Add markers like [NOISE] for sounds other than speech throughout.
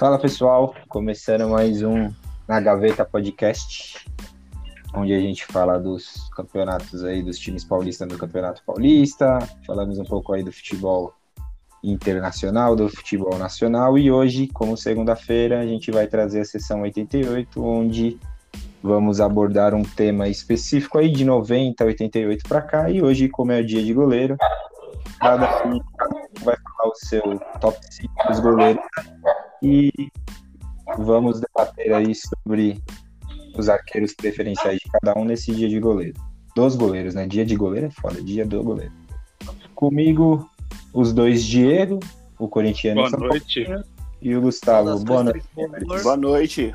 Fala pessoal, começando mais um na Gaveta Podcast, onde a gente fala dos campeonatos aí dos times paulistas do Campeonato Paulista, falamos um pouco aí do futebol internacional, do futebol nacional. E hoje, como segunda-feira, a gente vai trazer a sessão 88, onde vamos abordar um tema específico aí de 90 a 88 para cá. E hoje, como é o dia de goleiro, cada um vai falar o seu top 5 dos goleiros e vamos debater aí sobre os arqueiros preferenciais de cada um nesse dia de goleiro. Dos goleiros, né? Dia de goleiro é foda, dia do goleiro. Comigo, os dois Diego, o corintiano Boa noite. e o Gustavo. Boa noite. Boa noite.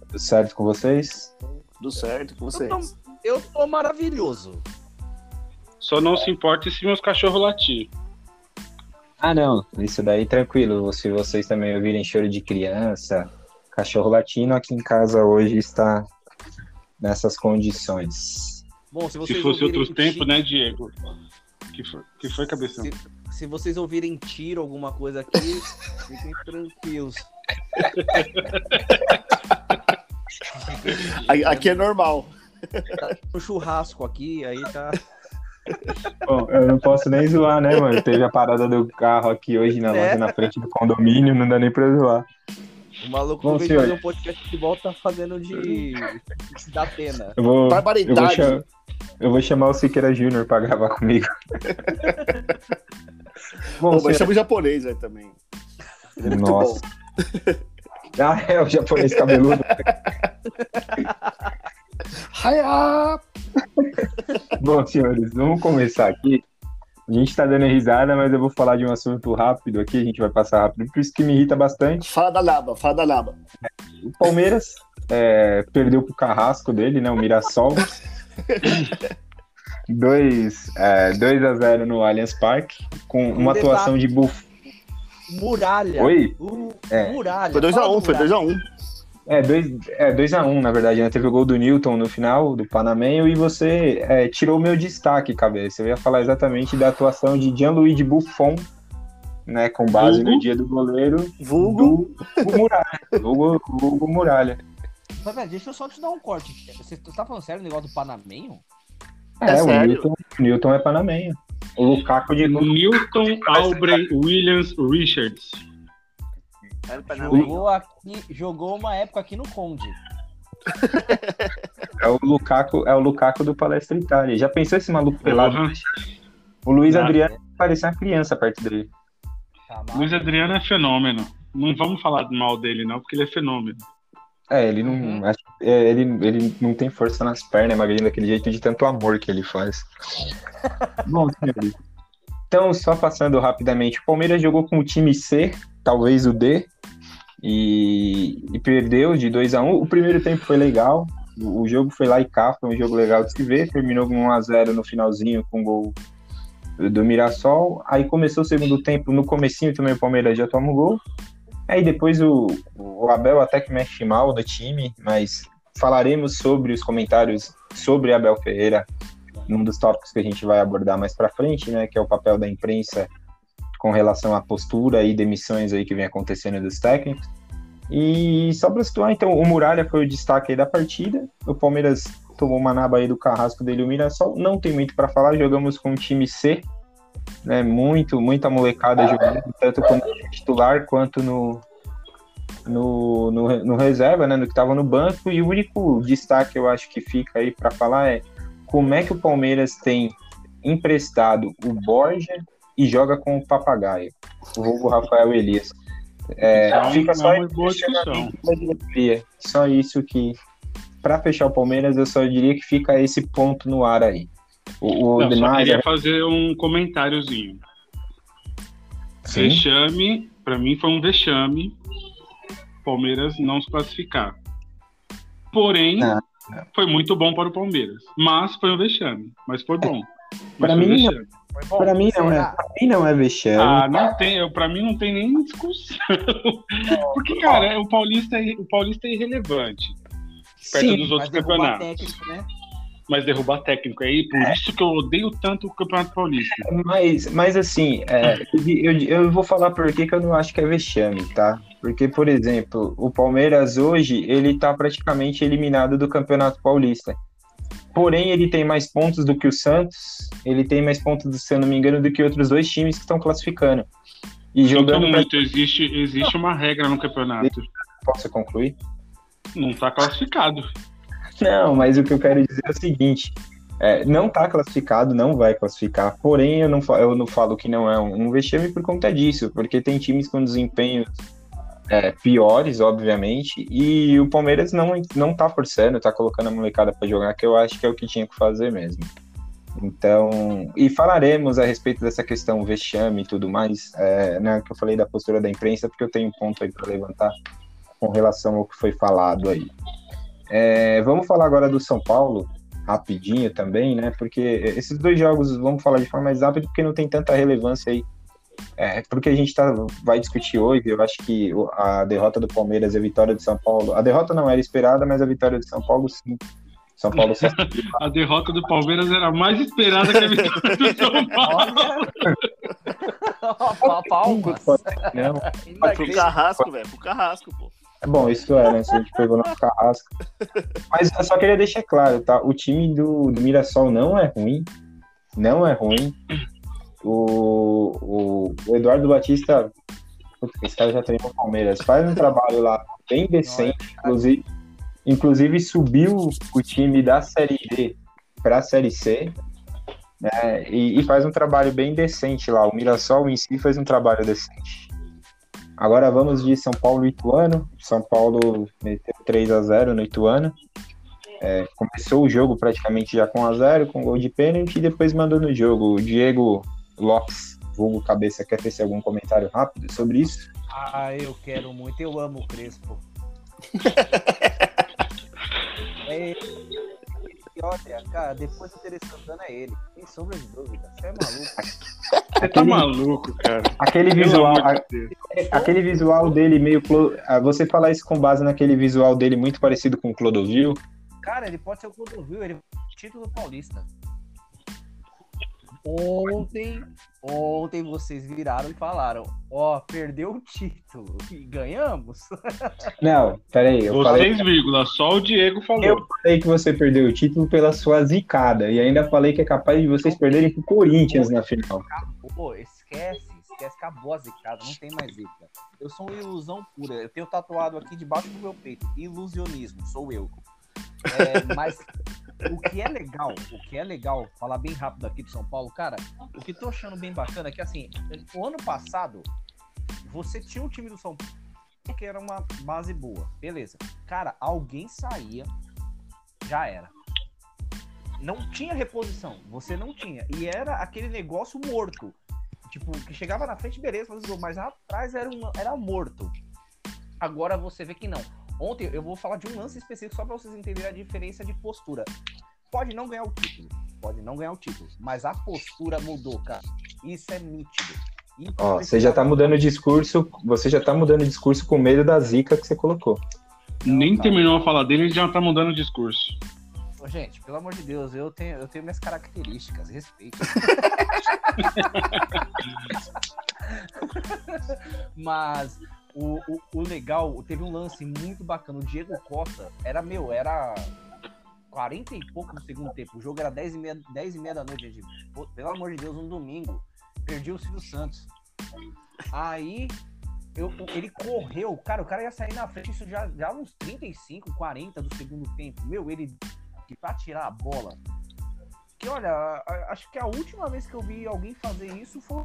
Tudo certo com vocês? Tudo certo com vocês? Eu tô, eu tô maravilhoso. Só não se importe se meus cachorros latir. Ah, não. Isso daí tranquilo. Se vocês também ouvirem choro de criança, cachorro latino aqui em casa hoje está nessas condições. Bom, se, Se fosse outros tempos, ti- né, Diego? Que foi, que foi cabeção? Se, se vocês ouvirem tiro, alguma coisa aqui, [LAUGHS] fiquem tranquilos. Aqui é normal. O churrasco aqui, aí tá. Bom, eu não posso nem zoar, né, mano? Teve a parada do carro aqui hoje na, É. na frente do condomínio, não dá nem pra zoar. O maluco, Bom, senhores. fazer um podcast de futebol, tá fazendo de. da pena. Eu vou, eu vou, Barbaridade. cha- eu vou chamar o Siqueira Júnior pra gravar comigo. Bom, Pô, mas chama o japonês aí também. Ele é muito Nossa. bom. Ah, é o japonês cabeludo. [LAUGHS] Hiya! [LAUGHS] Bom, senhores, vamos começar aqui. A gente tá dando risada, mas eu vou falar de um assunto rápido aqui, a gente vai passar rápido, por isso que me irrita bastante. Fala da Naba, fala da Naba. O Palmeiras é, perdeu pro carrasco dele, né? O Mirassol. [LAUGHS] 2 é, 2 a 0 no Allianz Parque, com uma Um atuação de buff. Muralha. Oi? O, É. Muralha. Foi 2x1, Fala do foi Muralha. 2x1. É, 2 é, dois a 1 um, na verdade, né? Teve o gol do Newton no final, do Panamenho, e você é, tirou o meu destaque, cabeça. Eu ia falar exatamente da atuação de Gianluigi Buffon, né? Com base Vulgo? no dia do goleiro Vulgo. do, do Muralha. Vulgo, vulgo Muralha. Mas, velho, deixa eu só te dar um corte. Você tá falando sério o negócio do Panamenho? É, É o? Newton, o Newton é Panamenho. O Lukaku de Newton Albrecht Williams Richards. Jogou aqui, jogou uma época aqui no Conde. [LAUGHS] É o Lukaku, é o Lukaku do Palestra Itália. Já pensou esse maluco pelado? Porra. O Luiz Nada. Adriano parecia uma criança perto dele. Tá, Luiz Adriano é fenômeno. Não vamos falar mal dele, não, porque ele é fenômeno. É, ele não. Uhum. acho- é, ele, ele não tem força nas pernas, é magrinho daquele jeito de tanto amor que ele faz. [LAUGHS] Bom, senhores. Então, só passando rapidamente, o Palmeiras jogou com o time C, talvez o D, e, e perdeu de 2 a 1 O primeiro tempo foi legal, o, o jogo foi lá e cá, foi um jogo legal de se ver, terminou com 1 a 0 no finalzinho com o gol do, Mirassol. Aí começou o segundo tempo, no comecinho também o Palmeiras já toma o gol. Aí depois o, o Abel até que mexe mal no time, mas falaremos sobre os comentários sobre Abel Ferreira num dos tópicos que a gente vai abordar mais para frente, né, que é o papel da imprensa com relação à postura e demissões aí que vem acontecendo dos técnicos. E só para situar, então, o Muralha foi o destaque aí da partida. O Palmeiras tomou uma naba aí do carrasco dele, o Mirassol. Não tem muito para falar, jogamos com o time C, né, muito, muita molecada jogando, tanto como titular quanto no, no, no, no reserva, né, no que estava no banco. E o único destaque eu acho que fica aí para falar é como é que o Palmeiras tem emprestado o Borja e joga com o Papagaio, o vulgo Rafael Elias. É, Então, fica é só diretoria. Só isso que, para fechar o Palmeiras, eu só diria que fica esse ponto no ar aí. O, o Não, queria é- fazer um comentáriozinho. Sim. Vexame, pra mim foi um vexame. Palmeiras não se classificar. Porém, Ah. Foi muito bom para o Palmeiras. Mas foi um vexame. Mas foi bom. [LAUGHS] Um mim, bom? Pra mim não é, pra mim não é vexame. Ah, não tem, eu, pra mim não tem nem discussão. [LAUGHS] Porque, cara, o Paulista, é, o Paulista é irrelevante perto Sim, dos outros derrubar campeonatos. técnico, né? Mas derrubar técnico. Aí por isso que eu odeio tanto o Campeonato Paulista. Mas, mas assim, é, eu, eu vou falar por que, que eu não acho que é vexame, tá? Porque, por exemplo, o Palmeiras hoje, ele tá praticamente eliminado do Campeonato Paulista. Porém, ele tem mais pontos do que o Santos, ele tem mais pontos, se eu não me engano, do que outros dois times que estão classificando. E jogando. pra- muito, existe, existe uma regra no campeonato. Posso concluir? Não tá classificado. Não, mas o que eu quero dizer é o seguinte: é, não tá classificado, não vai classificar. Porém, eu não, fa- eu não falo que não é um, vexame por conta disso, porque tem times com desempenhos é, piores, obviamente, e o Palmeiras não, não tá forçando, tá colocando a molecada pra jogar, que eu acho que é o que tinha que fazer mesmo. Então, e falaremos a respeito dessa questão vexame e tudo mais, é, né, que eu falei da postura da imprensa, porque eu tenho um ponto aí para levantar com relação ao que foi falado aí. É, vamos falar agora do São Paulo, rapidinho também, né? Porque esses dois jogos vamos falar de forma mais rápida, porque não tem tanta relevância aí. É, porque a gente tá, vai discutir hoje, eu acho que a derrota do Palmeiras e a vitória do São Paulo. A derrota não era esperada, mas a vitória do São Paulo sim. São Paulo só [LAUGHS] A derrota do Palmeiras era mais esperada que a vitória do São [LAUGHS] Paulo. [LAUGHS] Olha, palmas. não. Pro carrasco, velho. Pro carrasco, pô. É bom, isso é, né? Se a gente pegou no carrasco. Mas eu só queria deixar claro, tá? O time do, do Mirassol não é ruim. Não é ruim. O, o, o Eduardo Batista, putz, esse cara já treinou o Palmeiras, faz um trabalho lá bem decente. Inclusive, inclusive subiu o time da Série D para a Série C. né? E, e faz um trabalho bem decente lá. O Mirassol em si faz um trabalho decente. Agora vamos de São Paulo e Ituano. São Paulo meteu 3 a 0 no Ituano. É, começou o jogo praticamente já com 1 a 0 com gol de pênalti e depois mandou no jogo. O Diego Lopes, vulgo cabeça, quer ter algum comentário rápido sobre isso? Ah, eu quero muito. Eu amo o Crespo. [LAUGHS] é, e olha, cara, depois do Tere Santana é ele. Sem sombra de dúvida. Você é maluco. Você tá maluco, cara. Aquele Pelo visual, a- aquele visual dele meio. ah, Você falar isso com base naquele visual dele muito parecido com o Clodovil? Cara, ele pode ser o Clodovil, ele título paulista. Ontem, ontem vocês viraram e falaram, ó, perdeu o título e ganhamos. [LAUGHS] Não, peraí, eu falei, Vocês, vírgula, só o Diego falou. Eu- falei que você perdeu o título pela sua zicada e ainda falei que é capaz de vocês perderem pro Corinthians na final. Pô, esquece, esquece, acabou a zicada, não tem mais zica. Eu sou uma ilusão pura, eu tenho tatuado aqui debaixo do meu peito, ilusionismo, sou eu. É, mas o que é legal, o que é legal, falar bem rápido aqui de São Paulo, cara, o que tô achando bem bacana é que assim, o ano passado, você tinha um time do São Paulo que era uma base boa, beleza. Cara, alguém saía, já era. Não tinha reposição, você não tinha. E era aquele negócio morto. Tipo, que chegava na frente, beleza, mas atrás era, um, era morto. Agora você vê que não. Ontem eu vou falar de um lance específico só pra vocês entenderem a diferença de postura. Pode não ganhar o título, pode não ganhar o título, mas a postura mudou, cara. Isso é nítido. Ó, você já tá mudando o discurso, você já tá mudando o discurso com medo da zica que você colocou. Nem tá. terminou a falar dele, ele já tá mudando o discurso. Ô, Gente, pelo amor de Deus, eu tenho, eu tenho minhas características, respeito. [LAUGHS] Mas o, o, o legal, teve um lance muito bacana. O Diego Costa era meu, era 40 e pouco do segundo tempo. O jogo era 10 e meia, 10 e meia da noite. gente. Pô, pelo amor de Deus, um domingo. Perdi o Silvio Santos. Aí eu, ele correu, cara, o cara ia sair na frente, isso já, já uns 35, 40 do segundo tempo. Meu, ele pra tirar a bola. Que olha, acho que a última vez que eu vi alguém fazer isso foi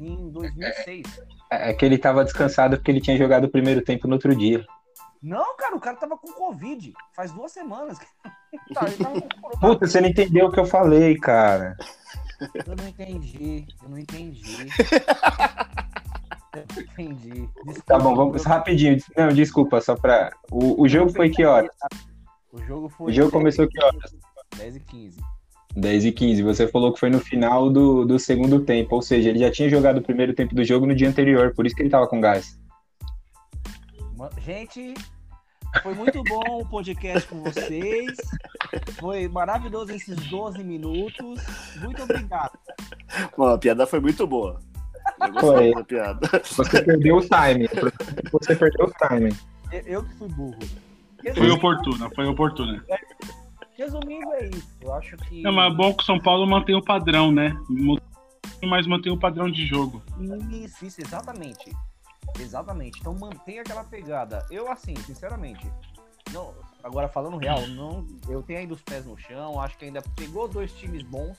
em 2006. É que ele tava descansado porque ele tinha jogado o primeiro tempo no outro dia. Não, cara, o cara tava com Covid. Faz duas semanas. [LAUGHS] Tá, com. Puta, você não entendeu o que eu falei, cara. Eu não entendi, eu não entendi. Eu não entendi. Desculpa, Tá bom, vamos eu- rapidinho. Não, desculpa, só pra. O, o jogo foi que horas? O jogo foi. O jogo começou que horas? 10 e 15. 10 e 15. Você falou que foi no final do, do segundo tempo, ou seja, ele já tinha jogado o primeiro tempo do jogo no dia anterior, por isso que ele tava com gás. Gente, Foi muito bom o podcast com vocês. Foi maravilhoso esses 12 minutos. Muito obrigado. Mano, a piada foi muito boa. Foi. da piada. Você perdeu o time. Você perdeu o time. Eu- que fui burro. Foi oportuna, foi oportuna. Resumindo, é isso. Eu acho que. Não, mas é bom que o São Paulo mantém o padrão, né? Mas mantém o padrão de jogo. Isso, isso, exatamente. Exatamente. Então mantenha aquela pegada. Eu, assim, sinceramente, não, agora falando real, não, eu tenho ainda os pés no chão, acho que ainda pegou dois times bons.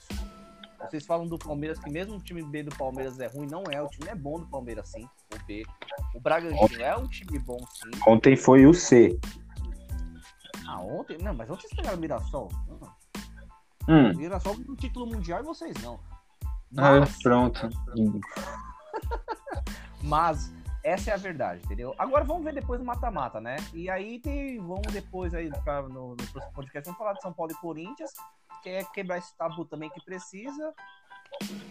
Vocês falam do Palmeiras que mesmo o time B do Palmeiras é ruim, não é. O time é bom do Palmeiras, sim. O B. O Bragantino é um time bom, sim. Ontem foi o C. Ah, ontem. Não, mas ontem vocês pegaram o Mirassol. Hum. o Mirassol com título mundial e vocês não. Ah, Mas- pronto. [LAUGHS] Mas essa é a verdade, entendeu? Agora vamos ver depois do mata-mata, né? E aí tem, vamos depois aí pra, no, no próximo podcast, vamos falar de São Paulo e Corinthians, que é quebrar esse tabu também que precisa.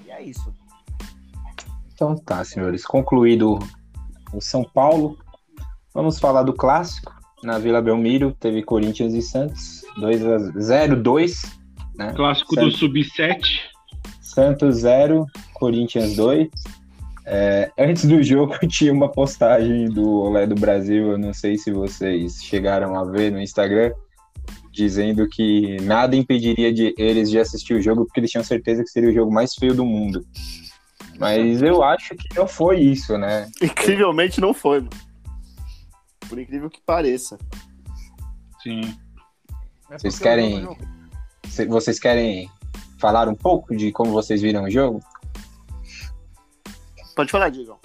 E é isso. Então tá, senhores. Concluído o São Paulo, vamos falar do clássico. Na Vila Belmiro teve Corinthians e Santos. 2 a 0 2 né? Clássico Certo. do Sub-7. Santos 0, Corinthians 2. É, antes do jogo [LAUGHS] tinha uma postagem do Olé do Brasil, eu não sei se vocês chegaram a ver no Instagram, dizendo que nada impediria de eles de assistir o jogo, porque eles tinham certeza que seria o jogo mais feio do mundo. Mas eu acho que não foi isso, né? Incrivelmente não foi, mano. Por incrível que pareça. Sim. É Vocês querem- Vocês querem falar um pouco de como vocês viram o jogo? Pode falar, Digão.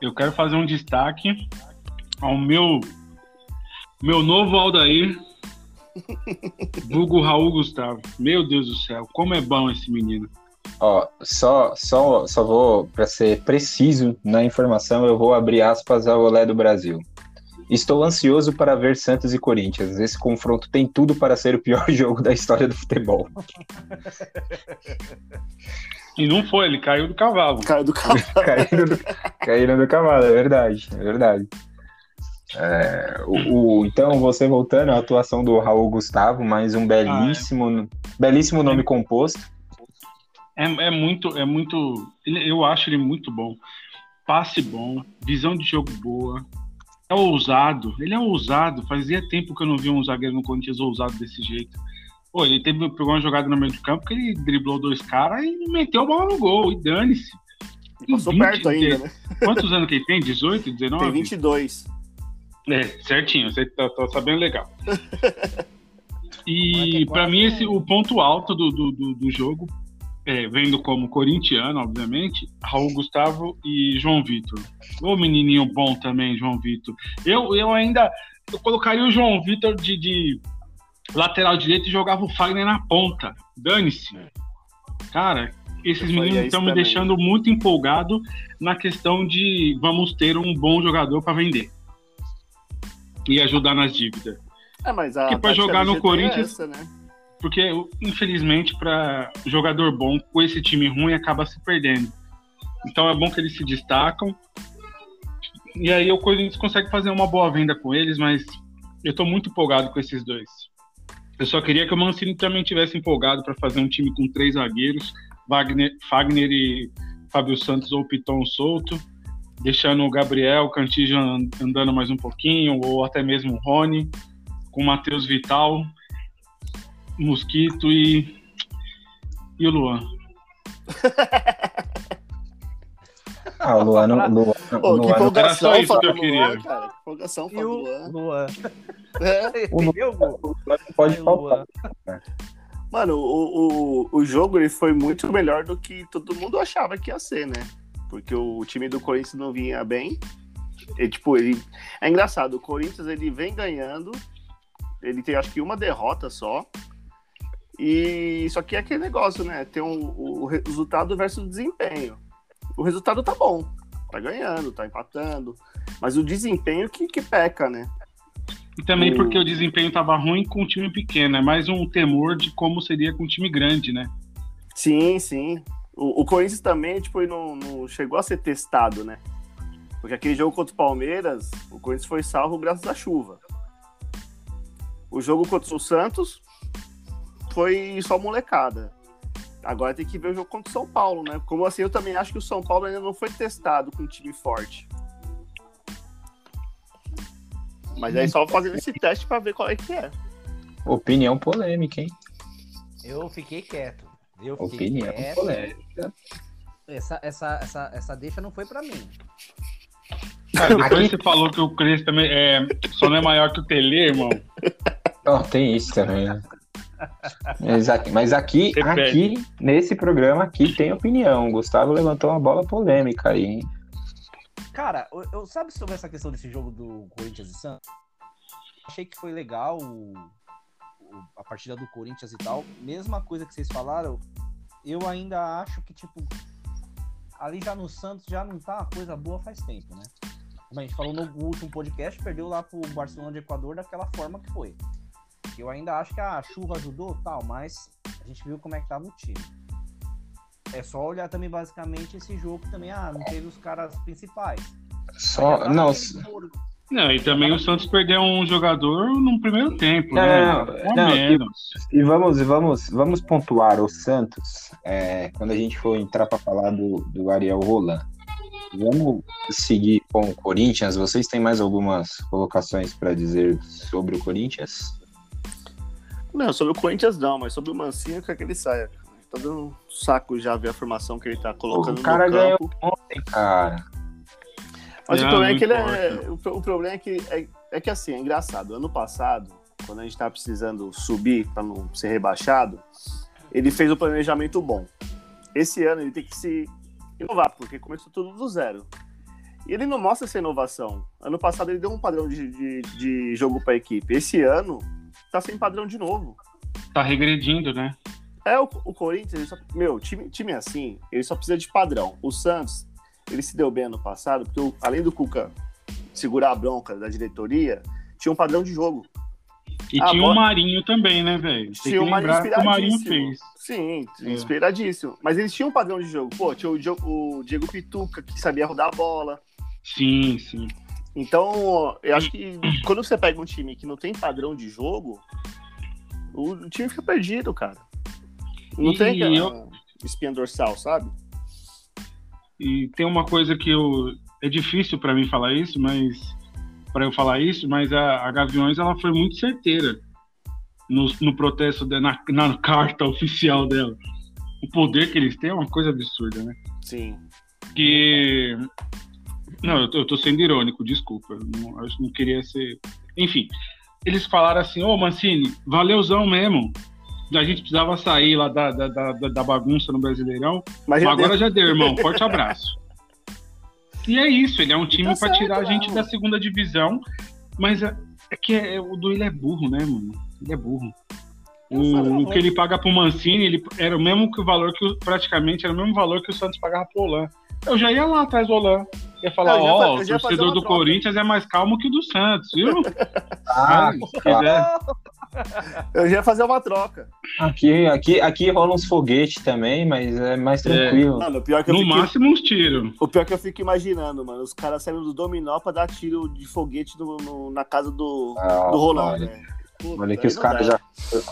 Eu quero fazer um destaque ao meu meu novo Aldair, [LAUGHS] vulgo Raul Gustavo. Meu Deus do céu, como é bom esse menino. Ó, só, só, só vou, para ser preciso na informação, eu vou abrir aspas ao Olé do Brasil. Estou ansioso para ver Santos e Corinthians. Esse confronto tem tudo para ser o pior [LAUGHS] jogo da história do futebol. E não foi, ele caiu do cavalo. Cara do cavalo. [LAUGHS] Caíram do, caíram do cavalo, é verdade, é verdade. É, o, o- então, você voltando à atuação do Raul Gustavo, mais um belíssimo, belíssimo nome composto. É, é muito, é muito. ele- eu acho ele muito bom. Passe bom, visão de jogo boa. É ousado. Ele é ousado. Fazia tempo que eu não vi um zagueiro no Corinthians ousado desse jeito. Pô, ele teve pegou uma jogada no meio do campo que ele driblou dois caras e meteu a bola no gol. E dane-se. Passou 20 perto ainda, né? [LAUGHS] Quantos anos que ele tem? 18, 19? Tem 22. É, certinho, você tá, tá sabendo legal. [LAUGHS] E pra quase mim, esse, o ponto alto do, do, do, do jogo, é, vendo como corintiano, obviamente, Raul Gustavo e João Vitor. Ô menininho bom também, João Vitor. Eu, eu ainda eu colocaria o João Vitor de, de lateral direito e jogava o Fagner na ponta. Dane-se. Cara, esses meninos estão me deixando muito empolgado na questão de vamos ter um bom jogador para vender e ajudar nas dívidas. É, mas a Que tática jogar no é Corinthians- essa, né? Porque, infelizmente, para jogador bom com esse time ruim acaba se perdendo. Então é bom que eles se destacam. E aí o Corinthians consegue fazer uma boa venda com eles, mas eu tô muito empolgado com esses dois. Eu só queria que o Mancini também tivesse empolgado para fazer um time com três zagueiros, Wagner, Fagner e Fábio Santos ou Piton solto, deixando o Gabriel, o andando mais um pouquinho, ou até mesmo o Rony, com o Matheus Vital, Mosquito e, e o Luan. Ah, o Luan, não- Luan, Pô, Luan que empolgação era só que eu queria. Luan, cara. Que empolgação E do o Luan. Luan. É. [LAUGHS] Gu? não pode faltar. Luan. Mano, o, o, o jogo ele foi muito melhor do que todo mundo achava que ia ser, né? Porque o time do Corinthians não vinha bem. E, tipo, ele... É engraçado, o Corinthians ele vem ganhando. Ele tem acho que uma derrota só. E só que é aquele negócio, né? Tem um, o resultado versus o desempenho. O resultado tá bom. Tá ganhando, tá empatando. Mas o desempenho que, que peca, né? E também O- porque o desempenho tava ruim com um time pequeno. É mais um temor de como seria com um time grande, né? Sim, sim. O, o Corinthians também, tipo, não, não chegou a ser testado, né? Porque aquele jogo contra o Palmeiras, o Corinthians foi salvo graças à chuva. O jogo contra o Santos foi só molecada. Agora tem que ver o jogo contra o São Paulo, né? Como assim, eu também acho que o São Paulo ainda não foi testado com um time forte. Mas aí só fazendo esse teste para ver qual é que é. Opinião polêmica, hein? Eu fiquei quieto. Eu fiquei Opinião quieto. polêmica. Essa, essa, essa, essa deixa não foi pra mim. Cara, depois Aqui- você falou que o Crespo também é, só não é maior que o Tele, irmão. Ó, tem isso também, né? Exato. Mas aqui, Você aqui, nesse programa aqui, tem opinião. O Gustavo levantou uma bola polêmica aí, hein? Cara, eu, eu- sabe sobre essa questão desse jogo do Corinthians e Santos? Achei que foi legal o- o- a partida do Corinthians e tal. Mesma coisa que vocês falaram, eu ainda acho que, tipo, ali já no Santos já não tá uma coisa boa faz tempo, né? Como a gente falou no último podcast, perdeu lá pro Barcelona de Equador daquela forma que foi. Eu ainda acho que a chuva ajudou tal, mas a gente viu como é que tava o time. É só olhar também basicamente esse jogo que também, ah, não teve os caras principais. Só. Não. Não, e também o Santos perdeu um jogador no primeiro tempo, Não, né? não, Ou não, menos. E vamos, vamos, vamos pontuar o Santos é, quando a gente for entrar para falar do, do Ariel Roland. Vamos seguir com o Corinthians. Vocês têm mais algumas colocações para dizer sobre o Corinthians? Não, sobre o Corinthians não, mas sobre o Mancinho, quer que ele saia. Tá dando um saco já ver a formação que ele tá colocando O cara no ganhou campo. ontem, cara. Mas Não, o problema é que ele é. o problema é que é, é que assim, é engraçado. Ano passado, quando a gente tava precisando subir para não ser rebaixado, ele fez um planejamento bom. Esse ano ele tem que se inovar, porque começou tudo do zero. E ele não mostra essa inovação. Ano passado ele deu um padrão de, de, de jogo para a equipe. Esse ano tá sem padrão de novo. Tá regredindo, né? É, o, o Corinthians, só- meu, time, time assim, ele só precisa de padrão. O Santos, ele se deu bem ano passado, porque o- além do Cuca segurar a bronca da diretoria, tinha um padrão de jogo. E Ah, tinha bom. o Marinho também, né, velho? Tinha um Marinho que o Marinho inspiradíssimo. fez. Sim, É. inspiradíssimo. Mas eles tinham um padrão de jogo. Pô, tinha o, o Diego Pituca, que sabia rodar a bola. Sim, sim. Então, eu acho que quando você pega um time que não tem padrão de jogo, o time fica perdido, cara. Não E tem aquela eu- espinha dorsal, sabe? E tem uma coisa que eu. É difícil pra mim falar isso, mas. Pra eu falar isso, mas a, a Gaviões ela foi muito certeira no, no protesto, de, na, na carta [LAUGHS] oficial dela. O poder que eles têm é uma coisa absurda, né? Sim. que. Não, eu tô, eu tô sendo irônico, desculpa. eu Não, eu não queria ser. Enfim, eles falaram assim: Ô Mancini, valeuzão mesmo. A gente precisava sair lá da, da, da, da bagunça no Brasileirão. Mas já Agora deu- já deu, irmão. Forte abraço. E é isso, ele é um time Tá pra certo, tirar a gente não. da segunda divisão. Mas é, é que é- o do ele é burro, né, mano? Ele é burro. O, o que ele paga pro Mancini, ele era o mesmo que o valor que o- praticamente era o mesmo valor que o Santos pagava pro Olan. Eu já ia lá atrás do Olan. Ia falar, ó, eu o torcedor do troca. Corinthians é mais calmo que o do Santos, viu? [LAUGHS] Ah, Se quiser. Eu já ia fazer uma troca. aqui, aqui, aqui rola uns foguetes também, mas é mais tranquilo. Mano, o pior que eu No fico, máximo uns tiros. o pior que eu fico imaginando, mano, os caras saindo do dominó pra dar tiro de foguete no- no- na casa do, Ah, do Rolando, olha, né? Puta, olha que os caras já,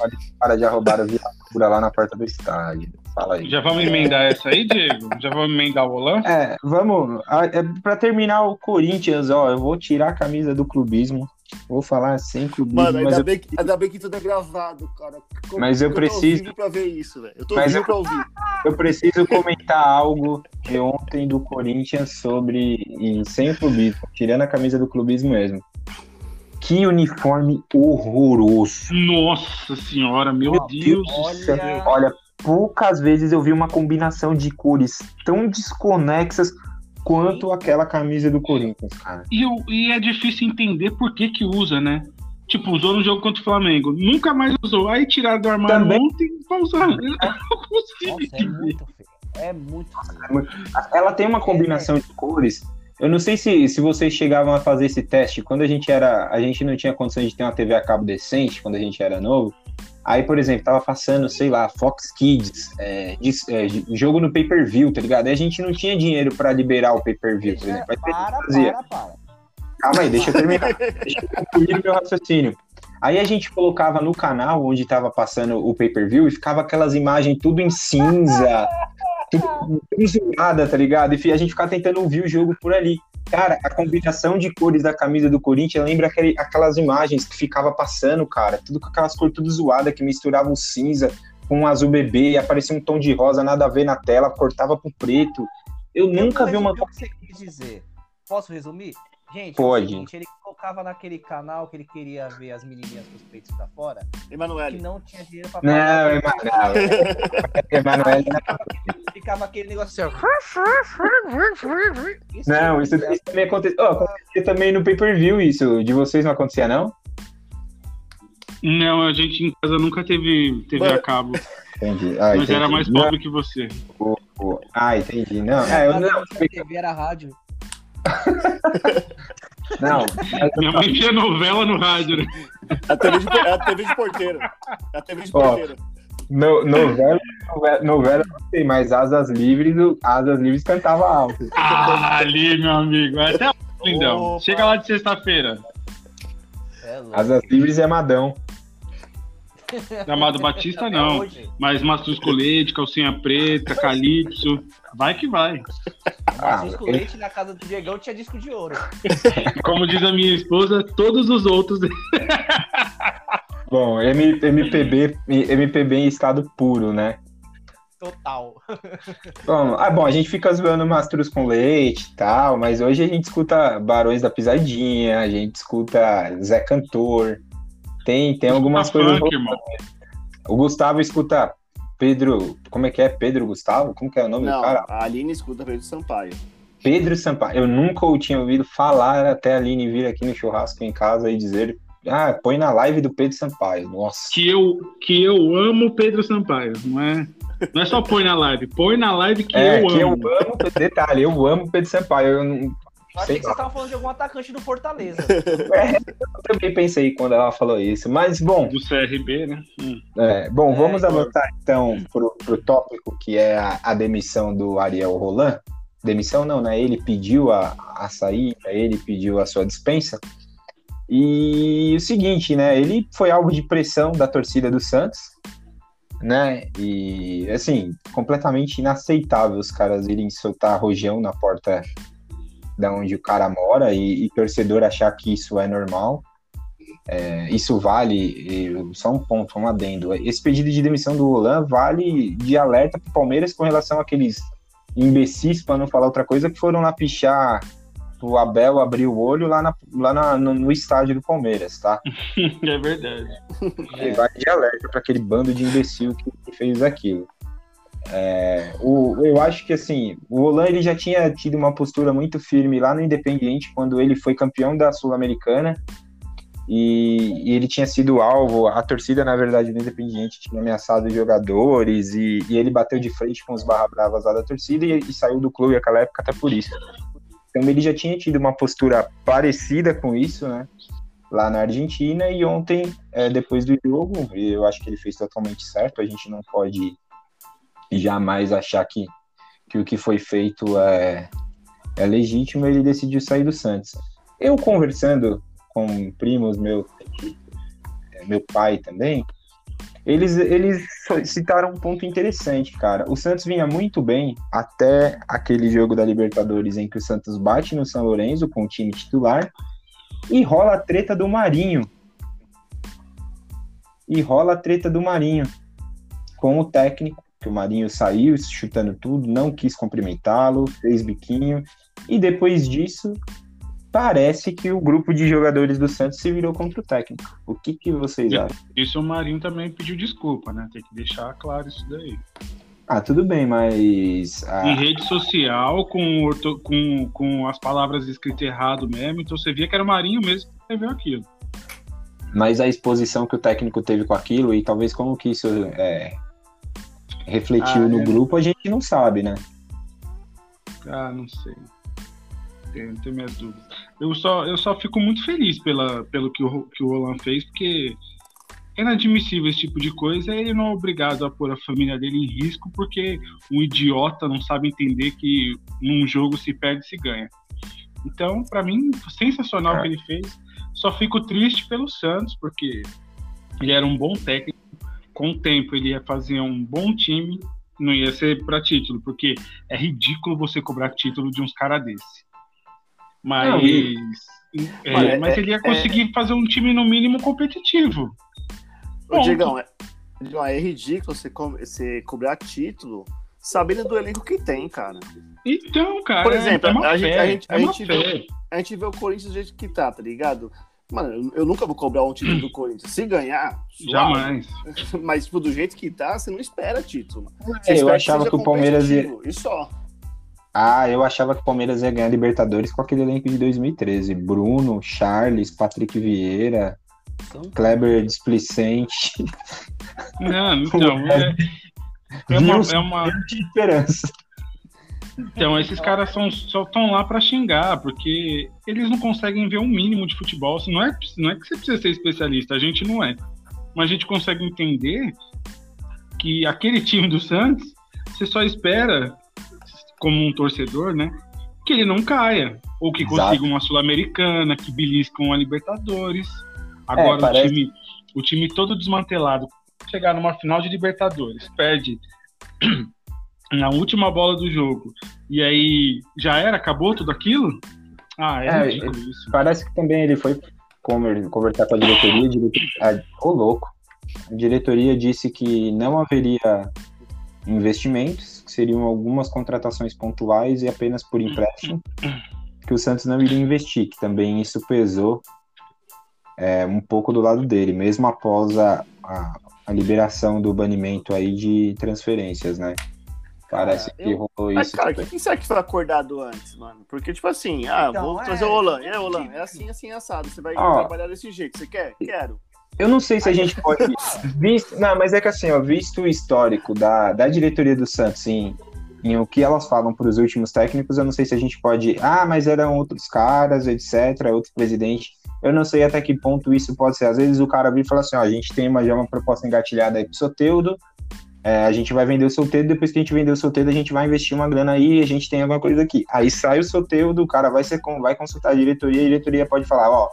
olha que os caras já roubaram a viatura lá na porta do estádio. Fala aí. Já vamos emendar essa aí, Diego? Já vamos emendar o Olan? É, vamos. ah, É, pra terminar o Corinthians, ó, eu vou tirar a camisa do clubismo. Vou falar sem clubismo, Mano, mas ainda, eu, bem que, ainda bem que tudo é gravado, cara. Como- Mas eu tô preciso- vivo pra ver isso, velho. Eu tô Mas vivo eu- pra ouvir. eu preciso comentar algo de ontem do Corinthians sobre. E sem o clubismo, tirando a camisa do clubismo mesmo. Que uniforme horroroso. Nossa senhora, meu, Meu Deus. do olha- céu. Olha, poucas vezes eu vi uma combinação de cores tão desconexas quanto aquela camisa do Corinthians, cara. E, e é difícil entender por que que usa, né? Tipo, usou no jogo contra o Flamengo. Nunca mais usou. Aí tiraram do armário Também- ontem pra usar. [LAUGHS] Eu não consigo Nossa, é muito feio. É muito feio. Ela tem uma combinação de cores. Eu não sei se, se vocês chegavam a fazer esse teste. Quando a gente era. A gente não tinha condições de ter uma TV a cabo decente quando a gente era novo. Aí, por exemplo, tava passando, sei lá, Fox Kids, é, é, jogo no pay-per-view, tá ligado? Aí a gente não tinha dinheiro pra liberar o pay-per-view, por exemplo. Aí Para, para, para. Calma aí, deixa eu terminar. deixa eu concluir o meu raciocínio. Aí a gente colocava no canal onde tava passando o pay-per-view e ficava aquelas imagens tudo em cinza, tudo, tudo zoada, tá ligado? E a gente ficava tentando ouvir o jogo por ali. Cara, a combinação de cores da camisa do Corinthians lembra aquele, aquelas imagens que ficava passando, cara. Tudo com aquelas cores tudo zoada que misturava o cinza com o azul bebê e aparecia um tom de rosa, nada a ver na tela, cortava pro preto. Eu, eu nunca vi uma. O que você quis dizer? Posso resumir? Gente, Pode. É seguinte, ele colocava naquele canal que ele queria ver as menininhas com os peitos pra fora, Emanuele. que não tinha dinheiro pra Não, pagar. Emanuel. [LAUGHS] Emanuel. Ficava aquele negócio assim, ó. Isso Não, isso, isso também acontecia. ó, acontecia também no pay-per-view, isso. De vocês não acontecia, não? Não, a gente em casa nunca teve TV a cabo, Entendi. Ah, mas era entendi. mais Não, pobre que você. pô, pô. Ah, entendi. Não, é, eu não. TV era rádio. [LAUGHS] Não, Minha mãe tinha novela no rádio, né? A TV de, é a TV de porteiro. É a TV de Ó. porteiro. no, novela, novela, novela não sei, mas Asas Livres, Asas Livres cantava alto. Ah, ali, meu amigo. Até o lindão. Opa. Chega lá de sexta-feira. É. Asas Livres é Madão. [LAUGHS] Amado Batista, não. hoje. Mas Mastruz com leite, calcinha preta, calypso. Vai que vai. Ah, Mas disco leite na casa do Diegão tinha disco de ouro. [LAUGHS] Como diz a minha esposa, todos os outros. [LAUGHS] Bom, M- MPB, MPB em estado puro, né? Total. Bom, ah, bom, a gente fica zoando Mastruz com leite e tal, mas hoje a gente escuta Barões da Pisadinha, a gente escuta Zé Cantor, tem, tem algumas Escuta coisas. funk, irmão. O Gustavo escuta Pedro, como é que é? Pedro Gustavo? Como que é o nome Não, do cara? a Aline escuta Pedro Sampaio. Pedro Sampaio. Eu nunca o tinha ouvido falar até a Aline vir aqui no churrasco em casa e dizer, ah, põe na live do Pedro Sampaio. Nossa. Que eu, que eu amo Pedro Sampaio. Não é, não é só põe na live. Põe na live que É, eu que eu amo. amo, detalhe, eu amo Pedro Sampaio. Eu, não- Eu Sei achei que lá. vocês estavam falando de algum atacante do Fortaleza. [LAUGHS] eu também pensei quando ela falou isso, mas bom, Do CRB, né? Hum. É, bom, É, vamos então- avançar então pro, pro tópico que é a, a demissão do Ariel Roland. Demissão não, né? Ele pediu a, a sair, ele pediu a sua dispensa. E o seguinte, né? Ele foi alvo de pressão da torcida do Santos, né? E assim, completamente inaceitável os caras irem soltar rojão na porta da onde o cara mora e, e torcedor achar que isso é normal. É, isso vale, só um ponto, um adendo. Esse pedido de demissão do Roland vale de alerta para o Palmeiras com relação àqueles imbecis, para não falar outra coisa, que foram lá pichar o Abel abrir o olho lá, na- lá na- no, no estádio do Palmeiras, tá? [LAUGHS] É verdade. E Vale de alerta para aquele bando de imbecil que, que fez aquilo. É, o, eu acho que assim, o Roland ele já tinha tido uma postura muito firme lá no Independiente quando ele foi campeão da Sul-Americana e, e ele tinha sido alvo, a torcida na verdade do Independiente tinha ameaçado os jogadores e, e ele bateu de frente com os barra bravas lá da torcida e, e saiu do clube naquela época até por isso. Então ele já tinha tido uma postura parecida com isso, né? Lá na Argentina e ontem, é, depois do jogo, eu acho que ele fez totalmente certo. A gente não pode jamais achar que, que o que foi feito é, é legítimo. Ele decidiu sair do Santos. Eu conversando com primos meu, meu pai também, eles, eles citaram um ponto interessante, cara. O Santos vinha muito bem até aquele jogo da Libertadores em que o Santos bate no São Lourenço com o time titular e rola a treta do Marinho. E rola a treta do Marinho com o técnico, que o Marinho saiu chutando tudo, não quis cumprimentá-lo, fez biquinho. E depois disso, parece que o grupo de jogadores do Santos se virou contra o técnico. O que, que vocês É. acham? Isso o Marinho também pediu desculpa, né? Tem que deixar claro isso daí. Ah, tudo bem, mas. ah, Em rede social, com, orto- com, com as palavras escritas errado mesmo, então você via que era o Marinho mesmo que escreveu aquilo. mas a exposição que o técnico teve com aquilo e talvez como que isso é, refletiu Ah, no é. grupo, a gente não sabe, né? Ah, não sei. Tenho, tenho minhas dúvidas. Eu só, eu só fico muito feliz pela, pelo que o, que o Roland fez, porque é inadmissível esse tipo de coisa. Ele não é obrigado a pôr a família dele em risco, porque um idiota não sabe entender que num jogo se perde e se ganha. Então, pra mim, sensacional o É. que ele fez. Só fico triste pelo Santos, porque ele era um bom técnico. Com o tempo, ele ia fazer um bom time, não ia ser para título, porque é ridículo você cobrar título de uns caras desse. Mas, Não, e- é, Olha, mas é- ele ia conseguir fazer um time no mínimo competitivo. Ô. Digão, é, Digão, é ridículo você, co- você cobrar título sabendo do elenco que tem, cara. Então, cara, Por exemplo, é uma a gente- a gente- é a uma gente fé. A gente vê o Corinthians do jeito que tá, tá ligado? Mano, eu- nunca vou cobrar um título do [CLEARS THROAT] Corinthians. Se ganhar, suave. Jamais. [LAUGHS] Mas, tipo, do jeito que tá, você não espera título. Você É, eu achava seja que o Palmeiras ia. E só. Ah, eu achava que o Palmeiras ia ganhar Libertadores com aquele elenco de 2013. Bruno, Charles, Patrick Vieira, São Kleber Displicente. Não, então, [LAUGHS] é, é uma, é uma- esperança. Então esses caras são, só estão lá pra xingar, porque eles não conseguem ver um mínimo de futebol. Assim, Não é, não é que você precisa ser especialista, a gente não é. Mas a gente consegue entender que aquele time do Santos, você só espera, como um torcedor, né? Que ele não caia. Ou que Exato. consiga uma Sul-Americana, que beliscam a Libertadores. Agora É, parece- o, time, o time todo desmantelado, chegar numa final de Libertadores, perde na última bola do jogo, e aí já era, acabou tudo aquilo? Ah, é, É, isso. Parece que também ele foi conver- conversar com a diretoria. A diretoria ah, louco. A diretoria disse que não haveria investimentos, que seriam algumas contratações pontuais e apenas por empréstimo, que o Santos não iria investir, que também isso pesou é, um pouco do lado dele, mesmo após a, a, a liberação do banimento aí de transferências, né? Parece Cara, que eu- rolou Mas, isso. cara, quem será que foi acordado antes, mano? Porque, tipo assim, ah, Então, vou é, trazer o aí, tipo, Roland, é assim, assim, assado. Você vai Ó. trabalhar desse jeito. Você quer? Quero. Eu não sei se a gente pode. [LAUGHS] Visto, não, mas é que assim, ó, visto o histórico da, da diretoria do Santos em, em o que elas falam para os últimos técnicos, eu não sei se a gente pode. Ah, mas eram outros caras, etc., outro presidente. Eu não sei até que ponto isso pode ser. Às vezes o cara vem e fala assim: ó, a gente tem uma, já uma proposta engatilhada aí pro Soteudo. É, a gente vai vender o Soteudo, depois que a gente vender o Soteudo, a gente vai investir uma grana aí, a gente tem alguma coisa aqui. Aí sai o Soteudo, o cara vai, ser, com- vai consultar a diretoria, a diretoria pode falar, ó,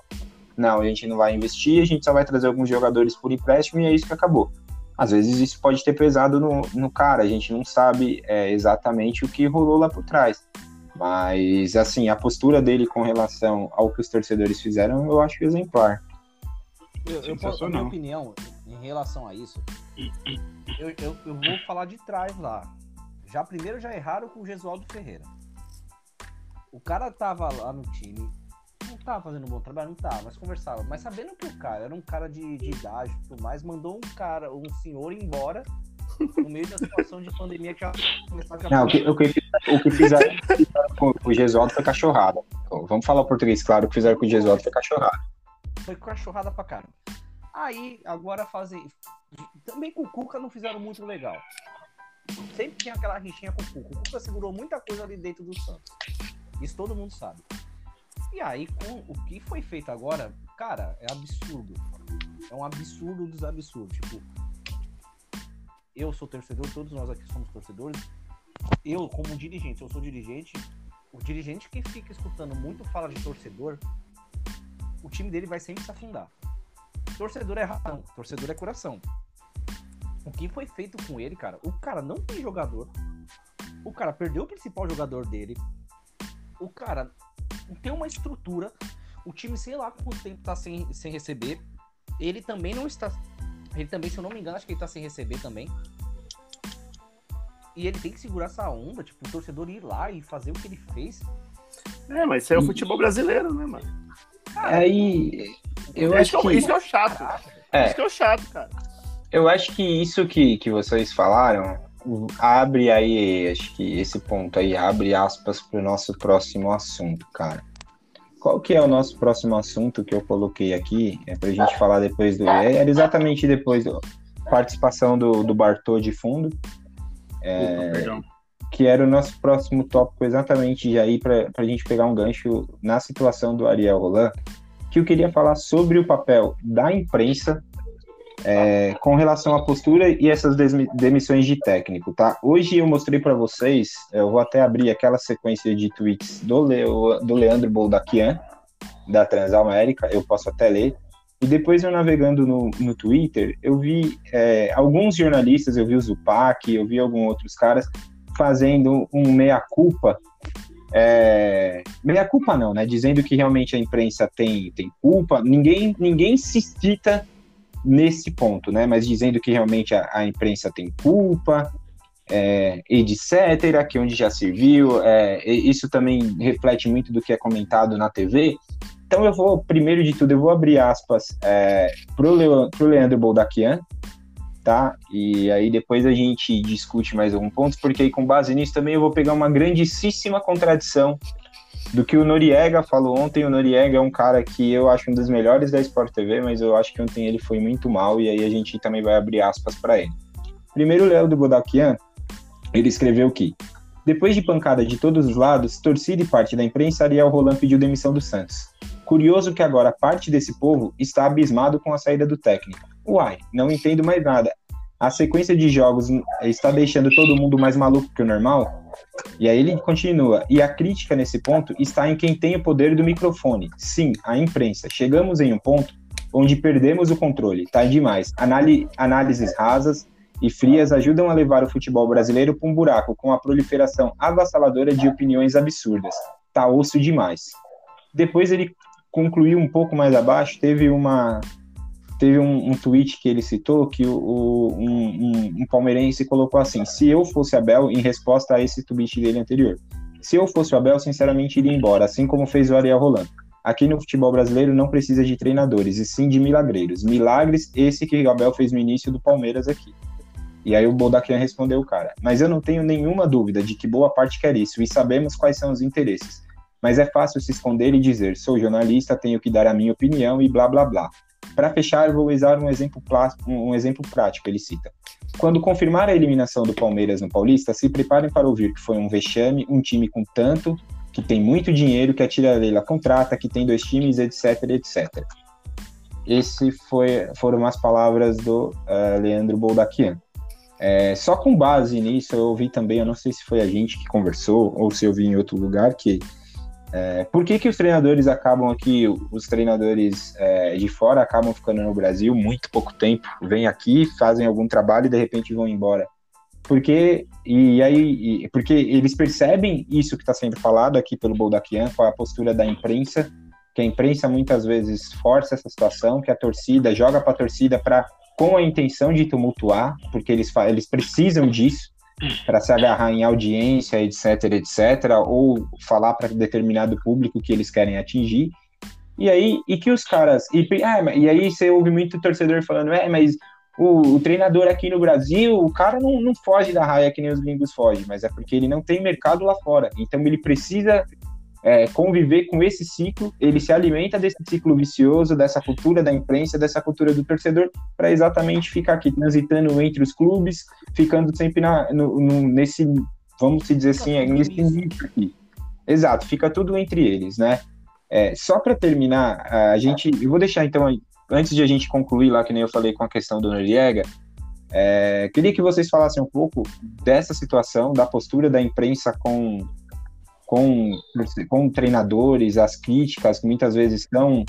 não, a gente não vai investir, a gente só vai trazer alguns jogadores por empréstimo e é isso que acabou. Às vezes isso pode ter pesado no, no cara, a gente não sabe é, exatamente o que rolou lá por trás. Mas, assim, a postura dele com relação ao que os torcedores fizeram, eu acho exemplar. Eu, eu, posso- minha opinião em relação a isso, eu, eu, eu vou falar de trás lá. Já primeiro já erraram com o Gesualdo Ferreira. O cara tava lá no time, não tava fazendo um bom trabalho, não tava, mas conversava. Mas sabendo que o cara era um cara de, de idade e tudo mais, mandou um cara, um senhor embora no meio da situação de pandemia que já começava Não, o que, o que, o que fizeram com o Gesualdo foi cachorrada. Então, Vamos falar o português, claro, o que fizeram com o Gesualdo foi cachorrada. foi cachorrada pra caramba. Aí, agora fazem. Também com o Cuca não fizeram muito legal. Sempre tinha aquela rixinha com o Cuca. O Cuca segurou muita coisa ali dentro do Santos. Isso todo mundo sabe. E aí, com o que foi feito agora, cara, é absurdo. É um absurdo dos absurdos. Tipo, eu sou torcedor, todos nós aqui somos torcedores. Eu, como dirigente, eu sou dirigente. O dirigente que fica escutando muito fala de torcedor, o time dele vai sempre se afundar. Torcedor é razão, torcedor é coração. O que foi feito com ele, cara? O cara não tem jogador. O cara perdeu o principal jogador dele. O cara não tem uma estrutura. O time, sei lá quanto tempo tá sem, sem receber. Ele também não está. Ele também, se eu não me engano, acho que ele tá sem receber também. E ele tem que segurar essa onda, tipo, o torcedor ir lá e fazer o que ele fez. É, mas isso é o futebol brasileiro, né, mano? Aí, eu isso, acho que... que... isso que é o chato. É. Isso que é o chato, cara. Eu acho que isso que, que vocês falaram abre aí, acho que esse ponto aí abre aspas para o nosso próximo assunto, cara. Qual que é o nosso próximo assunto que eu coloquei aqui? É pra gente falar depois do. é, Era exatamente depois da participação do, do Bartô de fundo, Opa, perdão. que era o nosso próximo tópico exatamente aí para a gente pegar um gancho na situação do Ariel Roland, que eu queria falar sobre o papel da imprensa é, com relação à postura e essas demissões de técnico, tá? Hoje eu mostrei para vocês, eu vou até abrir aquela sequência de tweets do, Leo, do Leandro Boldaquian, da Transamérica, eu posso até ler. E depois eu navegando no, no Twitter, eu vi é, alguns jornalistas, eu vi o Zupac, eu vi alguns outros caras fazendo um meia-culpa. É, meia-culpa não, né? Dizendo que realmente a imprensa tem, tem culpa. Ninguém, ninguém se cita nesse ponto, né? Mas dizendo que realmente a, a imprensa tem culpa, é, etc., que onde já se viu, é, isso também reflete muito do que é comentado na TV. Então eu vou, primeiro de tudo, eu vou abrir aspas é, pro, Leo, Leandro Boldaquian, tá? E aí depois a gente discute mais algum ponto, porque aí com base nisso também eu vou pegar uma grandíssima contradição do que o Noriega falou ontem. O Noriega é um cara que eu acho um dos melhores da Sport TV, mas eu acho que ontem ele foi muito mal e aí a gente também vai abrir aspas para ele. Primeiro, o Léo do Bodaquian, ele escreveu que depois de pancada de todos os lados, torcida e parte da imprensa, Ariel Roland pediu demissão do Santos. Curioso que agora parte desse povo está abismado com a saída do técnico. Uai, não entendo mais nada. A sequência de jogos está deixando todo mundo mais maluco que o normal? E aí ele continua. E a crítica nesse ponto está em quem tem o poder do microfone. Sim, a imprensa. Chegamos em um ponto onde perdemos o controle. Tá demais. Anali análises rasas, e frias ajudam a levar o futebol brasileiro para um buraco com a proliferação avassaladora de opiniões absurdas. Tá osso demais. Depois ele concluiu um pouco mais abaixo, teve uma teve um, um tweet que ele citou que o, o um, um, um, palmeirense colocou assim: se eu fosse Abel, em resposta a esse tweet dele anterior, se eu fosse o Abel, sinceramente iria embora, assim como fez o Ariel Rolando. Aqui no futebol brasileiro não precisa de treinadores, e sim de milagreiros. Milagres, esse que o Abel fez no início do Palmeiras aqui. E aí o Boldaquian respondeu o cara, mas eu não tenho nenhuma dúvida de que boa parte quer isso e sabemos quais são os interesses. Mas é fácil se esconder e dizer, sou jornalista, tenho que dar a minha opinião e blá blá blá. Para fechar, vou usar um exemplo, um exemplo prático, ele cita. Quando confirmar a eliminação do Palmeiras no Paulista, se preparem para ouvir que foi um vexame, um time com tanto, que tem muito dinheiro, que a Tiralela contrata, que tem dois times, etc, etc. Esse foi, foram as palavras do uh, Leandro Boldaquian. É, só com base nisso, eu ouvi também, eu não sei se foi a gente que conversou ou se eu vi em outro lugar, que é, por que, que os treinadores acabam aqui, os treinadores é, de fora acabam ficando no Brasil muito pouco tempo, vêm aqui, fazem algum trabalho e de repente vão embora? Porque, e aí, e, porque eles percebem isso que está sendo falado aqui pelo Boldaquian, com a postura da imprensa, que a imprensa muitas vezes força essa situação, que a torcida joga para a torcida para com a intenção de tumultuar, porque eles, eles precisam disso para se agarrar em audiência, etc, etc, ou falar para determinado público que eles querem atingir. E aí, e que os caras. E, ah, e aí você ouve muito torcedor falando, é, mas o, o, treinador aqui no Brasil, o cara não, não foge da raia que nem os gringos fogem, mas é porque ele não tem mercado lá fora. Então ele precisa é, conviver com esse ciclo, ele se alimenta desse ciclo vicioso, dessa cultura da imprensa, dessa cultura do torcedor, para exatamente ficar aqui transitando entre os clubes, ficando sempre na, no, no, nesse, vamos dizer assim, nesse nicho aqui. Exato, fica tudo entre eles, né? É, só para terminar, a gente, eu vou deixar então, antes de a gente concluir lá, que nem eu falei com a questão do Noriega, é, queria que vocês falassem um pouco dessa situação, da postura da imprensa com com, com treinadores, as críticas que muitas vezes são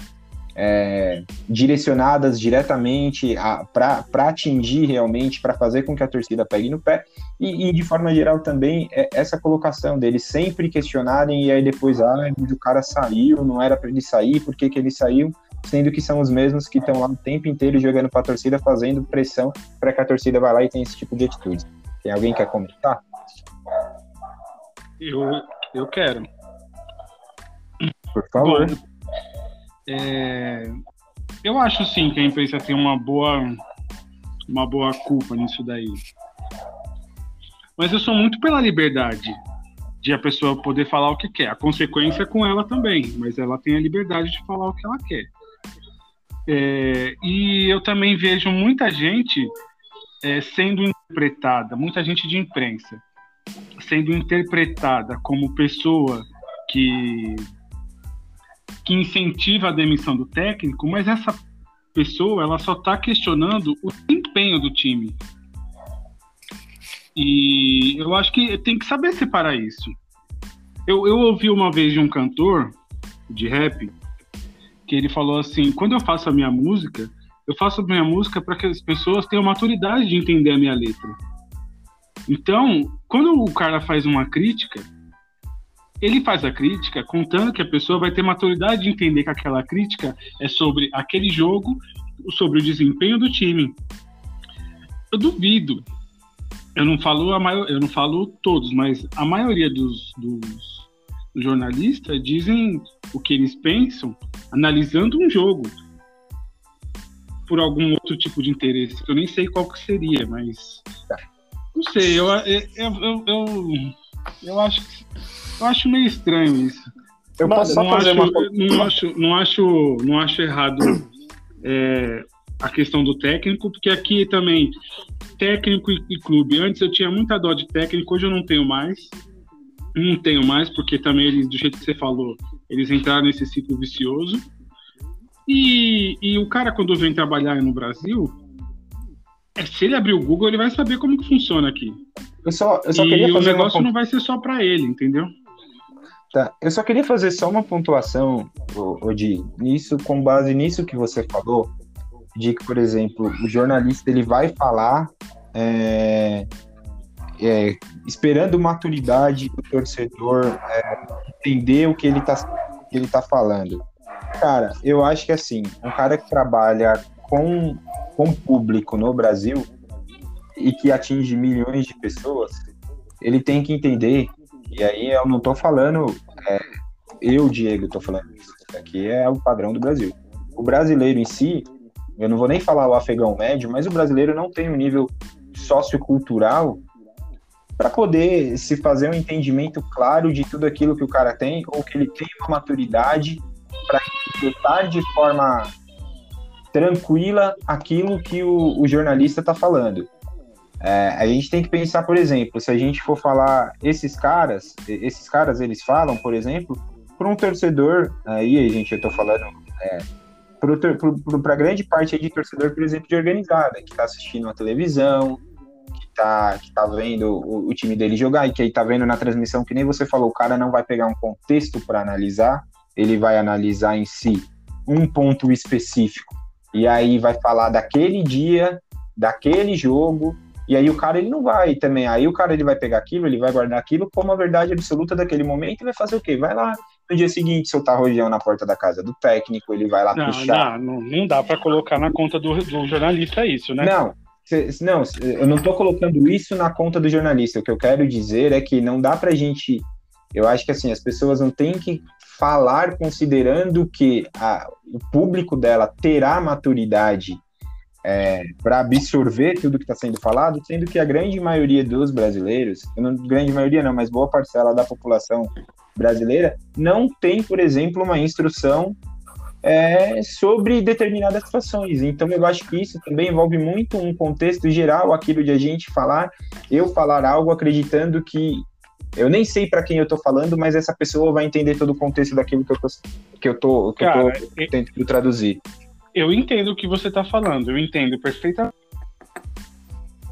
é, direcionadas diretamente para atingir realmente, para fazer com que a torcida pegue no pé, e, e, de forma geral também é essa colocação deles sempre questionarem e aí depois, ah, o cara saiu, não era para ele sair, por que, que ele saiu? Sendo que são os mesmos que estão lá o tempo inteiro jogando para a torcida, fazendo pressão para que a torcida vá lá e tenha esse tipo de atitude. Tem alguém que quer comentar? Eu, eu quero. Por favor. Bom, é, eu acho sim que a imprensa tem uma boa, uma boa culpa nisso daí. Mas eu sou muito pela liberdade de a pessoa poder falar o que quer. A consequência é com ela também, mas ela tem a liberdade de falar o que ela quer. É, e eu também vejo muita gente é, sendo interpretada, muita gente de imprensa, sendo interpretada como pessoa que, que incentiva a demissão do técnico, mas essa pessoa ela só está questionando o desempenho do time. E eu acho que tem que saber separar isso. Eu, eu ouvi uma vez de um cantor de rap que ele falou assim: quando eu faço a minha música, eu faço a minha música para que as pessoas tenham maturidade de entender a minha letra. Então, quando o cara faz uma crítica, ele faz a crítica contando que a pessoa vai ter maturidade de entender que aquela crítica é sobre aquele jogo, sobre o desempenho do time. Eu duvido. Eu não falo a maior, eu não falo todos, mas a maioria dos, dos jornalistas dizem o que eles pensam analisando um jogo por algum outro tipo de interesse. Eu nem sei qual que seria, mas não sei. Eu, eu, eu, eu, eu acho eu acho meio estranho isso. Eu posso não fazer acho, uma... não acho, não acho, não acho errado é, a questão do técnico, porque aqui também técnico e, e clube. Antes eu tinha muita dó de técnico, hoje eu não tenho mais. Não tenho mais, porque também eles, do jeito que você falou, eles entraram nesse ciclo vicioso. E, e o cara, quando vem trabalhar no Brasil, é, se ele abrir o Google, ele vai saber como que funciona aqui. Eu só, eu só e queria fazer o negócio uma... não vai ser só para ele, entendeu? Tá, eu só queria fazer só uma pontuação, Odi, nisso, com base nisso que você falou, de que, por exemplo, o jornalista ele vai falar é, é, esperando maturidade do torcedor é, entender o que ele está ele tá falando. Cara, eu acho que assim, um cara que trabalha com, com público no Brasil e que atinge milhões de pessoas, ele tem que entender, e aí eu não estou falando, é, eu, Diego, estou falando isso, aqui é o padrão do Brasil. O brasileiro em si, eu não vou nem falar o afegão médio, mas o brasileiro não tem um nível sociocultural para poder se fazer um entendimento claro de tudo aquilo que o cara tem, ou que ele tem uma maturidade para interpretar de forma tranquila aquilo que o, o jornalista está falando. É, a gente tem que pensar, por exemplo, se a gente for falar esses caras, esses caras eles falam, por exemplo, para um torcedor, aí a gente eu estou falando é, para grande parte de torcedor, por exemplo, de organizada, que está assistindo a televisão, que está que tá vendo o, o, time dele jogar e que aí está vendo na transmissão, que nem você falou, o cara não vai pegar um contexto para analisar, ele vai analisar em si um ponto específico. E aí vai falar daquele dia, daquele jogo, e aí o cara ele não vai também. Aí o cara ele vai pegar aquilo, ele vai guardar aquilo como a verdade absoluta daquele momento e vai fazer o quê? Vai lá no dia seguinte soltar rojão na porta da casa do técnico, ele vai lá não, puxar. Não, não dá para colocar na conta do, do jornalista isso, né? Não, não, eu não estou colocando isso na conta do jornalista. O que eu quero dizer é que não dá para gente. Eu acho que assim as pessoas não têm que falar considerando que a, o público dela terá maturidade é, para absorver tudo que está sendo falado, sendo que a grande maioria dos brasileiros, não grande maioria não, mas boa parcela da população brasileira não tem, por exemplo, uma instrução é, sobre determinadas situações. Então, eu acho que isso também envolve muito um contexto geral, aquilo de a gente falar, eu falar algo acreditando que eu nem sei para quem eu estou falando, mas essa pessoa vai entender todo o contexto daquilo que eu tô, que eu tô, que Cara, eu tô tentando traduzir eu entendo o que você tá falando, eu entendo perfeitamente.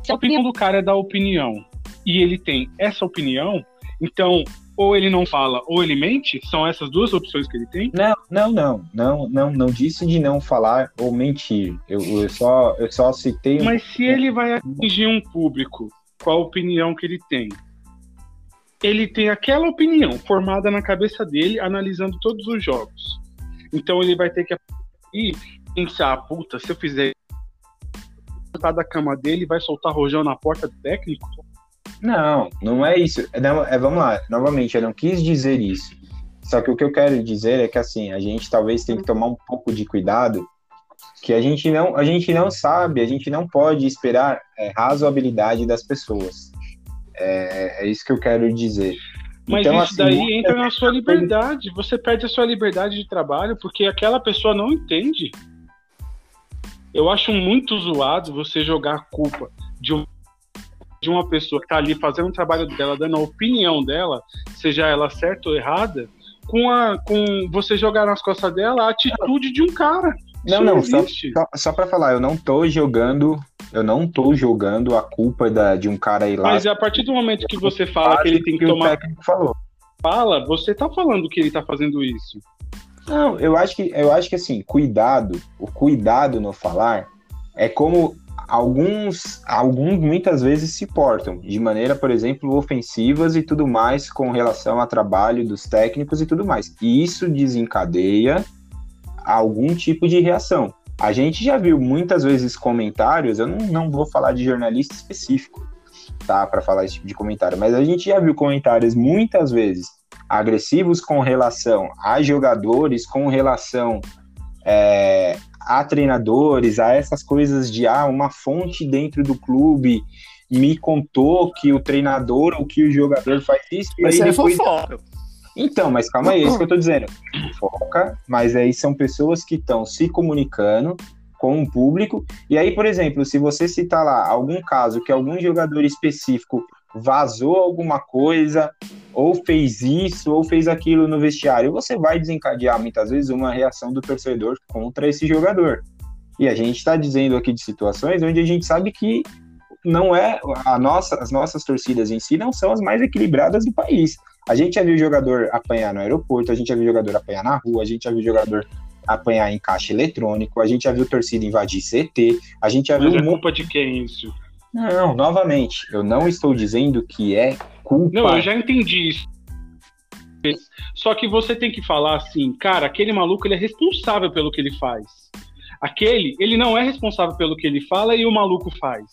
A opinião do cara é da opinião e ele tem essa opinião, então ou ele não fala ou ele mente, são essas duas opções que ele tem? Não, não, não, não, não, não disse de não falar ou mentir. Eu, eu só, eu só citei. Um... Mas se ele vai atingir um público com a opinião que ele tem, ele tem aquela opinião formada na cabeça dele, analisando todos os jogos. Então ele vai ter que ir pensar, puta, se eu fizer da cama dele, vai soltar rojão na porta do técnico? Não, não é isso. Não, é, vamos lá, novamente, eu não quis dizer isso. Só que o que eu quero dizer é que assim, a gente talvez tem que tomar um pouco de cuidado, que a gente não, a gente não sabe, a gente não pode esperar é, razoabilidade das pessoas. É, é isso que eu quero dizer. Mas então, isso assim, daí entra na sua liberdade. Você perde a sua liberdade de trabalho porque aquela pessoa não entende. Eu acho muito zoado você jogar a culpa de, um, de uma pessoa que está ali fazendo o trabalho dela, dando a opinião dela, seja ela certa ou errada, com, a, com você jogar nas costas dela a atitude de um cara. Não, não, só, só, só para falar, eu não tô jogando, eu não tô jogando a culpa da, de um cara aí lá. Mas a partir do momento que você fala que ele tem que, que tomar. falou. Fala, você tá falando que ele tá fazendo isso. Não, eu acho que eu acho que assim, cuidado, o cuidado no falar é como alguns, alguns muitas vezes se portam de maneira, por exemplo, ofensivas e tudo mais com relação ao trabalho dos técnicos e tudo mais. E isso desencadeia algum tipo de reação. A gente já viu muitas vezes comentários, eu não, não vou falar de jornalista específico, tá, para falar esse tipo de comentário, mas a gente já viu comentários muitas vezes agressivos com relação a jogadores, com relação é, a treinadores, a essas coisas de ah, uma fonte dentro do clube me contou que o treinador ou que o jogador faz isso. Mas e aí aí é depois... fofoca. Então, mas calma aí, é isso que eu tô dizendo. Foca, mas aí são pessoas que estão se comunicando com o público. E aí, por exemplo, se você citar lá algum caso que algum jogador específico vazou alguma coisa, ou fez isso, ou fez aquilo no vestiário, você vai desencadear muitas vezes uma reação do torcedor contra esse jogador. E a gente está dizendo aqui de situações onde a gente sabe que não é a nossa, as nossas torcidas em si não são as mais equilibradas do país. A gente já viu jogador apanhar no aeroporto, a gente já viu jogador apanhar na rua, a gente já viu jogador apanhar em caixa eletrônico, a gente já viu torcida invadir CT, a gente já Mas viu é um monte culpa de quem isso? não, novamente, eu não estou dizendo que é culpa. Não, eu já entendi isso. Só que você tem que falar assim, cara, aquele maluco ele é responsável pelo que ele faz. Aquele, ele não é responsável pelo que ele fala e o maluco faz.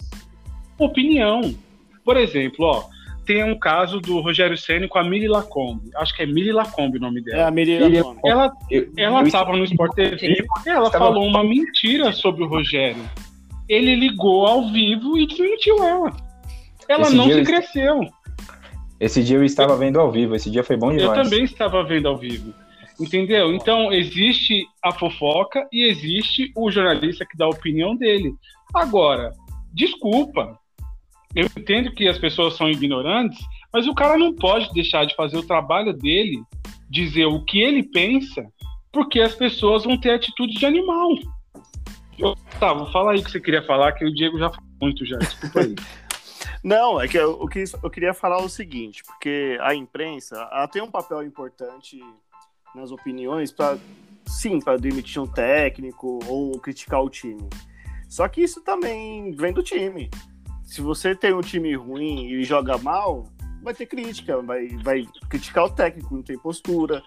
Opinião. Por exemplo, ó, tem um caso do Rogério Ceni com a Miri Lacombe. Acho que é Miri Lacombe o nome É dela. a Miriam Ele- Nome. Ela, Eu- ela eu estava no Sport TV, ela Estava- falou uma mentira sobre o Rogério. Ele ligou ao vivo e desmentiu ela. Ela Esse não se eu- cresceu. Esse dia eu estava vendo ao vivo, esse dia foi bom Eu demais. também estava vendo ao vivo. Entendeu? Então, existe a fofoca e existe o jornalista que dá a opinião dele. Agora, desculpa. Eu entendo que as pessoas são ignorantes, mas o cara não pode deixar de fazer o trabalho dele, dizer o que ele pensa, porque as pessoas vão ter atitude de animal. Tá, vou falar aí que você queria falar, que o Diego já falou muito já. Desculpa aí. [LAUGHS] Não, é que eu, eu eu queria falar o seguinte, porque a imprensa tem um papel importante nas opiniões para sim, para demitir um técnico ou criticar o time. Só que isso também vem do time. Se você tem um time ruim e joga mal, vai ter crítica, vai, vai criticar o técnico, não tem postura.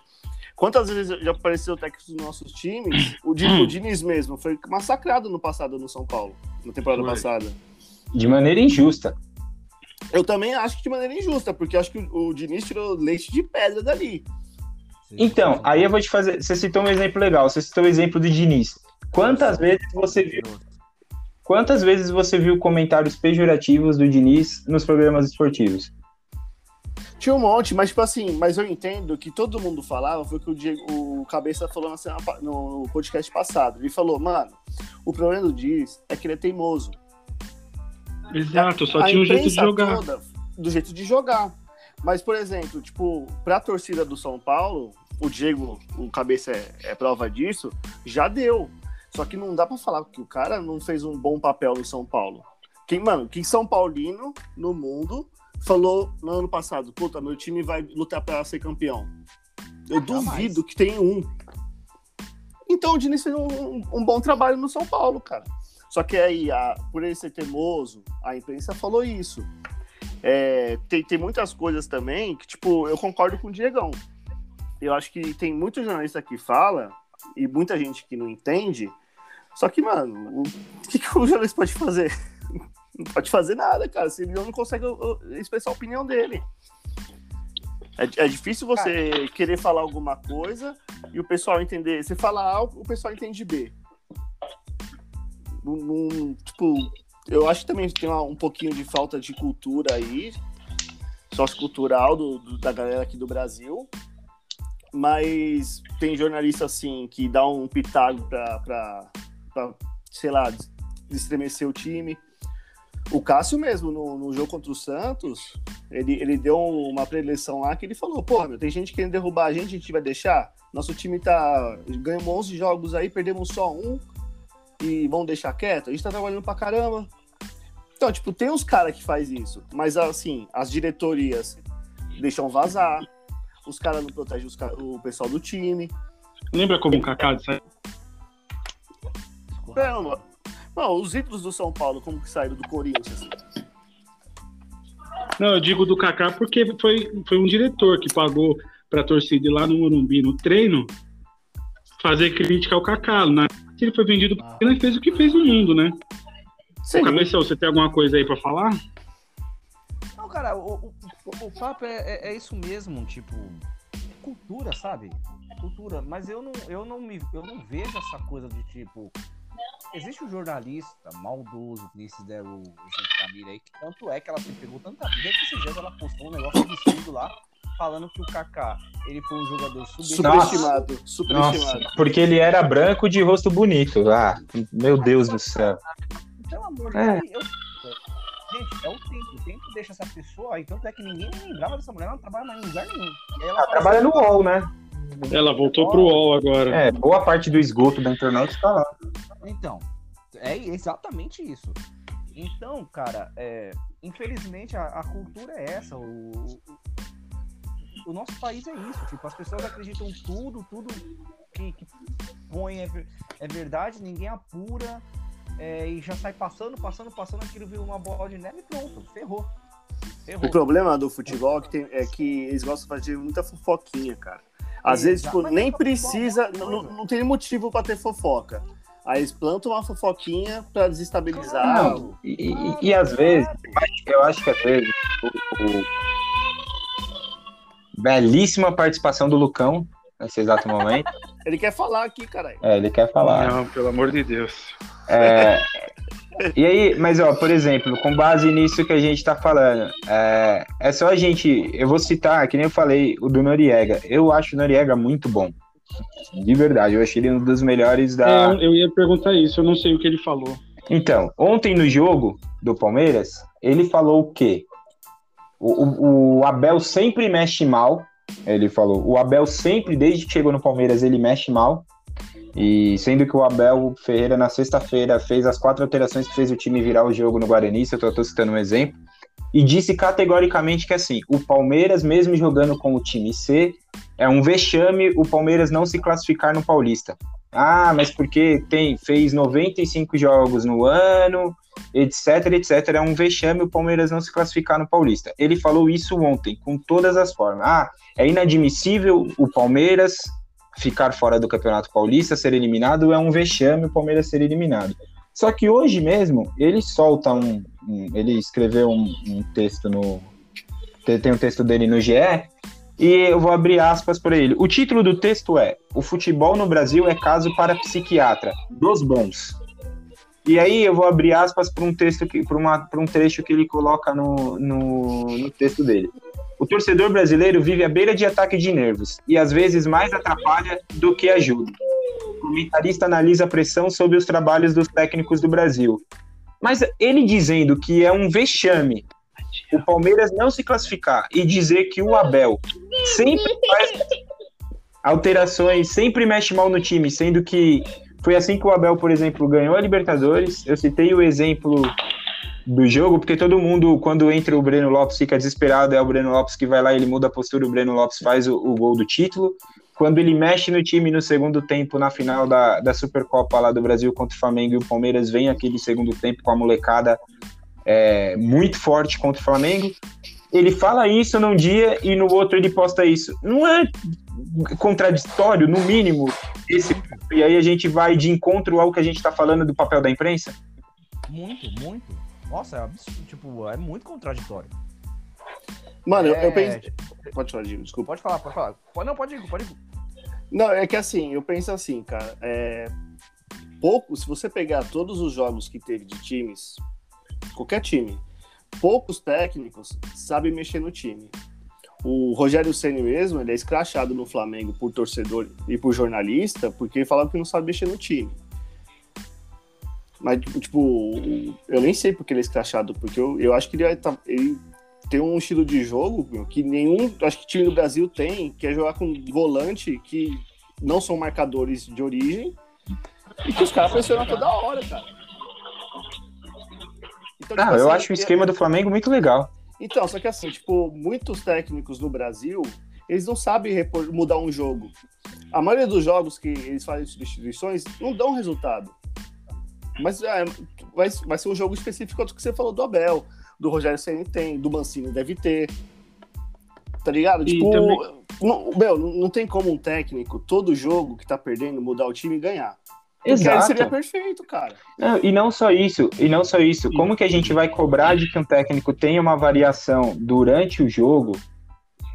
Quantas vezes já apareceu técnico dos nossos times? [CLEARS THROAT] O, o Diniz mesmo foi massacrado no passado no São Paulo, na temporada Foi. passada. De maneira injusta. Eu também acho que de maneira injusta, porque acho que o, o Diniz tirou leite de pedra dali. Então, aí eu vou te fazer. Você citou um exemplo legal, você citou o exemplo do Diniz. Quantas vezes você viu? Quantas vezes você viu comentários pejorativos do Diniz nos programas esportivos? Tinha um monte, mas tipo assim, mas eu entendo que todo mundo falava, foi o que o, Diego, o Cabeça falou na semana no, podcast passado. Ele falou, mano, o problema do Diniz é que ele é teimoso. Exato, só A tinha um jeito de jogar. toda, do jeito de jogar. Mas, por exemplo, tipo, pra torcida do São Paulo, o Diego, o cabeça é, é prova disso, já deu. Só que não dá pra falar que o cara não fez um bom papel no São Paulo. Quem, mano, quem São Paulino no mundo falou no ano passado, puta, meu time vai lutar pra ser campeão. Eu duvido que tem um. Então o Diniz fez um, um bom trabalho no São Paulo, cara. Só que aí, a- por ele ser teimoso, a imprensa falou isso. É, tem, tem muitas coisas também que, tipo, eu concordo com o Diegão. Eu acho que tem muito jornalista que fala e muita gente que não entende. Só que, mano, o que, que o jornalista pode fazer? [LAUGHS] Não pode fazer nada, cara. Se ele não consegue expressar a opinião dele. É, é difícil você querer falar alguma coisa e o pessoal entender. Você fala A, o pessoal entende B. Não- tipo, eu acho que também tem uma- um pouquinho de falta de cultura aí, sociocultural do, do- da galera aqui do Brasil. Mas tem jornalista assim que dá um pitago pra sei lá, estremecer o time. O Cássio mesmo, no, no jogo contra o Santos, ele, ele deu uma preleção lá que ele falou, porra, meu, tem gente querendo derrubar a gente, a gente vai deixar? Nosso time tá. Ganhamos 11 jogos aí, perdemos só um e vão deixar quieto? A gente tá trabalhando pra caramba. Então, tipo, tem uns caras que faz isso, mas assim, as diretorias deixam vazar, os caras não protegem os o pessoal do time. Lembra como o Kaká saiu? Não, não, os ídolos do São Paulo, como que saíram do Corinthians? Não, eu digo do Kaká porque foi, foi um diretor que pagou pra torcida ir lá no Morumbi, no treino, fazer crítica ao Kaká. Ele foi vendido Ah. ele fez o que fez no mundo, né? Sim. Ô, Cabeção, você tem alguma coisa aí pra falar? Cara, o, o, o- papo é, é, é isso mesmo, tipo, cultura, sabe? É cultura, mas eu não, eu não me eu não vejo essa coisa de tipo. Existe um jornalista maldoso, que nem se der o exemplo da Mira aí, que tanto é que ela se pegou tanta vida que esses dias ela postou um negócio absurdo lá, falando que o Kaká, ele foi um jogador subestimado. Superestimado. Superestimado. Nossa, porque ele era branco de rosto bonito. Ah, meu Deus do céu. Pelo amor de É. Deus. eu- Gente, é o tempo. O tempo deixa essa pessoa aí. Tanto é que ninguém lembrava dessa mulher. Ela não trabalha mais em lugar nenhum. Ela fala trabalha no UOL, né? Ela voltou pro UOL agora. É, boa parte do esgoto da internet tá lá. Então, é exatamente isso. Então, cara, é, infelizmente a, a cultura é essa. O, o- o nosso país é isso. Tipo, as pessoas acreditam tudo, tudo que, que põe é, é verdade, ninguém apura. É, e já sai passando, passando, passando, aquilo vira uma bola de neve e pronto, ferrou. Ferrou. O problema do futebol é que, tem- é que eles gostam de fazer muita fofoquinha, cara. Às Exato. vezes, tipo, Mas nem é precisa, não, não tem motivo pra ter fofoca. Aí eles plantam uma fofoquinha pra desestabilizar. Não, e, e- e às vezes, eu acho que às vezes. o- o- Belíssima participação do Lucão nesse exato momento. Ele quer falar aqui, caralho. É, ele quer falar. Não, pelo amor de Deus. É, e aí, mas ó, por exemplo, com base nisso que a gente tá falando, é, é só a gente. Eu vou citar, que nem eu falei, o do Noriega. Eu acho o Noriega muito bom. De verdade, eu achei ele um dos melhores da. É, eu ia perguntar isso, eu não sei o que ele falou. Então, ontem no jogo do Palmeiras, ele falou o quê? O, o- o Abel sempre mexe mal. Ele falou, o Abel sempre, desde que chegou no Palmeiras, ele mexe mal. E sendo que o Abel Ferreira, na sexta-feira, fez as quatro alterações que fez o time virar o jogo no Guarani, se eu tô citando um exemplo, e disse categoricamente que assim, o Palmeiras, mesmo jogando com o time C, é um vexame o Palmeiras não se classificar no Paulista. Ah, mas porque tem, fez 95 jogos no ano, etc, etc. É um vexame o Palmeiras não se classificar no Paulista. Ele falou isso ontem, com todas as formas. Ah, é inadmissível o Palmeiras ficar fora do Campeonato Paulista, ser eliminado, é um vexame o Palmeiras ser eliminado. Só que hoje mesmo, ele solta um. um- ele escreveu um, um texto no. Tem um texto dele no GE, e eu vou abrir aspas para ele. O título do texto é: O futebol no Brasil é caso para psiquiatra, dos bons. E aí eu vou abrir aspas para um texto que para um trecho que ele coloca no, no, no texto dele. O torcedor brasileiro vive à beira de ataque de nervos e às vezes mais atrapalha do que ajuda. O comentarista analisa a pressão sobre os trabalhos dos técnicos do Brasil. Mas ele dizendo que é um vexame o Palmeiras não se classificar e dizer que o Abel sempre faz [LAUGHS] alterações, sempre mexe mal no time, sendo que foi assim que o Abel, por exemplo, ganhou a Libertadores. Eu citei o exemplo do jogo, porque todo mundo, quando entra o Breno Lopes, fica desesperado. É o Breno Lopes que vai lá, ele muda a postura, o Breno Lopes faz o, o gol do título. Quando ele mexe no time no segundo tempo, na final da, da Supercopa lá do Brasil contra o Flamengo e o Palmeiras, vem aquele segundo tempo com a molecada é, muito forte contra o Flamengo. Ele fala isso num dia e no outro ele posta isso. Não é contraditório, no mínimo, esse e aí a gente vai de encontro ao que a gente está falando do papel da imprensa? Muito, muito. Nossa, é absurdo. Tipo, é muito contraditório. Mano, eu- É, eu penso. Pode falar, Diego, desculpa. Pode falar, pode falar. Pode, não, pode ir, pode ir. Não, é que assim, eu penso assim, cara. É... Pouco, se você pegar todos os jogos que teve de times, qualquer time, poucos técnicos sabem mexer no time. O Rogério Ceni mesmo, ele é escrachado no Flamengo por torcedor e por jornalista, porque ele falava que não sabe mexer no time. Mas, tipo, eu nem sei porque ele é escrachado, porque eu, eu acho que ele, é- tá- ele tem um estilo de jogo meu, que nenhum, acho que time do Brasil tem, que é jogar com volante que não são marcadores de origem e que os caras pressionam toda hora, cara. Então, Ah, tipo eu assim, acho o esquema do Flamengo muito legal. Então, só que assim, tipo, muitos técnicos no Brasil, eles não sabem repor, mudar um jogo. A maioria dos jogos que eles fazem substituições não dão resultado. Mas é, vai, vai ser um jogo específico do que você falou do Abel, do Rogério Senna tem, do Mancini deve ter. Tá ligado? E tipo, também- não, meu, não, não tem como um técnico, todo jogo que tá perdendo, mudar o time e ganhar. Exato. seria perfeito, cara. Não, e não só isso, e não só isso. Como que a gente vai cobrar de que um técnico tenha uma variação durante o jogo?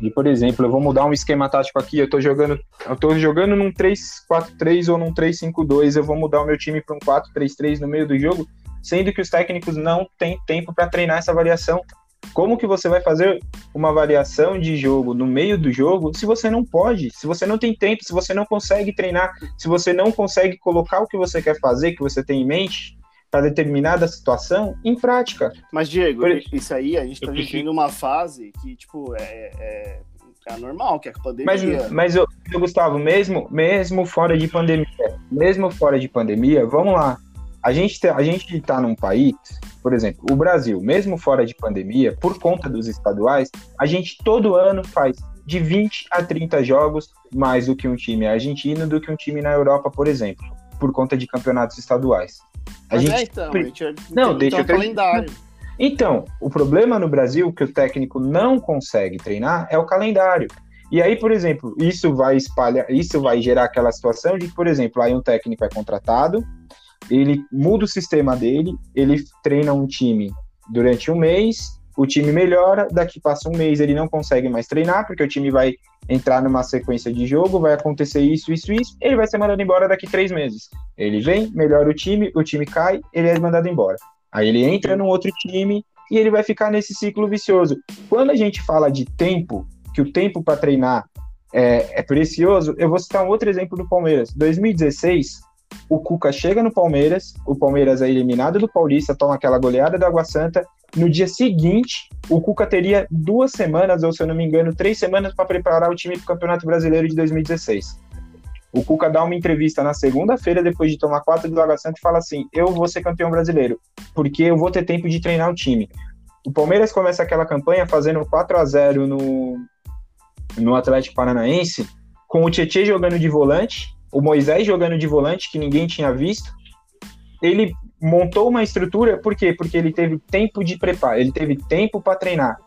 E, por exemplo, eu vou mudar um esquema tático aqui, eu tô jogando, eu tô jogando num 3-4-3 ou num 3-5-2, eu vou mudar o meu time para um 4-3-3 no meio do jogo, sendo que os técnicos não têm tempo para treinar essa variação. Como que você vai fazer uma variação de jogo no meio do jogo se você não pode, se você não tem tempo, se você não consegue treinar, se você não consegue colocar o que você quer fazer, que você tem em mente para determinada situação em prática? Mas, Diego, Por- isso aí, a gente tá preciso- vivendo uma fase que, tipo, é, é, é normal, que é a pandemia. Mas, mas eu, eu, Gustavo, mesmo, mesmo fora de pandemia, mesmo fora de pandemia, vamos lá. A gente, tá- a gente tá num país, por exemplo, o Brasil, mesmo fora de pandemia, por conta dos estaduais, a gente todo ano faz de 20 a 30 jogos mais do que um time argentino, do que um time na Europa, por exemplo, por conta de campeonatos estaduais. A Mas gente é, então, a gente Não, tem, deixa um eu calendário. então, o problema no Brasil que o técnico não consegue treinar é o calendário. E aí, por exemplo, isso vai espalhar, isso vai gerar aquela situação de por exemplo, aí um técnico é contratado, ele muda o sistema dele, ele treina um time durante um mês, o time melhora, daqui passa um mês ele não consegue mais treinar, porque o time vai entrar numa sequência de jogo, vai acontecer isso, isso, isso, ele vai ser mandado embora daqui três meses. Ele vem, melhora o time, o time cai, ele é mandado embora. Aí ele entra num outro time e ele vai ficar nesse ciclo vicioso. Quando a gente fala de tempo, que o tempo para treinar é, é precioso, eu vou citar um outro exemplo do Palmeiras. 2016, o Cuca chega no Palmeiras, o Palmeiras é eliminado do Paulista, toma aquela goleada da Água Santa. No dia seguinte, o Cuca teria duas semanas, ou se eu não me engano, três semanas para preparar o time para o Campeonato Brasileiro de 2016. O Cuca dá uma entrevista na segunda-feira, depois de tomar quatro do Água Santa, e fala assim: Eu vou ser campeão brasileiro, porque eu vou ter tempo de treinar o time. O Palmeiras começa aquela campanha fazendo 4 a 0 no, no Atlético Paranaense, com o Tietchan jogando de volante, o Moisés jogando de volante, que ninguém tinha visto. Ele montou uma estrutura, por quê? Porque ele teve tempo de preparo, ele teve tempo para treinar.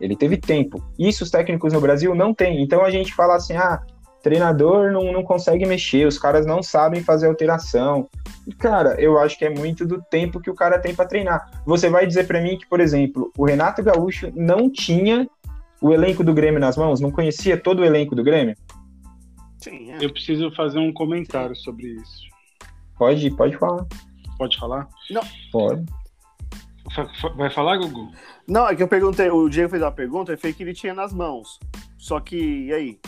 Ele teve tempo. Isso os técnicos no Brasil não têm. Então a gente fala assim: ah, treinador não, não consegue mexer, os caras não sabem fazer alteração. E, cara, eu acho que é muito do tempo que o cara tem para treinar. Você vai dizer para mim que, por exemplo, o Renato Gaúcho não tinha o elenco do Grêmio nas mãos, não conhecia todo o elenco do Grêmio? Sim, é. Eu preciso fazer um comentário sobre isso. Pode, pode falar. Pode falar? Pode. Fa- fa- Vai falar, Gugu? Não, é que eu perguntei, o Diego fez uma pergunta, eu falei que ele tinha nas mãos. Só que, e aí?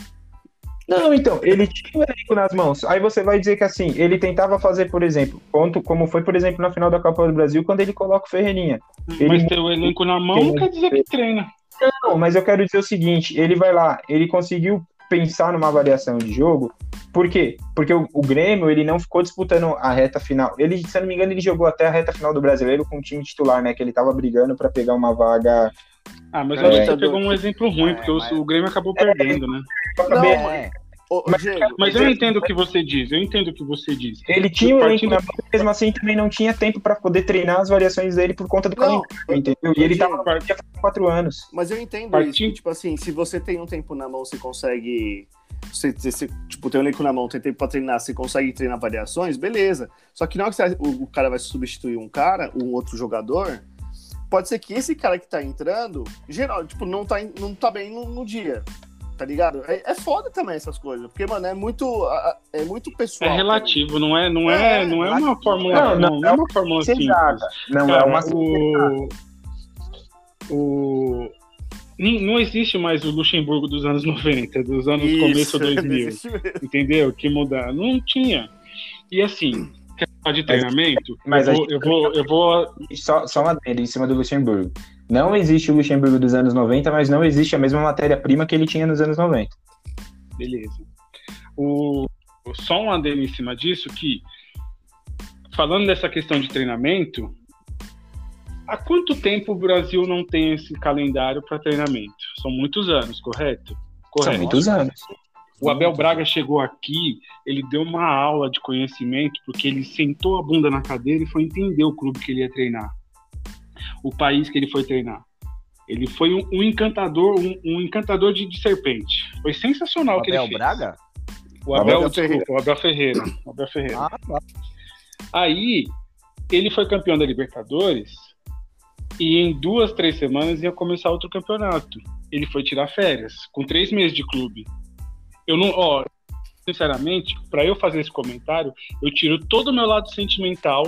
Não, então, ele tinha o elenco nas mãos. Aí você vai dizer que assim, ele tentava fazer, por exemplo, ponto, como foi, por exemplo, na final da Copa do Brasil, quando ele coloca o Ferreirinha. Ele- Mas ter o elenco na mão não quer dizer que treina. Não, mas eu quero dizer o seguinte: ele vai lá, ele conseguiu pensar numa variação de jogo. Por quê? Porque o, o Grêmio ele não ficou disputando a reta final. Ele, se eu não me engano, ele jogou até a reta final do brasileiro com o time titular, né? Que ele tava brigando para pegar uma vaga. Ah, mas É, eu acho que você pegou um exemplo ruim, É, porque o- mas- o Grêmio acabou perdendo, né? Não, É, Ô, Mas- Diego, Mas eu entendo o que você diz, eu entendo o que você diz. Ele tinha elenco Partindo- na mão, mesmo assim também não tinha tempo para poder treinar as variações dele por conta do Não, calendário, entendeu? E ele Diego, tava no dia faz quatro anos. Mas eu entendo Partindo- isso. que, Tipo assim, se você tem um tempo na mão, você consegue. Você, você- você, tipo, tem um elenco na mão, tem tempo pra treinar, você consegue treinar variações, beleza. Só que na hora que você- o, o cara vai substituir um cara, um outro jogador, pode ser que esse cara que tá entrando, geral, tipo, não tá, não tá bem no, no dia. Tá ligado? É, é foda também essas coisas. Porque, mano, é muito. É muito pessoal. É também. relativo, não é, não é, É, não é uma fórmula, Não, não, não, é uma fórmula simples. Não Cara, é uma o, o não existe mais o Luxemburgo dos anos 90, dos anos Isso, começo 2000, [LAUGHS] existe mesmo. entendeu? Que mudar, não tinha. E assim, de treinamento? mas eu, a vou, gente- eu vou, eu vou, Só, só uma adendo em cima do Luxemburgo. Não existe o Luxemburgo dos anos 90, mas não existe a mesma matéria-prima que ele tinha nos anos 90. beleza. O só um adendo em cima disso que falando dessa questão de treinamento, há quanto tempo o Brasil não tem esse calendário para treinamento? São muitos anos, correto? São muitos anos. O Abel Braga chegou aqui, ele deu uma aula de conhecimento, porque ele sentou a bunda na cadeira e foi entender o clube que ele ia treinar. O país que ele foi treinar. Ele foi um, um encantador, um, um encantador de, de, serpente. Foi sensacional o que ele fez. Braga? O Abel, Abel Ferreira. o Abel Ferreira. O Abel Ferreira. Ah, tá. Aí, ele foi campeão da Libertadores e em duas, três semanas ia começar outro campeonato. Ele foi tirar férias, com três meses de clube. Eu não, ó, sinceramente, para eu fazer esse comentário, eu tiro todo o meu lado sentimental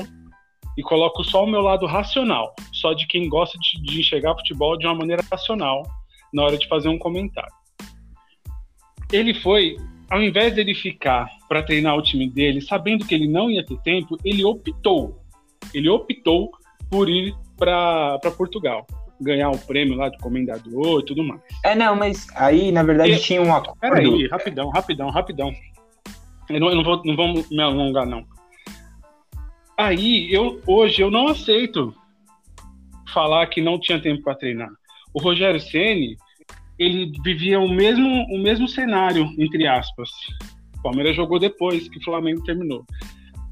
e coloco só o meu lado racional, só de quem gosta de, de enxergar futebol de uma maneira racional na hora de fazer um comentário. Ele foi, ao invés dele ficar para treinar o time dele, sabendo que ele não ia ter tempo, ele optou, ele optou por ir para Portugal ganhar o prêmio lá de comendador e tudo mais. É, não, mas aí, na verdade, e... tinha um acordo. Peraí, rapidão, rapidão, rapidão. Eu não, eu não, vou, não vou me alongar, não. Aí, eu, hoje, eu não aceito falar que não tinha tempo para treinar. O Rogério Ceni ele vivia o mesmo, o mesmo cenário, entre aspas. O Palmeiras jogou depois que o Flamengo terminou.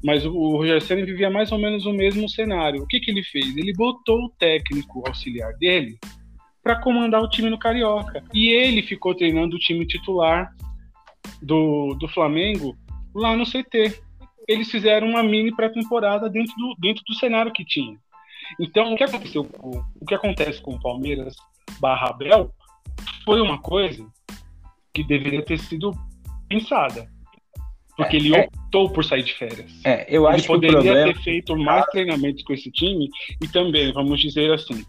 Mas o, o Rogério Senna vivia mais ou menos o mesmo cenário. O que, que ele fez? Ele botou o técnico auxiliar dele para comandar o time no Carioca. E ele ficou treinando o time titular do, do Flamengo lá no CT. Eles fizeram uma mini pré-temporada dentro do, dentro do cenário que tinha. Então, o que aconteceu com, o que acontece com o Palmeiras barra Abel foi uma coisa que deveria ter sido pensada. Porque é, ele é. optou por sair de férias. É, eu acho ele poderia que problema... ter feito mais treinamentos com esse time e também, vamos dizer assim,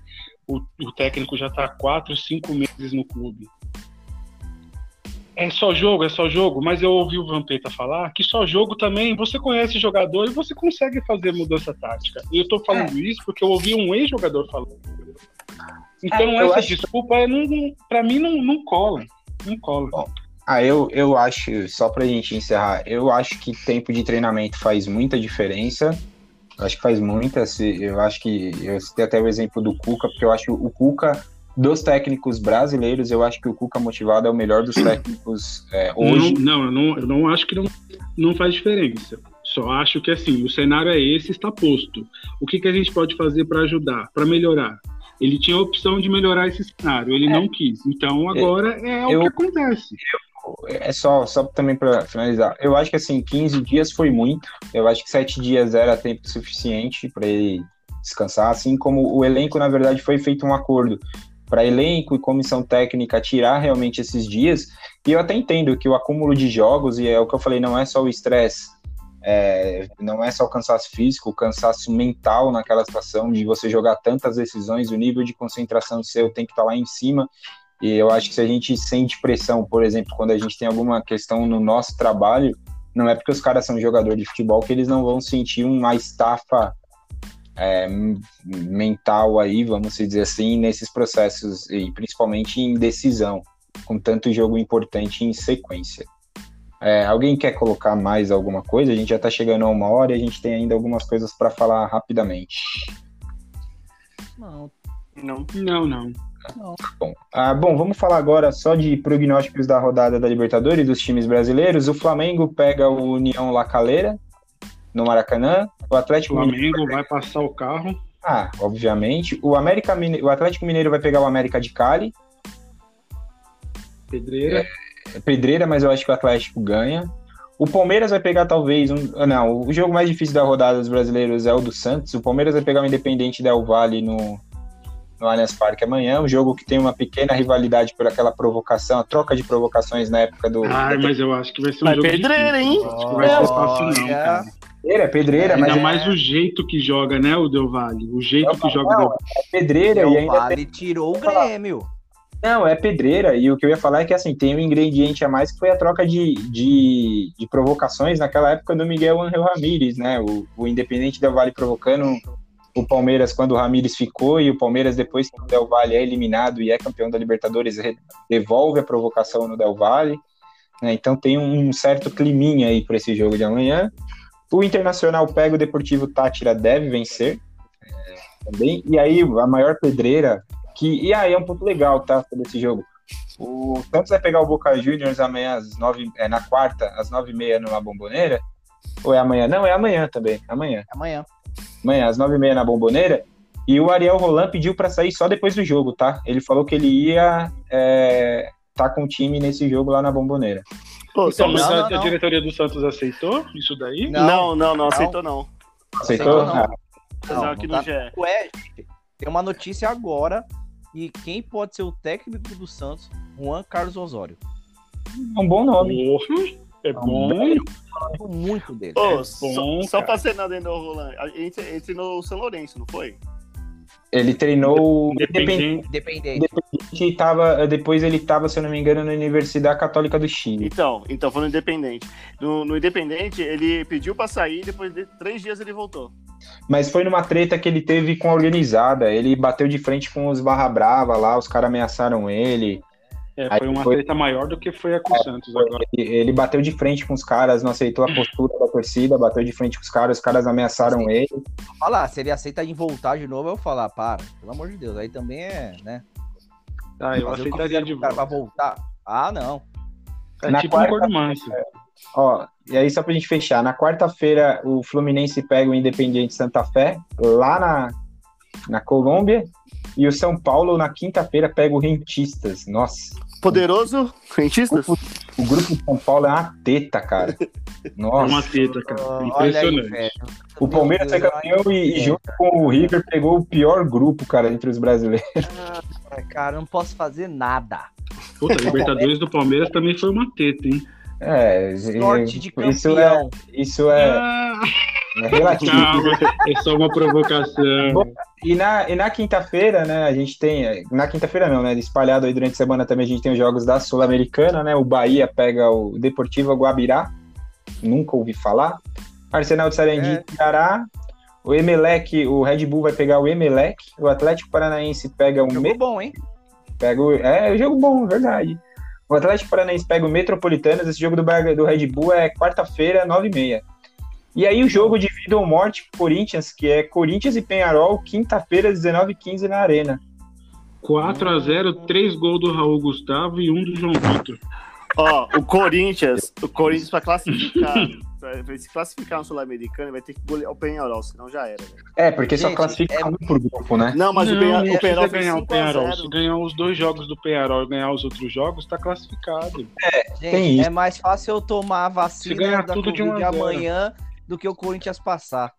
o, o técnico já está quatro, cinco meses no clube. É só jogo, é só jogo, mas eu ouvi o Vampeta falar que só jogo também você conhece jogador e você consegue fazer mudança tática. E eu estou falando é. isso porque eu ouvi um ex-jogador falando. Então, é, essa acho... desculpa, não, não, pra mim, não, não cola. Não cola. Bom, ah, eu, eu acho, só pra gente encerrar, eu acho que tempo de treinamento faz muita diferença. Eu acho que faz muita. Eu acho que. Eu citei até o exemplo do Cuca, porque eu acho que o Cuca, dos técnicos brasileiros, eu acho que o Cuca motivado é o melhor dos técnicos é, hoje. Não, não, eu não, eu não acho que não, não faz diferença. Só acho que assim, o cenário é esse, está posto. O que, que a gente pode fazer para ajudar, para melhorar? Ele tinha a opção de melhorar esse cenário, ele é. não quis. Então agora é, é eu, o que acontece. Eu, é só, só também para finalizar. Eu acho que assim, 15 dias foi muito. Eu acho que 7 dias era tempo suficiente para ele descansar, assim como o elenco, na verdade, foi feito um acordo para elenco e comissão técnica tirar realmente esses dias. E eu até entendo que o acúmulo de jogos, e é o que eu falei, não é só o estresse, é, não é só o cansaço físico, o cansaço mental naquela situação de você jogar tantas decisões, o nível de concentração seu tem que estar tá lá em cima. E eu acho que se a gente sente pressão, por exemplo, quando a gente tem alguma questão no nosso trabalho, não é porque os caras são jogador de futebol que eles não vão sentir uma estafa é, mental aí, vamos dizer assim, nesses processos, e principalmente em decisão, com tanto jogo importante em sequência. É, alguém quer colocar mais alguma coisa? A gente já está chegando a uma hora e a gente tem ainda algumas coisas para falar rapidamente. Não, não, não, não. Bom, ah, bom, vamos falar agora só de prognósticos da rodada da Libertadores dos times brasileiros. O Flamengo pega o União La Calera no Maracanã. O Atlético o Flamengo Mineiro vai passar o carro. Ah, obviamente. O América Mine... o Atlético Mineiro vai pegar o América de Cali. Pedreira. É, pedreira, mas eu acho que o Atlético ganha. O Palmeiras vai pegar talvez um. Não, o jogo mais difícil da rodada dos brasileiros é o do Santos. O Palmeiras vai pegar o Independente Del Valle no, no Allianz Parque amanhã, um jogo que tem uma pequena rivalidade por aquela provocação, a troca de provocações na época do. Ah, mas eu acho que vai ser um vai jogo. Pedreira, hein? Acho que vai ser fácil, não, cara. Pedreira, pedreira, é, mas. Ainda é... mais o jeito que joga, né, o Del Valle? O jeito que joga não, o Del Valle. É pedreira Del e ainda. Valle tirou o Grêmio. Não, é pedreira, e o que eu ia falar é que assim, tem um ingrediente a mais que foi a troca de, de, de provocações naquela época do Miguel Angel Ramírez, né? O, o Independente Del Valle provocando o Palmeiras quando o Ramires ficou e o Palmeiras depois que o Del Valle é eliminado e é campeão da Libertadores devolve a provocação no Del Valle. Né? Então tem um certo climinha aí para esse jogo de amanhã. O Internacional pega o Deportivo Tátira, deve vencer também. E aí a maior pedreira que e aí é um ponto legal, tá, sobre esse jogo. O Santos vai pegar o Boca Juniors amanhã às nove, é, na quarta, às nove e meia numa bomboneira. Ou é amanhã? Não, é amanhã também. Amanhã. Amanhã. Amanhã, às nove e meia na bomboneira. E o Ariel Roland pediu para sair só depois do jogo, tá? Ele falou que ele ia é, tá com o time nesse jogo lá na bomboneira. Pô, Então, só- mas Não, a, não, a não. diretoria do Santos aceitou isso daí? não, não, não, aceitou não. Aceitou? Aceitou, não. Não, Não, aqui não no tá- GE. Ué, gente, tem uma notícia agora e quem pode ser o técnico do Santos? Juan Carlos Osório. é um bom nome. Porra, é bom. Muito dele. Ô, É só, bom, só cara. pra ser nada do Roland, a gente, a gente treinou o São Lourenço, não foi? Ele treinou o Independente. Independente. Independente, tava, depois ele estava, se eu não me engano, na Universidade Católica do Chile. Então, então foi no Independente. No, no Independente, ele pediu pra sair, depois de três dias ele voltou. Mas foi numa treta que ele teve com a organizada. Ele bateu de frente com os Barra Brava lá, os caras ameaçaram ele. É, foi uma foi- treta maior do que foi a com o Santos agora. Ele ele bateu de frente com os caras, não aceitou a postura da torcida, bateu de frente com os caras, os caras ameaçaram ele. Falar, se ele aceita em voltar de novo, eu vou falar, para, pelo amor de Deus. Aí também é, né? Ah, eu Fazer aceitaria de cara pra volta. voltar. Ah, não. É Na tipo um quarta- gordo manso. Ó, e aí só pra gente fechar, na quarta-feira o Fluminense pega o Independiente Santa Fé, lá na, na Colômbia, e o São Paulo na quinta-feira pega o Rentistas. Nossa, Poderoso, rentistas? o grupo de São Paulo é uma teta, cara. [LAUGHS] É Nossa. uma treta, cara. Aí, Impressionante. velho. O Palmeiras Deus, campeão e, e junto com o River pegou o pior grupo, cara, entre os brasileiros. ai, Cara, eu não posso fazer nada. Puta, a Libertadores do Palmeiras também foi uma teta, hein? É, Sorte de campeão. isso é, isso é, Ah, é relativo. calma, é só uma provocação. E na, e na quinta-feira, né, a gente tem. Na quinta-feira não, né? Espalhado aí durante a semana também a gente tem os jogos da Sul-Americana, né? O Bahia pega o Deportivo Guabirá. Nunca ouvi falar. Arsenal de Sarandi É. e Ceará. O Emelec, o Red Bull vai pegar o Emelec. O Atlético Paranaense pega o Jogou Me- bom, hein? pega o, É, jogo bom, verdade. O Atlético Paranaense pega o Metropolitanos. Esse jogo do, do Red Bull é quarta-feira, 9h30. E aí o jogo de vida ou morte Corinthians, que é Corinthians e Penharol, quinta-feira, 19h15 na Arena. 4x0, 3 gols do Raul Gustavo e um do João Vitor. Ó, o Corinthians, o Corinthians pra classificar, pra pra se classificar no Sul-Americano, vai ter que golear o Penharol, senão já era. velho. É, porque só Gente, classifica é- um por grupo, né? Não, mas o Não, o Penharol precisa fez ganhar o 5 a Penharol. 0. Se ganhar os dois jogos do Penharol e ganhar os outros jogos, tá classificado. Tem Gente, isso. é mais fácil eu tomar a Se vacina ganhar da tudo de Covid 1 a 0. amanhã do que o Corinthians passar.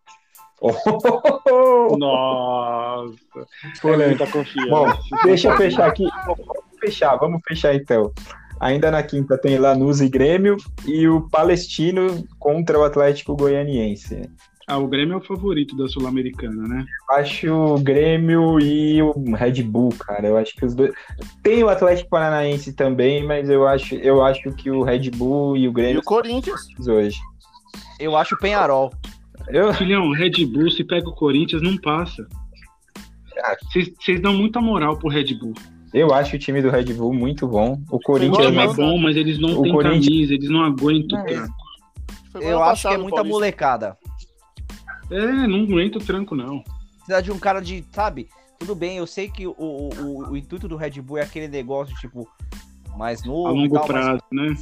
[LAUGHS] Nossa, é Polêmica. muita confiança. Bom, deixa eu fechar aqui. Vamos fechar, vamos fechar então. Ainda na quinta tem Lanús e Grêmio e o Palestino contra o Atlético Goianiense. Ah, o Grêmio é o favorito da Sul-Americana, né? Acho o Grêmio e o Red Bull, cara. Eu acho que os dois. Tem o Atlético Paranaense também, mas eu acho, eu acho que o Red Bull e o E Grêmio o Corinthians. hoje. Eu acho o Penharol. Eu, Filhão, Red Bull, se pega o Corinthians, não passa. Ah. Vocês dão muita moral pro Red Bull. eu acho o time do Red Bull muito bom. O O Corinthians time é bom, mas eles não O têm Corinthians- camisa, eles não aguentam. Não, cara. Foi Eu acho que é muita Paulista. molecada. É, não aguenta o tranco, não. Precisa de um cara de, sabe? Tudo bem, eu sei que o, o, o, o intuito do Red Bull é aquele negócio, tipo, mais novo. A e longo tal, mas- prazo, né?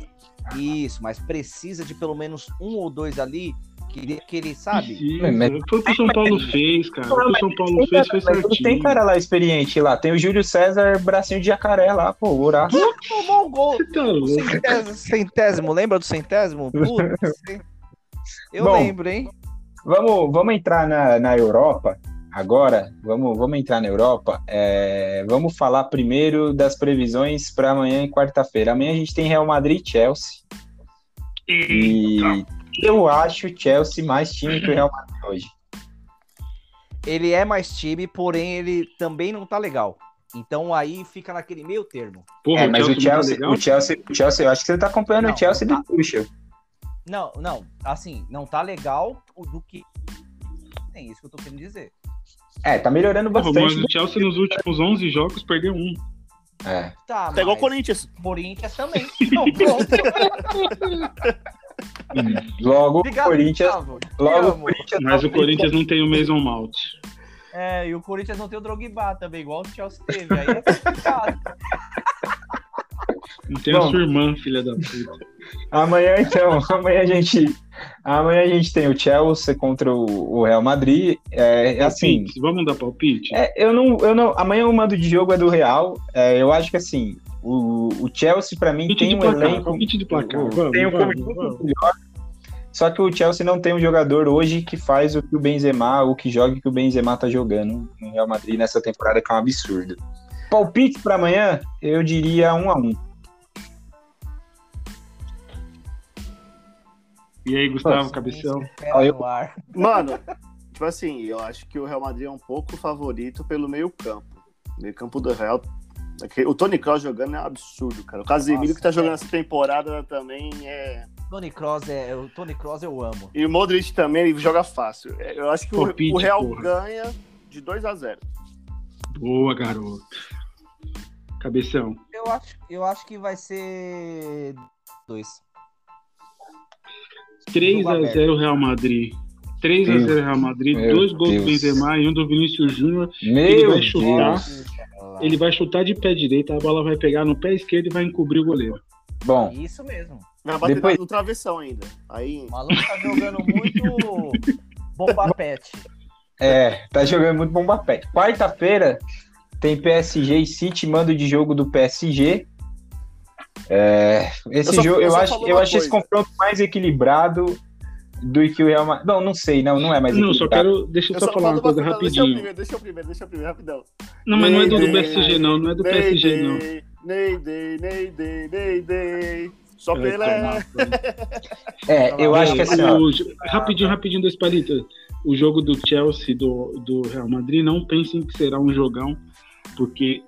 Isso, mas precisa de pelo menos um ou dois ali que, que ele, sabe? Mas- Foi o que o São Paulo fez, cara. O que o São Paulo fez foi Mas não tem certinho. cara lá experiente lá. Tem o Júlio César, bracinho de jacaré lá, pô, oraço. Tomou o gol. Tá centésimo, centésimo, lembra do centésimo? Putz, [LAUGHS] eu Bom, lembro, hein? Vamos, vamos entrar na, na Europa agora. Vamos, vamos entrar na Europa. É, vamos falar primeiro das previsões para amanhã e quarta-feira. Amanhã a gente tem Real Madrid e Chelsea. E eu acho o Chelsea mais time que o Real Madrid hoje. Ele é mais time, porém ele também não tá legal. Então aí fica naquele meio termo. Porra, É, mas o não tá Chelsea, legal? o Chelsea, o Chelsea, eu acho que você tá acompanhando Não, o Chelsea tá. do Tuchel. Não, não, assim, não tá legal o do que. É isso que eu tô querendo dizer. É, tá melhorando bastante. mas o Chelsea nos últimos 11 jogos perdeu um. É. Tá, Pegou o Corinthians. Corinthians também. Não. [LAUGHS] Logo, o Obrigado, Corinthians. Gustavo. Logo, o amo. Corinthians. Mas o Corinthians não tem o Mason Mount. É, e o Corinthians não tem o Drogba também, igual o Chelsea teve. Aí é complicado. Não tem a Bom. sua irmã, filha da puta. [LAUGHS] Amanhã, então, [LAUGHS] amanhã a gente. Amanhã a gente tem o Chelsea contra o, o Real Madrid. É, é assim. Palpite, Vamos dar palpite? É, eu não, eu não. Amanhã o mando de jogo é do Real. É, eu acho que assim, o, o Chelsea, pra mim, palpite tem um placar, elenco. palpite de placar. o- Vamos, tem um vamos, time vamos. melhor. Só que o Chelsea não tem um jogador hoje que faz o que o Benzema, o que joga que o Benzema tá jogando no Real Madrid nessa temporada, que é um absurdo. Palpite pra amanhã, eu diria um a um. E aí, Gustavo, Nossa. cabeção? Ó, eu-. [LAUGHS] Mano, tipo assim, eu acho que o Real Madrid é um pouco favorito pelo meio campo. O meio campo do Real. O Tony Kroos jogando é um absurdo, cara. O Casemiro Nossa, que tá jogando é. essa temporada também é. Tony Kroos é. O Tony Kroos eu amo. E o Modric também ele joga fácil. É, Eu acho que o, o Real porra. ganha de 2 a 0 Boa, garoto. Cabeção. Eu acho, eu acho que vai ser. Dois. 3x0 Real Madrid. 3x0 Real Madrid, Meu dois gols do Deus. Benzema e um do Vinícius Júnior. Meu vai chutar. Deus. Ele vai chutar de pé direito, a bola vai pegar no pé esquerdo e vai encobrir o goleiro. Bom, Isso mesmo. Vai bater Depois- no travessão ainda. Aí. O maluco tá jogando muito bomba pet. é, tá jogando muito bomba pet. Quarta-feira tem PSG e City, mando de jogo do PSG. É, esse Eu só- jogo, eu eu, acho, eu acho esse confronto mais equilibrado do que o Real Madrid. Não, não sei, não, não é mais Não, só quero. Deixa eu Eu só, só falar uma coisa coisa, deixa eu rapidinho. primeiro, deixa eu primeiro, deixa eu primeiro, rapidão. Não, mas não é do, PSG, não. Não é do PSG, não. Ney, Ney, Ney, Ney, Ney, Ney. Só Vai Pelé. tomar, É, eu acho que assim, ó, O- rapidinho, rapidinho, dois palitos. O jogo do Chelsea do, do Real Madrid, não pensem que será um jogão, porque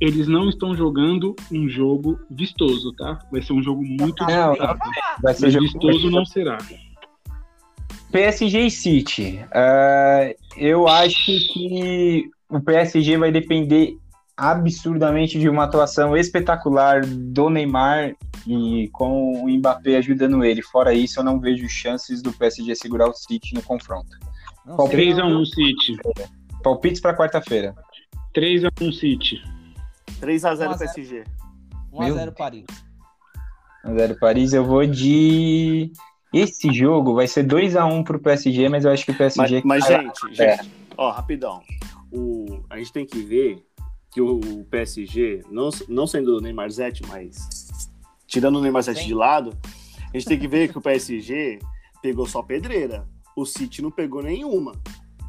eles não estão jogando um jogo vistoso, tá? Vai ser um jogo muito Não, vai ser jogo vistoso não será. PSG e City. Ah, eu acho que o PSG vai depender absurdamente de uma atuação espetacular do Neymar e com o Mbappé ajudando ele. Fora isso, eu não vejo chances do PSG segurar o City no confronto. Não Qual sei, 3x1 não. City. Palpites para quarta-feira. 3x1 City. 3x0 1 a 0. PSG. 1x0 Paris. 1x0 Paris, eu vou de. Esse jogo vai ser 2x1 pro PSG, mas eu acho que o Mas, PSG. mas, cai- gente, É. gente, ó, rapidão. O, a gente tem que ver que o PSG, não, não sendo o Neymar Zete, mas tirando o Neymar Zete de lado, a gente tem que ver que o PSG pegou só pedreira. O City não pegou nenhuma.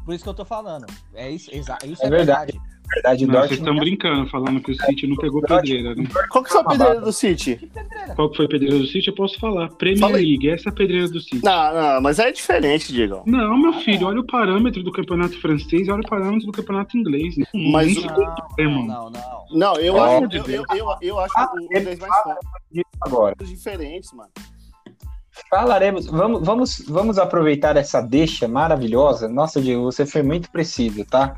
Por isso que eu tô falando. É isso, exa isso É é, verdade. verdade. Na verdade, Não, vocês estão brincando, falando que o City não pegou pedreira. Né? Qual que é a pedreira do City? Que pedreira. Qual que foi a pedreira do City? Eu posso falar. Premier Fala. League, essa é a pedreira do City. Não, não, mas é diferente, Diego. Não, meu Ah, filho, não. olha o parâmetro do campeonato francês, olha o parâmetro do campeonato inglês. Não, Mas Não, irmão. não, não. Não, eu acho, eu, eu, eu, eu acho o inglês mais forte. agora. Diferentes, mano. Falaremos, vamos, vamos, vamos aproveitar essa deixa maravilhosa. Nossa, Diego, você foi muito preciso, tá?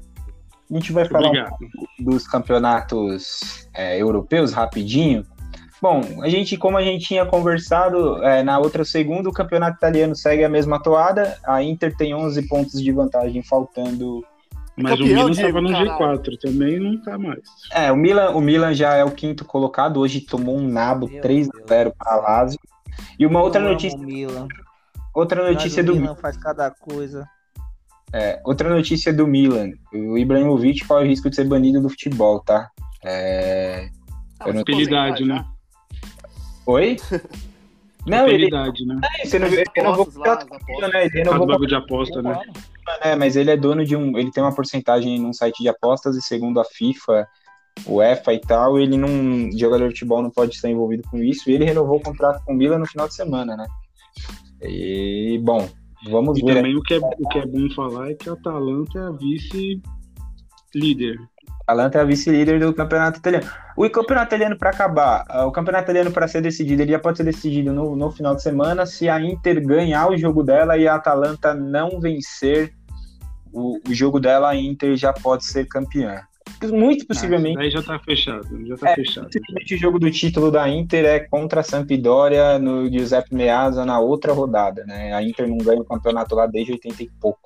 A gente vai falar um Obrigado. dos campeonatos é, europeus rapidinho. Bom, a gente, como a gente tinha conversado é, na outra segunda, o campeonato italiano segue a mesma toada. A Inter tem 11 pontos de vantagem, faltando. Mas o Milan estava no caralho. G4, também não tá mais. É, o Milan, o Milan já é o quinto colocado. Hoje tomou um nabo Meu 3 a Deus 0 do para céu. Lazio. E uma outra Eu amo notícia, o Milan. outra notícia Mas o do Milan faz cada coisa. É, outra notícia do Milan. O Ibrahimovic corre o risco de ser banido do futebol, tá? É... Ah, Eu não- já. né? Oi? [LAUGHS] Não, ele, né? você não, ele renovou apostas lá, né? Ele renovou bagulho de aposta, né? Né? Mas ele é dono de um. Ele tem uma porcentagem num site de apostas e segundo a FIFA, o EFA e tal, ele não. Jogador de futebol não pode estar envolvido com isso. E ele renovou o contrato com o Milan no final de semana, né? E bom, vamos E ver. também o que, é, o que é bom falar é que a Atalanta é a vice-líder. Atalanta é a vice-líder do campeonato italiano. O campeonato italiano para acabar, ah, o campeonato italiano para ser decidido, ele já pode ser decidido no, no final de semana se a Inter ganhar o jogo dela e a Atalanta não vencer o, o jogo dela, a Inter já pode ser campeã. Muito possivelmente, Aí já tá fechado, já tá É, fechado. possivelmente o jogo do título da Inter é contra a Sampdoria no Giuseppe Meazza na outra rodada, né? A Inter não ganha o campeonato lá desde 80 e pouco.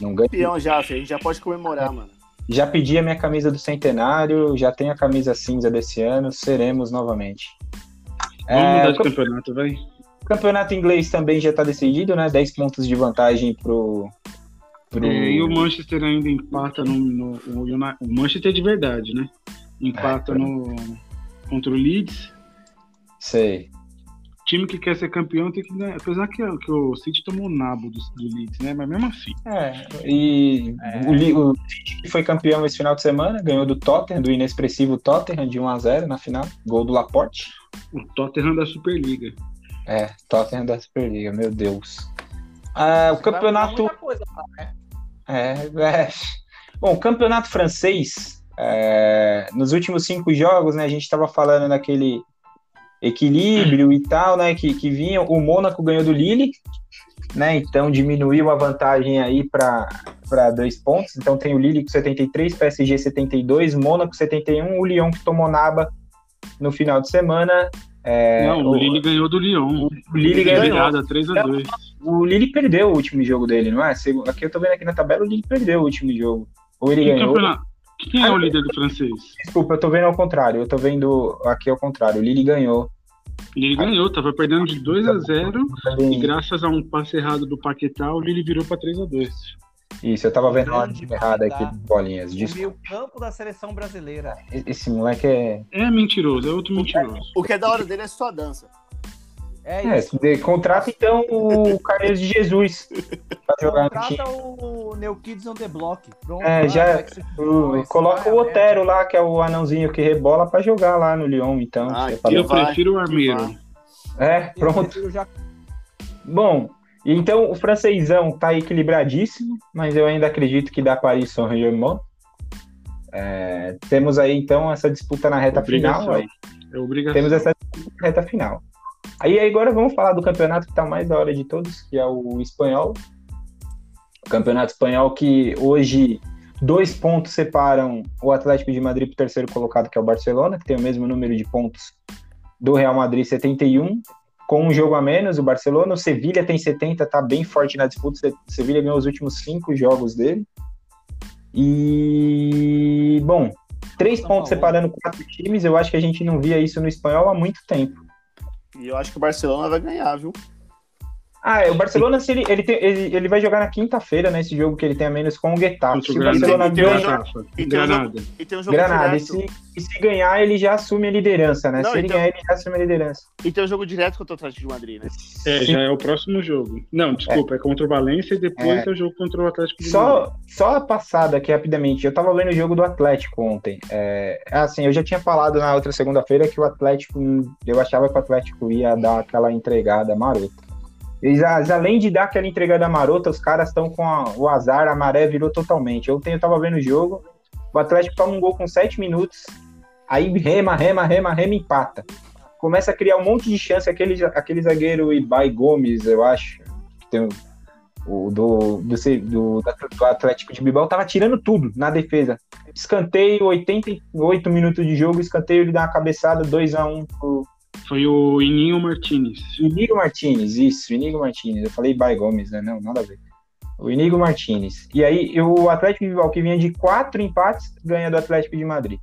Não ganha. Campeão já, filho. a gente já pode comemorar, mano. Já pedi a minha camisa do centenário, já tenho a camisa cinza desse ano, seremos novamente. Vamos É, mudar o de campe- campeonato, vai. o campeonato inglês também já está decidido, né? 10 pontos de vantagem pro. Pro... É, e o Manchester ainda empata no, no- o, Uni- o Manchester de verdade, né? Empata É. no contra o Leeds. Sei. Time que quer ser campeão tem que. né, Apesar que, que o City tomou o nabo do, do Leeds, né? Mas mesmo assim. É, e o, Li- o City que foi campeão esse final de semana, ganhou do Tottenham, do inexpressivo Tottenham de 1 a 0 na final, gol do Laporte. O Tottenham da Superliga. É, Tottenham da Superliga, meu Deus. Ah, o campeonato muita coisa né? É, é. Bom, campeonato francês, é, nos últimos cinco jogos, né, a gente estava falando naquele equilíbrio e tal, né, que, que vinha, o Mônaco ganhou do Lille, né, então diminuiu a vantagem aí para dois pontos, então tem o Lille com 73, PSG 72, Mônaco 71, o Lyon que tomou naba no final de semana, é, Não, o Lille ganhou do Lyon. o Lille ganhou, Virada 3x2. o Lille perdeu o último jogo dele, não é? Aqui eu tô vendo aqui na tabela, o Lille perdeu o último jogo. Ou ele ganhou. campeonato? Quem é o líder do francês? Desculpa, eu tô vendo ao contrário. Eu tô vendo aqui ao contrário. O Lille ganhou. Ele ganhou, tava perdendo de 2 a 0 e graças a um passe errado do Paquetá, o Lille virou pra 3 a 2 Isso, eu tava vendo a errada aqui, bolinhas. O meio campo da seleção brasileira. Esse moleque é. É mentiroso, é outro mentiroso. O que é da hora dele é só a dança. É É, isso. de- contrata então o Carlos de Jesus pra jogar no time. Contrata o New Kids on the Block. Pronto. É, já- O- coloca o Otero lá, que é o anãozinho que rebola, pra jogar lá no Lyon, então. Ah, Eu prefiro o Armeiro. É, pronto. prefiro já- Bom, então o francêsão tá equilibradíssimo, mas eu ainda acredito que dá Paris Saint-Germain. É, temos aí então essa disputa na reta Obrigação. final. Aí. É obrigação. Temos essa disputa na reta final. Aí agora vamos falar do campeonato que tá mais da hora de todos, que é o espanhol. O campeonato espanhol que hoje dois pontos separam o Atlético de Madrid para o terceiro colocado, que é o Barcelona, que tem o mesmo número de pontos do Real Madrid, 71, com um jogo a menos, o Barcelona. O Sevilha tem 70, tá bem forte na disputa. O Sevilha ganhou os últimos cinco jogos dele. E, bom, três São pontos Paulo. separando quatro times. Eu acho que a gente não via isso no espanhol há muito tempo. E eu acho que o Barcelona vai ganhar, viu? Ah, é, o Barcelona, se ele, ele, tem- ele, ele vai jogar na quinta-feira, né? Esse jogo que ele tem a menos com o Getafe. Se o Barcelona Granada. ganha, Granada. e tem um Granada. E tem um jogo Granada, e se, e se ganhar, ele já assume a liderança, né? Não, se ele então- ganhar, ele já assume a liderança. E tem um jogo direto contra o Atlético de Madrid, né? É, Se- já é o próximo jogo. Não, desculpa, é, contra o Valência e depois é, É. o jogo contra o Atlético de Madrid. Só, só a passada aqui rapidamente. Eu tava vendo o jogo do Atlético ontem. É, assim, eu já tinha falado na outra segunda-feira que o Atlético, eu achava que o Atlético ia dar aquela entregada marota. Eles, além de dar aquela entregada marota, os caras estão com a- o azar, a maré virou totalmente. Ontem eu tava vendo o jogo, o Atlético toma um gol com 7 minutos, aí rema, rema, rema, rema, empata. Começa a criar um monte de chance, aquele, aquele zagueiro Ibai Gomes, eu acho, que tem um o do, do, do, do Atlético de Bilbao tava tirando tudo na defesa. Escanteio, 88 minutos de jogo, escanteio, ele dá uma cabeçada, 2x1 pro Foi o Ininho Martinez. Inigo Martinez, isso, Inigo Martinez. Eu falei Bay Gomes, né? Não, nada a ver. O Inigo Martinez. E aí, o Atlético de Bilbao, que vinha de quatro empates, ganha do Atlético de Madrid.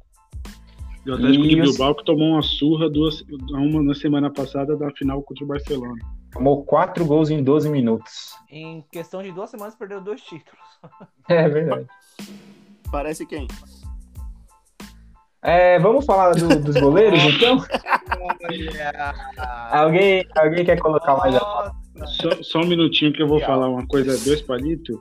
Do Atlético de E os- Bilbao que tomou uma surra duas, uma na semana passada da final contra o Barcelona. Tomou quatro gols em 12 minutos. Em questão de duas semanas, perdeu dois títulos. [LAUGHS] É verdade. Parece quem? É, vamos falar do- dos goleiros, então? [LAUGHS] Alguém, alguém quer colocar mais a Só, só um minutinho que eu vou Legal. falar uma coisa, dois palitos.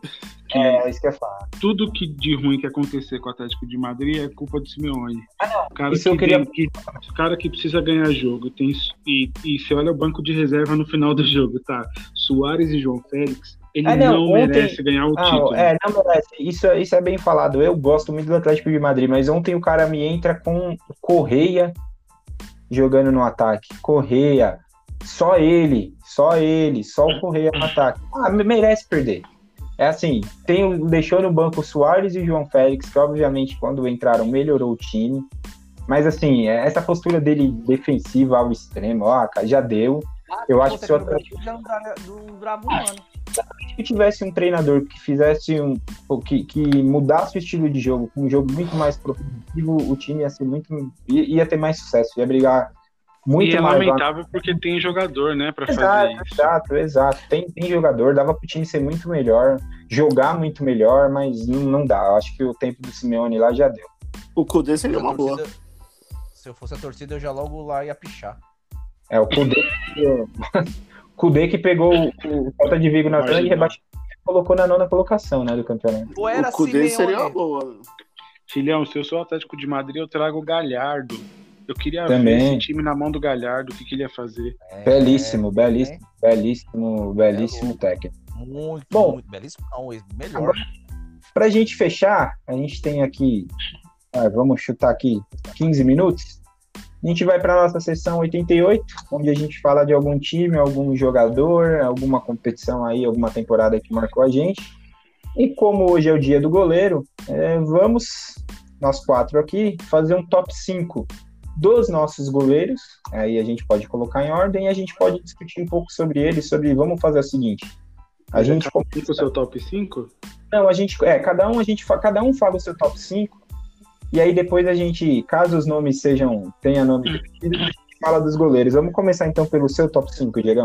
É, isso que eu falar. tudo que de ruim que acontecer com o Atlético de Madrid é culpa do Simeone. O cara Isso que eu queria- tem- que- o cara que precisa ganhar jogo. Tem, e, e você olha o banco de reserva no final do jogo, tá? Soares e João Félix, ele Ah, não, não, ontem- merece ganhar o Ah, título. é, não merece. Isso, é- isso é bem falado. Eu gosto muito do Atlético de Madrid, mas ontem o cara me entra com o Correia jogando no ataque. Correia. Só ele, só ele, só o Correia no ataque. Ah, me- merece perder. É assim, tem, o- deixou no banco o Soares e o João Félix, que obviamente quando entraram melhorou o time. Mas assim, é- essa postura dele defensiva ao extremo, ó, já deu. Eu acho que se durava um ano. Se tivesse um treinador que fizesse um. que, que mudasse o estilo de jogo, com um jogo muito mais produtivo, o time ia ser muito. ia, ia ter mais sucesso, ia brigar muito e é mais. lá- lamentável porque tem jogador, né, pra fazer Exato, isso. exato, exato. Tem, tem jogador, dava pro time ser muito melhor, jogar muito melhor, mas não, não dá. Eu acho que o tempo do Simeone lá já deu. O Kudê seria Se eu uma boa. torcida- Se eu fosse a torcida, eu já logo lá ia pichar. É o Kudê, [LAUGHS] Kudê que pegou o, Celta de Vigo na zona Marginal. de rebaixamento e colocou na nona colocação né, do campeonato. Ou era O Kudê Simeone. seria uma boa. Filhão, se eu sou o Atlético de Madrid, eu trago o Galhardo. Eu queria Também. ver esse time na mão do Galhardo, o que, que ele ia fazer. É, Belíssimo, belíssimo, belíssimo, belíssimo técnico. Muito, Bom. muito belíssimo. Não, melhor. Agora- Pra gente fechar, a gente tem aqui, ah, vamos chutar aqui 15 minutos. A gente vai para nossa sessão 88, onde a gente fala de algum time, algum jogador, alguma competição aí, alguma temporada que marcou a gente. E como hoje é o dia do goleiro, é, vamos, nós quatro aqui, fazer um top 5 dos nossos goleiros. Aí a gente pode colocar em ordem e a gente pode discutir um pouco sobre eles, sobre, vamos fazer o seguinte. A gente Fica o seu top 5? não, a gente. É, cada um, a gente, cada um fala o seu top 5. E aí depois a gente, caso os nomes sejam. tenha nome repetido, a gente fala dos goleiros. Vamos começar então pelo seu top 5, Diegão.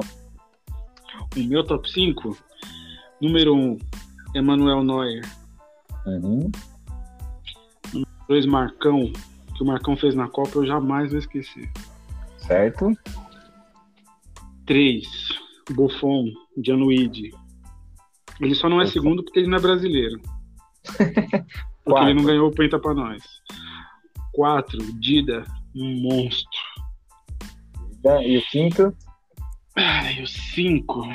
O meu top 5? Número 1, um, Emanuel Neuer. Uhum. 2, Marcão. Que o Marcão fez na Copa eu jamais vou esquecer. Certo? 3, Buffon, Gianluigi. Ele só não é Buffon. segundo porque ele não é brasileiro. [LAUGHS] Porque ele não ganhou o Penta pra nós. 4, Dida, um monstro. E o quinto? Ai, o 5.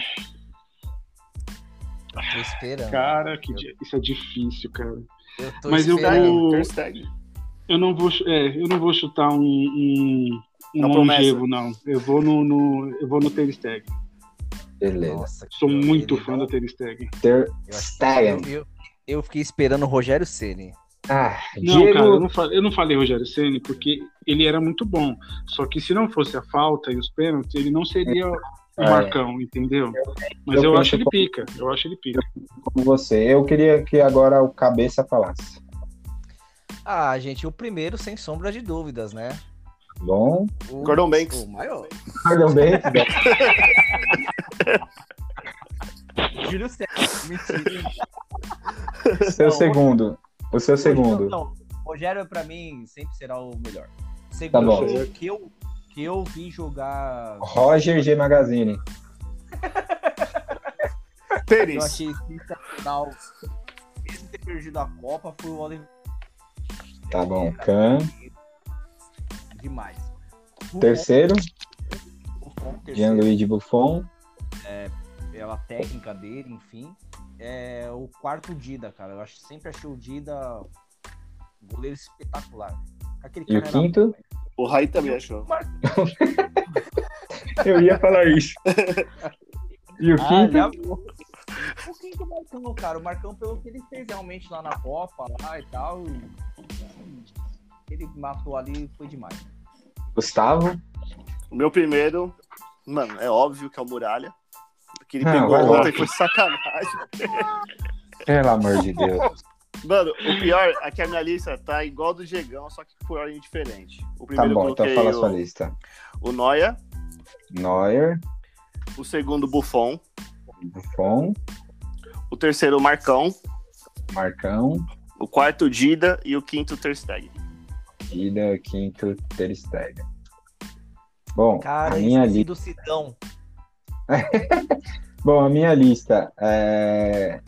Tô esperando. Cara, que isso é difícil, cara. eu tô mas eu esperando. vou- Ter Stegen. Eu não vou, é, eu não vou chutar um, um, um promessa. longevo, não. Eu vou no, no, eu vou no Ter Stegen. Beleza. Nossa, Sou muito fã não- do Ter Stegen. Ter Eu, Stegen. eu, eu, eu fiquei esperando o Rogério Ceni. Ah, Não, Diego. cara, eu não, falei, eu não falei Rogério Ceni porque ele era muito bom. Só que se não fosse a falta e os pênaltis, ele não seria o É. Marcão, entendeu? Mas eu eu, acho ele como- pica. Eu acho ele pica. como você. Eu queria que agora o cabeça falasse. Ah, gente, o primeiro, sem sombra de dúvidas, né? Bom, O, Gordon Banks. O maior. perdão bem. [LAUGHS] Júlio César. Mentira. [LAUGHS] seu Não, segundo. O seu segundo. Não, Rogério, pra mim, sempre será o melhor. Tá Segundo, bom. o que eu, que eu vi jogar. Roger G Magazine. [LAUGHS] Eu Tênis. achei sensacional. Mesmo ter perdido a Copa, foi o Oliver. Tá bom. Can. Demais. Buffon, Terceiro, Buffon, terceiro, Gianluigi Buffon. Pela técnica dele, enfim. É, o quarto Dida, cara. Eu acho, sempre achei o Dida um goleiro espetacular. Aquele E o quinto? velho. O Raí também achou. [LAUGHS] Eu ia falar isso. E o Ah, quinto? já. O quinto Marcão, cara. O Marcão, pelo que ele fez realmente lá na Copa lá e tal. Ele matou ali, foi demais. Gustavo. O meu primeiro, mano, é óbvio que é o Muralha. Que ele Não, pegou ontem foi sacanagem. [LAUGHS] Pelo amor de Deus. Mano, o pior é que a minha lista tá igual do Gegão, só que por ordem diferente. O Tá primeiro bom, eu então fala a o, sua lista. o Noia, Neuer, o segundo Buffon, Buffon, o terceiro Marcão, Marcão, o quarto Dida e o quinto Ter Stegen. Ida, quinto, Ter Stegen. Bom, Cara, a minha lista. do Sidão. [LAUGHS] Bom, a minha lista é...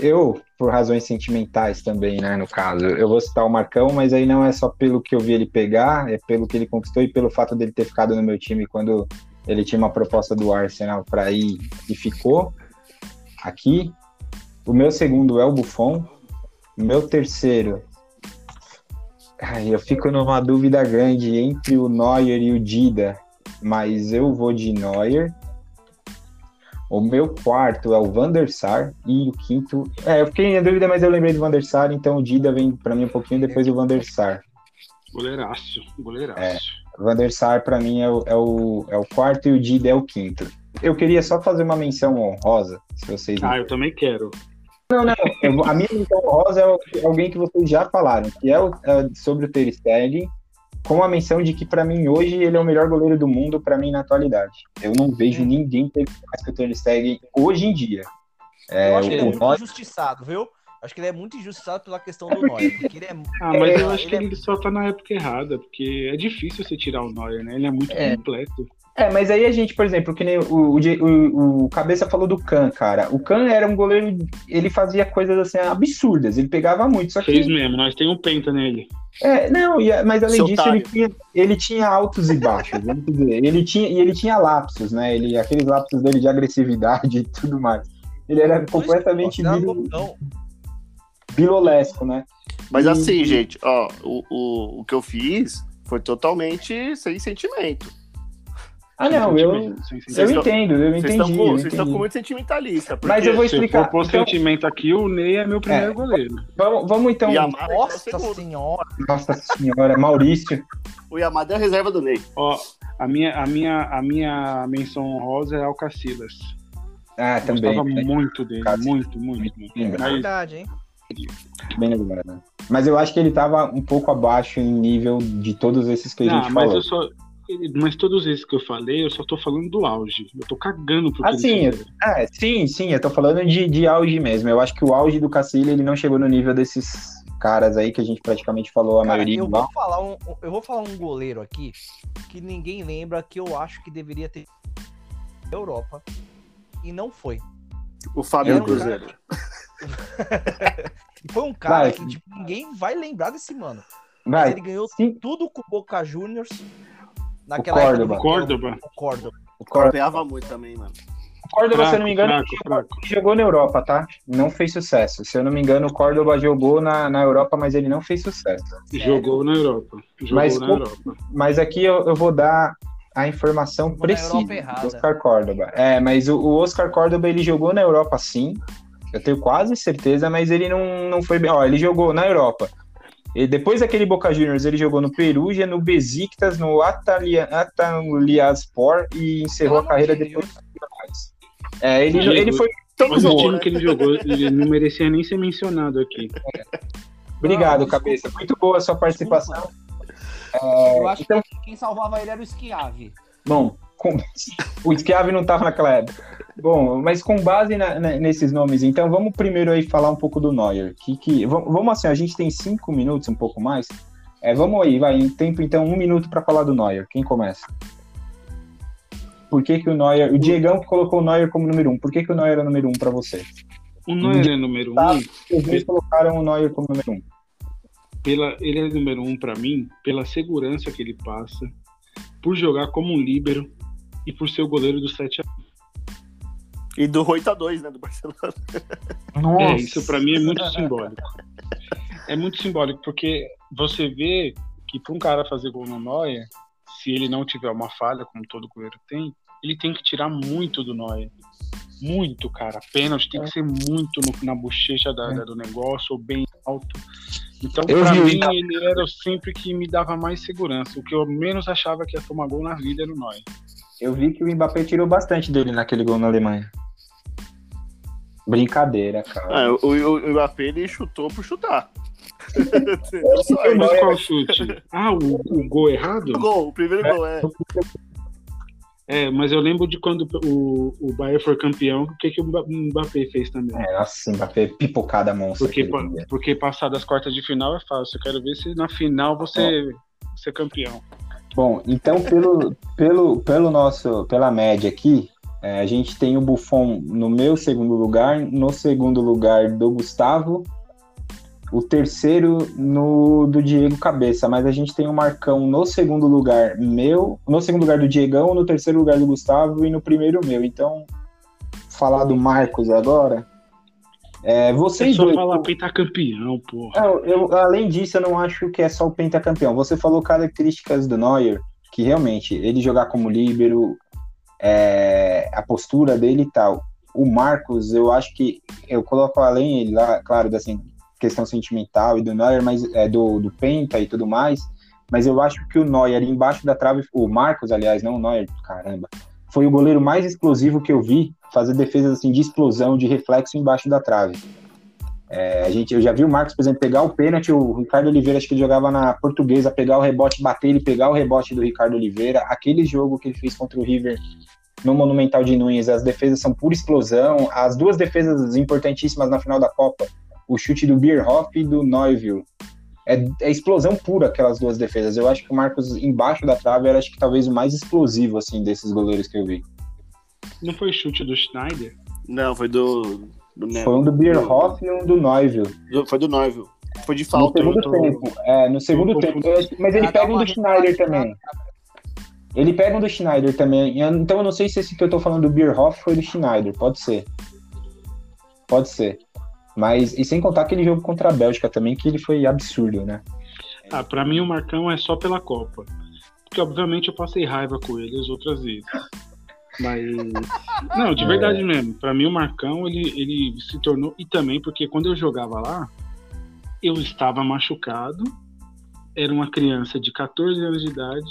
Eu, por razões sentimentais também, né, no caso, eu vou citar o Marcão, mas aí não é só pelo que eu vi ele pegar, é pelo que ele conquistou e pelo fato dele ter ficado no meu time quando ele tinha uma proposta do Arsenal para ir e ficou aqui. O meu segundo é o Buffon. O meu terceiro. Ai, eu fico numa dúvida grande entre o Neuer e o Dida, mas eu vou de Neuer. O meu quarto é o Van der Sar e o quinto. É, eu fiquei em dúvida, mas eu lembrei do Van der Sar, então o Dida vem pra mim um pouquinho depois do Van der Sar. Goleiraço, goleiraço. É. Van der Sar, pra mim, é o, é, o, é o quarto e o Dida é o quinto. Eu queria só fazer uma menção honrosa, se vocês Ah, eu também quero. Não, não. eu- a minha menção honrosa é o- é alguém que vocês já falaram, que é, o, é sobre o Ter Stegen, com a menção de que, pra mim, hoje, ele é o melhor goleiro do mundo, pra mim, na atualidade. Eu não vejo Hum. ninguém ter mais que o Ter Stegen hoje em dia. É, eu acho que ele é muito Neuer- injustiçado, viu? Acho que ele é muito injustiçado pela questão do Neuer. Porque ele é. Ah, mas É, eu acho que ele é- ele só tá na época errada, porque é difícil você tirar o Neuer, né? Ele é muito É. completo. É, mas aí a gente, por exemplo, que nem o, o, o- o Cabeça falou do Kahn, cara. O Kahn era um goleiro, ele fazia coisas assim absurdas, ele pegava muito, só que Fez mesmo, nós tem um penta nele. É, não, e- mas além Seu disso, ele tinha, ele tinha altos e baixos, vamos dizer. Ele tinha, e ele tinha lapsos, né? Ele, aqueles lapsos dele de agressividade [LAUGHS] e tudo mais. Ele era completamente Nossa, bilo, botão. bilolesco, né? Mas E- assim, gente, ó, o, o, o que eu fiz foi totalmente sem sentimento. Ah, não, eu, Sem eu sentimento. estão- entendo, eu entendi. eu vocês estão com muito sentimentalista. Porque Mas eu vou Se explicar. for por Então, sentimento aqui, o Ney é meu primeiro É. goleiro. vamos, vamos então. Yamada é o Nossa segundo. senhora. Nossa senhora, Maurício. O Yamada é a reserva do Ney. Ó, a minha, a minha, a minha menção honrosa é Alcacilas. Ah, também. Gostava né? muito dele, Cacilas. muito, muito. muito. Sim, Mas Verdade, hein? Bem lembrado. Mas eu acho que ele tava um pouco abaixo em nível de todos esses que a Não, gente mas falou. eu só. Mas todos esses que eu falei, eu só tô falando do auge. Eu tô cagando pro que Ah, eles sim, fizeram. É, sim, sim, eu tô falando de, de auge mesmo. Eu acho que o auge do Cacilha, ele não chegou no nível desses caras aí que a gente praticamente falou, a Cara, maioria eu vou falar um, eu vou falar um goleiro aqui que ninguém lembra que eu acho que deveria ter Europa e não foi. O Fábio um Cruzeiro. E [LAUGHS] foi um cara Vai. que tipo, ninguém vai lembrar desse mano. Mas Vai, ele ganhou sim, tudo com o Boca Juniors naquela O época do Córdoba. Córdoba. O Córdoba. o Córdoba, muito também, mano. o Córdoba, se eu Fraco, não me engano, fraco, jogou, fraco. jogou na Europa, tá? Não fez sucesso. Se eu não me engano, o Córdoba jogou na, na Europa, mas ele não fez sucesso. Jogou na Europa. Jogou Mas na Europa. Mas aqui eu, eu vou dar a informação Jogou precisa do Oscar Córdoba. É, mas o, o Oscar Córdoba ele jogou na Europa sim. Eu tenho quase certeza, mas ele não, não foi bem. Ó, ele jogou na Europa. E depois daquele Boca Juniors, ele jogou no Perugia, no Besiktas, no Atalia- Atalyaspor e encerrou a carreira depois. É, ele, Diego, ele foi. Mas o bom, time né? que ele jogou, ele não merecia nem ser mencionado aqui. Obrigado, Não, desculpa. cabeça. Muito boa a sua participação. Eu acho então- que quem salvava ele era o Schiavi. Bom, com- [LAUGHS] o Schiavi não estava naquela época. Bom, mas com base na- na- nesses nomes, então vamos primeiro aí falar um pouco do Neuer. Que, que, vamos, assim, a gente tem cinco minutos, um pouco mais. É, vamos aí, vai, em tempo então, um minuto para falar do Neuer. Quem começa? Por que, que o Neuer. O Diegão que colocou o Neuer como número um. Por que, que o Neuer é número um para você? O Neuer é número Tá. um, Os dois colocaram o Neuer como número um. pela, ele é número um pra mim, pela segurança que ele passa, por jogar como um líbero e por ser o goleiro do 7 a E do 8x2, né, do Barcelona. [LAUGHS] É, isso pra mim é muito simbólico. É muito simbólico, porque você vê que para um cara fazer gol no Neuer, se ele não tiver uma falha, como todo goleiro tem, ele tem que tirar muito do Neuer. Muito, cara. Pênalti tem que ser muito no- na bochecha da- da- do negócio, ou bem alto. Então, Eu pra vi mim, Ita- ele era sempre que me dava mais segurança. O que eu menos achava que ia tomar gol na vida era o Neuer. Eu vi que o Mbappé tirou bastante dele naquele gol na Alemanha. Brincadeira, cara. Ah, o, o, o Mbappé, ele chutou por chutar. Ele. Mas qual chute? Ah, o, o gol errado? O gol, o primeiro gol, é. É, mas eu lembro de quando o, o Bayern foi campeão, o que, que o Mba- Mbappé fez também. É, nossa, Mbappé pipocada monstro. Porque, pa- porque passar das quartas de final é fácil. Eu quero ver se na final você ser campeão. Bom, então pelo, pelo, pelo nosso, pela média aqui, é, a gente tem o Buffon no meu segundo lugar, no segundo lugar do Gustavo, o terceiro no do Diego Cabeça, mas a gente tem o Marcão no segundo lugar meu, no segundo lugar do Diegão, no terceiro lugar do Gustavo e no primeiro meu. Então, falar do Marcos agora, é, É vocês só dois, falar pentacampeão, porra. não, eu, além disso, eu não acho que é só o pentacampeão. Você falou características do Neuer, que realmente ele jogar como líbero, é, a postura dele e tal. O Marcos, eu acho que eu coloco além ele lá, claro, da assim, questão sentimental e do Neuer, mas é do, do Penta e tudo mais. mas eu acho que o Neuer embaixo da trave, o Marcos, aliás, não o Neuer, caramba, foi o goleiro mais explosivo que eu vi fazer defesas assim de explosão, de reflexo embaixo da trave. É, a gente, eu já vi o Marcos, por exemplo, pegar o pênalti, o Ricardo Oliveira, acho que ele jogava na portuguesa, pegar o rebote, bater ele, pegar o rebote do Ricardo Oliveira. Aquele jogo que ele fez contra o River no Monumental de Nunes, as defesas são pura explosão. As duas defesas importantíssimas na final da Copa, o chute do Bierhoff e do Neuville. É, é, explosão pura aquelas duas defesas. Eu acho que o Marcos embaixo da trave era acho que talvez o mais explosivo assim desses goleiros que eu vi. Não foi chute do Schneider? Não, foi do. do foi um do Bierhoff e um do Neuville. Foi do Neuville. Foi de falta. No segundo tô... tempo. É, no segundo tempo. Mas ele pega um do Schneider também. Ele pega um do Schneider também. Então eu não sei se esse que eu tô falando do Bierhoff foi do Schneider. Pode ser. Pode ser. Mas, e sem contar aquele jogo contra a Bélgica também, que ele foi absurdo, né? Ah, pra mim o Marcão é só pela Copa. Porque, obviamente, eu passei raiva com ele as outras vezes. Mas. [LAUGHS] Não, de verdade é. mesmo. Pra mim, o Marcão, ele, ele se tornou. E também porque quando eu jogava lá, eu estava machucado, era uma criança de 14 anos de idade,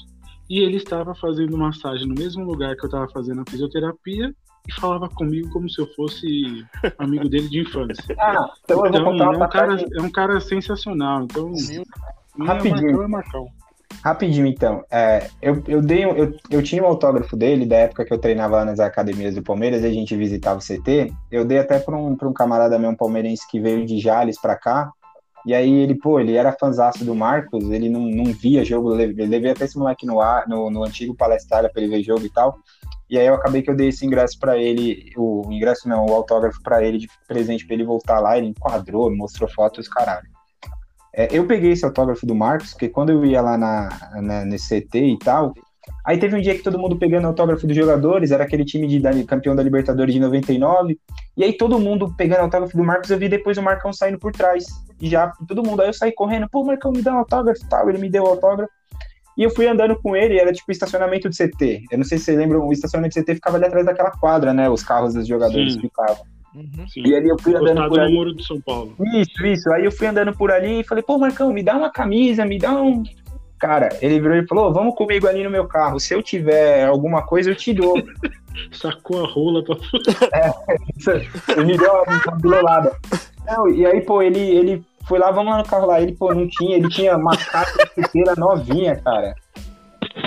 e ele estava fazendo massagem no mesmo lugar que eu estava fazendo a fisioterapia, e falava comigo como se eu fosse amigo dele de infância. Ah, então, então é, um cara, é um cara sensacional. Então, meu, rapidinho. É Marcão, Rapidinho, então. É, eu, eu, dei, eu, eu tinha um autógrafo dele da época que eu treinava lá nas academias do Palmeiras e a gente visitava o CT. Eu dei até para um, um camarada meu, um palmeirense que veio de Jales para cá. E aí ele, pô, ele era fãzaço do Marcos, ele não, não via jogo, eu levei, levei até esse moleque no, ar, no, no antigo Palestra para ele ver jogo e tal. E aí eu acabei que eu dei esse ingresso para ele, o ingresso não, o autógrafo para ele de presente para ele voltar lá, ele enquadrou, mostrou fotos, caralho. É, eu peguei esse autógrafo do Marcos, porque quando eu ia lá na, na, nesse CT e tal, aí teve um dia que todo mundo pegando autógrafo dos jogadores, era aquele time de, da, campeão da Libertadores de 99, e aí todo mundo pegando autógrafo do Marcos, eu vi depois o Marcão saindo por trás, já todo mundo, aí eu saí correndo, pô, Marcão, me dá um autógrafo e tal, ele me deu o autógrafo, e eu fui andando com ele, era tipo estacionamento de CT. Eu não sei se vocês lembram, o estacionamento de CT ficava ali atrás daquela quadra, né? Os carros dos jogadores Sim. ficavam. Uhum. E ali eu fui andando por ali. muro de São Paulo. Isso, isso. Aí eu fui andando por ali e falei, pô, Marcão, me dá uma camisa, me dá um. Cara, ele virou e falou, vamos comigo ali no meu carro. Se eu tiver alguma coisa, eu te dou. [LAUGHS] Sacou a rola pra [LAUGHS] É, ele me deu uma bilolada. Não, e aí, pô, ele, ele foi lá, vamos lá no carro lá. Ele, pô, não tinha, ele tinha uma caixa de chuteira novinha, cara.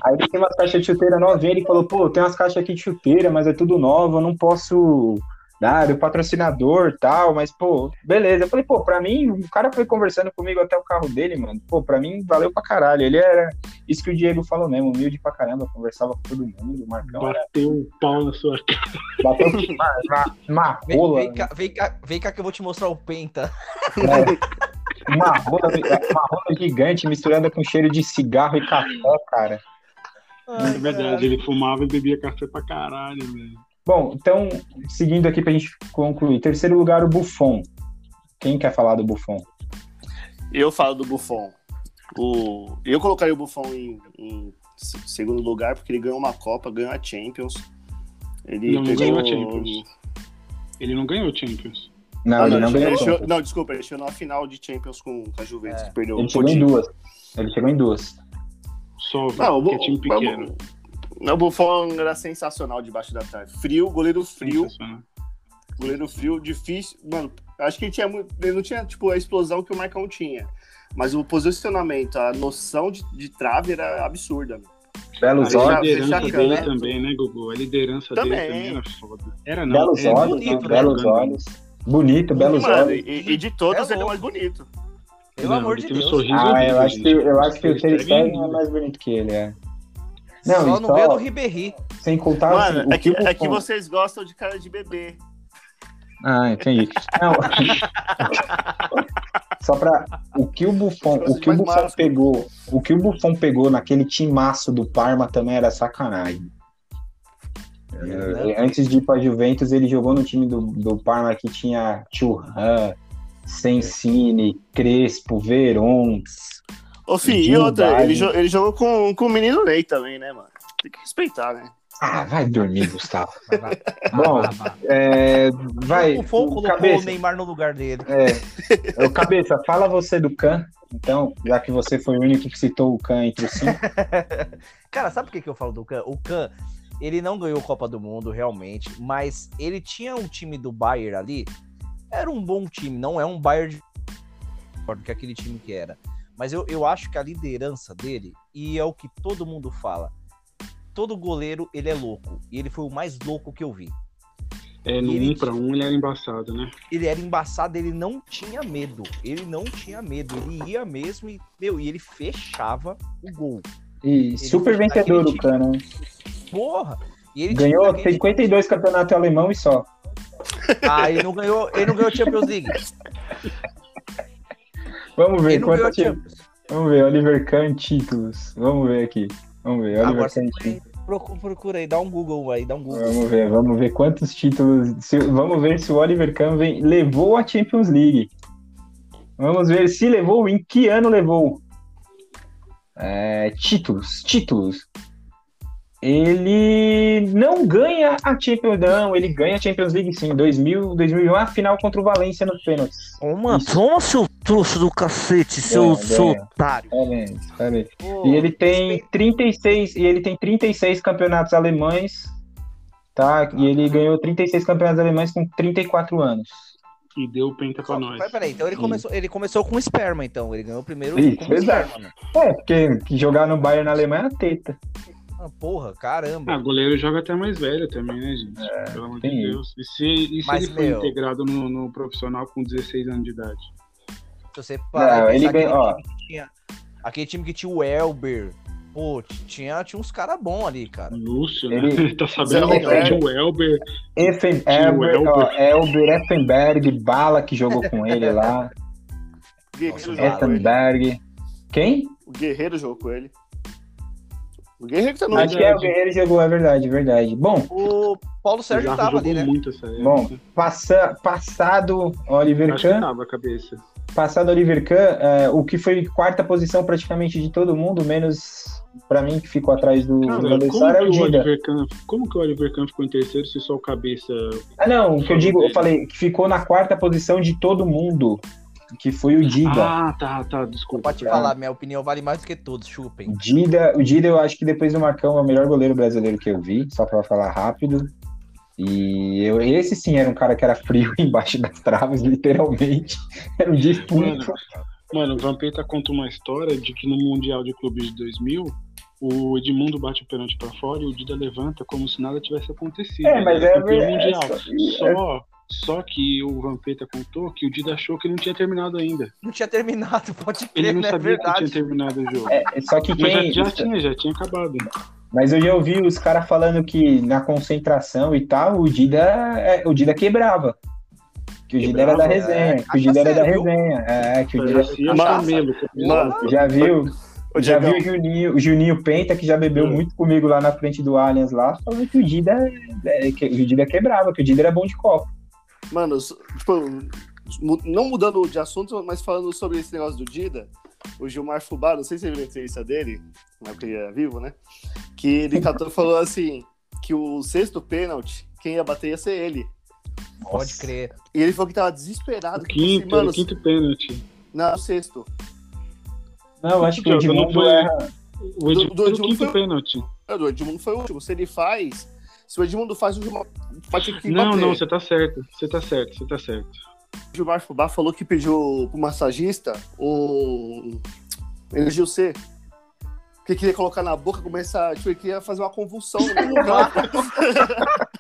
Aí ele tem umas caixas de chuteira novinha, ele falou, pô, tem umas caixas aqui de chuteira, mas é tudo novo, eu não posso dar o patrocinador tal, mas, pô, beleza. Eu falei, pô, pra mim, o cara foi conversando comigo até o carro dele, mano. Pô, pra mim, valeu pra caralho. Ele era, isso que o Diego falou mesmo, humilde pra caramba, conversava com todo mundo, o Marcão Bateu o um pau na sua cara. Bateu uma, rola. [LAUGHS] Vem, vem, cá, vem, cá, vem cá que eu vou te mostrar o penta. É uma rola, uma rola gigante misturada com cheiro de cigarro e café, cara. Ai, é verdade, ele fumava e bebia café pra caralho, velho. Bom, então, seguindo aqui pra gente concluir. Terceiro lugar, o Buffon. Quem quer falar do Buffon? Eu falo do Buffon. O... Eu colocaria o Buffon em, em segundo lugar porque ele ganhou uma Copa, ganhou a Champions. Ele não, pegou... ganhou a Champions. Ele não ganhou a Champions. Não, ah, ele não, ganhou. Chegou, não, desculpa, ele chegou na final de Champions com, a Juventus, é. que perdeu Ele chegou em duas. Ele chegou em duas. Só, não, que é time pequeno. O Buffon era sensacional debaixo da trave. Frio, goleiro frio. Goleiro frio, difícil. Mano, acho que ele tinha muito. Ele não tinha, tipo, a explosão que o Marcão tinha. Mas o posicionamento, a noção de, de trave era absurda. Belos olhos. A liderança dele né? também, né, Gugu? A liderança também. dele também era foda. Era não. Belos é olhos, bonito, né? belos olhos. Bonito, belos Mano, olhos. E, e, de todos é ele é o mais bonito. Pelo não, amor de Deus. Um ah, eu acho, que, eu acho que o Ter Stegen é mais bonito que ele, é. Não, só no meio do Ribéry. Sem contar Mano, assim, é, que, é que vocês gostam de cara de bebê. Ah, entendi. Não. [LAUGHS] Só para o que o Buffon, o que o Buffon pegou, o que o Buffon pegou naquele timaço do Parma também era sacanagem. É, antes de ir para Juventus, ele jogou no time do, do Parma que tinha Churran, Sensini, Crespo, Veron. Ô, filho, e outra, ele, ele, jogou com, com o menino Ney também, né, mano? Tem que respeitar, né? Ah, vai dormir, Gustavo. [LAUGHS] Vai, vai. Bom. É, vai, o Fon colocou cabeça. o Neymar no lugar dele. É, Ô, cabeça, fala você do Khan, então, já que você foi o único que citou o Khan entre os cinco. [LAUGHS] Cara, sabe por que, que eu falo do Khan? O Khan, ele não ganhou Copa do Mundo, realmente, mas ele tinha um time do Bayern ali, era um bom time, não é um Bayern de do que aquele time que era. Mas eu, eu acho que a liderança dele, e é o que todo mundo fala, todo goleiro, ele é louco, e ele foi o mais louco que eu vi. É, no Ele um pra um ele era embaçado, né? Ele era embaçado, ele não tinha medo, ele não tinha medo, ele ia mesmo e, meu, e ele fechava o gol. E super foi vencedor daquele o Khan, né? Porra! E ele Ganhou daquele- 52 campeonatos alemão e só. Ah, ele não ganhou, ele não ganhou Champions League. Vamos ver Ele. Champions. Vamos ver, Oliver Kahn títulos. Vamos ver aqui. Vamos ver, Oliver Agora Kahn títulos. Procura, aí, dá um Google aí, dá um Google. Vamos ver, vamos ver quantos títulos. se- vamos ver se o Oliver Kahn levou a Champions League. Vamos ver se levou, em que ano levou. É, títulos, títulos. Ele não ganha a Champions, não, ele ganha a Champions League sim, 2000, 2001, a final contra o Valência nos pênaltis. Toma, Isso. toma seu trouxa do cacete, seu- seu otário. Parabéns, parabéns. E ele tem 36, e ele tem 36 campeonatos alemães, tá? E ele ganhou 36 campeonatos alemães com 34 anos. E deu o penta pra nós. Mas peraí, então ele Sim. começou, ele começou com esperma, então. Ele ganhou primeiro Isso, com exato. esperma, né? É, porque jogar no Bayern na Alemanha é teta. Ah, porra, caramba. Ah, goleiro joga até mais velho também, né, gente? Pelo amor de Deus. E se, e se Mas, ele foi meu- integrado no, no profissional com 16 anos de idade? Se você parar Não, ele ganhou, ó. aquele time que tinha, aquele time que tinha o Elber, pô, tinha, tinha uns caras bons ali, cara. Lúcio, Ele- né? Ele [LAUGHS] tá sabendo que tinha o Elber. Effen, Elber, Elber. ó, Elber, Effenberg, Bala que jogou com ele lá, Nossa. Effenberg. Quem? O Guerreiro jogou com ele. O Guerreiro tá no Acho que é o Guerreiro jogou, é verdade, verdade. Bom, O Paulo O Sérgio Jarro tava jogou ali, né? muito bom, passa, passado Oliver Acho que Kahn, tava a cabeça. passado Oliver Kahn, é, o que foi quarta posição praticamente de todo mundo, menos pra mim que ficou atrás do, Cara, do Van der como, Sar, é que o o Dida. Oliver Kahn, como que o Oliver Kahn ficou em terceiro se só o cabeça. Ah, não, o que eu digo, eu falei que ficou na quarta posição de todo mundo, que foi o Dida. Ah, tá, tá, desculpa. Pode falar, minha opinião vale mais do que todos, chupem. O Dida, o Dida, eu acho que depois do Marcão é o melhor goleiro brasileiro que eu vi, só pra falar rápido. E eu, esse sim era um cara que era frio [LAUGHS] embaixo das traves, literalmente. Era um defunto. Mano, o Vampeta conta uma história de que no Mundial de Clubes de 2000, o Edmundo bate o pênalti pra fora e o Dida levanta como se nada tivesse acontecido. É, mas Ele é, é, mundial. só- Só, só que o Vampeta contou que o Dida achou que não tinha terminado ainda. Não tinha terminado, [LAUGHS] pode Ele crer, não né? É sabia que tinha terminado o jogo. é, só que Mas já, quem. já tinha, já tinha acabado. Mas eu já ouvi os caras falando que na concentração e tal, o Dida, é, o Dida quebrava. Que o Dida era da resenha. Que o Dida era da resenha. É, que o Dida. Já viu? Ô, Já viu o Juninho, o Juninho Penta, que já bebeu Hum. muito comigo lá na frente do Allianz lá, falando que o Dida, é, que o Dida quebrava, que o Dida era bom de copo. Mano, tipo, não mudando de assunto, mas falando sobre esse negócio do Dida, o Gilmar Fubá, não sei se você viu a entrevista dele, na época ele era vivo, né? Que ele catou, falou assim, que o sexto pênalti, quem ia bater ia ser ele. Pode crer. E ele falou que tava desesperado. O assim, quinto, mano, o quinto pênalti. não, o sexto. Não, acho que o Não Edmundo foi- erra. O Edmundo, do o Edmundo quinto foi- pênalti. É, O Edmundo foi o último. Se ele faz, se o Edmundo faz, o Gilmar ter que Não, bater. não, você tá certo. Você tá certo, você tá certo. O Gilmar Fubá falou que pediu pro massagista o Energia C. Que queria colocar na boca, começar. Tipo, ele queria fazer uma convulsão no [LAUGHS] [LAUGHS]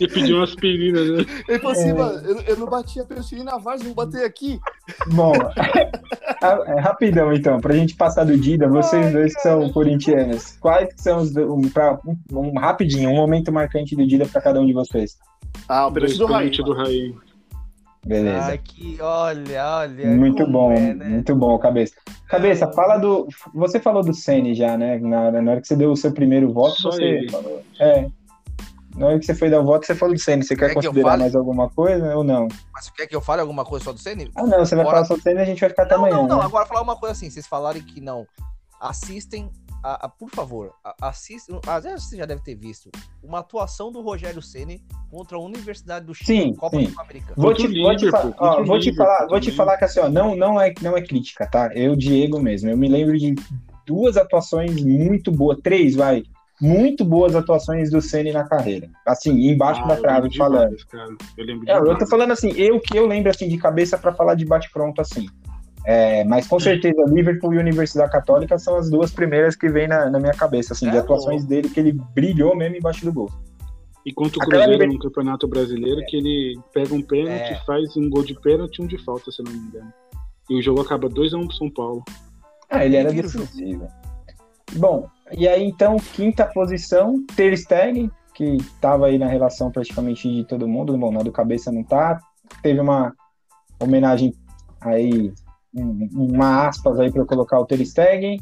Ele pediu uma aspirina, né? Ele falou assim, É. mano, eu, eu não bati a penicilina na Varsa, vou bater aqui. Bom, é, rapidão então, pra gente passar do Dida, vocês dois que são corintianos, quais que são os. Um, pra, um, um- rapidinho, um momento marcante do Dida pra cada um de vocês. Ah, o pênalti do Raí. Do Raí. Beleza. Ai, que olha, olha. Muito bom, é, né? muito bom, cabeça. Cabeça, fala do. Você falou do Sene já, né? Na hora, na hora que você deu o seu primeiro voto, Só você ele. falou. É. Na hora que você foi dar o voto, você falou do Sene. Você quer Quer que considerar fale? mais alguma coisa ou não? Mas você quer que eu fale alguma coisa só do Ceni? Ah, não, você vai Bora. falar só do Sene e a gente vai ficar até Não, amanhã. não, não. né? Agora falar uma coisa assim, vocês falarem que não assistem a- a- por favor, a- assista. Às vezes você já deve ter visto uma atuação do Rogério Ceni contra a Universidade do Chile Sim, Copa sim. Sul-Americana. Vou te, vou te, fa- ó, vou te falar, vou te falar que assim, ó, não, não é, não é crítica, tá? Eu, Diego mesmo, eu me lembro de duas atuações muito boas, três, vai, muito boas atuações do Ceni na carreira. Assim, embaixo Ah, da trave, de falando. cara. Eu lembro de É, eu tô falando assim, eu que eu lembro assim de cabeça pra falar de bate-pronto assim. É, mas com certeza Liverpool e Universidade Católica são as duas primeiras que vem na, na minha cabeça, assim, de É atuações louco. dele que ele brilhou mesmo embaixo do gol. E contra o Aquela Cruzeiro liber- no Campeonato Brasileiro, que ele pega um pênalti, É. faz um gol de pênalti e um de falta, se não me engano. E o jogo acaba 2x1 pro São Paulo. Ah, ele era decisivo. Bom, e aí então, quinta posição, Ter Stegen, que tava aí na relação praticamente de todo mundo, bom, na do cabeça não tá, teve uma homenagem aí, um- uma aspas aí para colocar o Ter Stegen,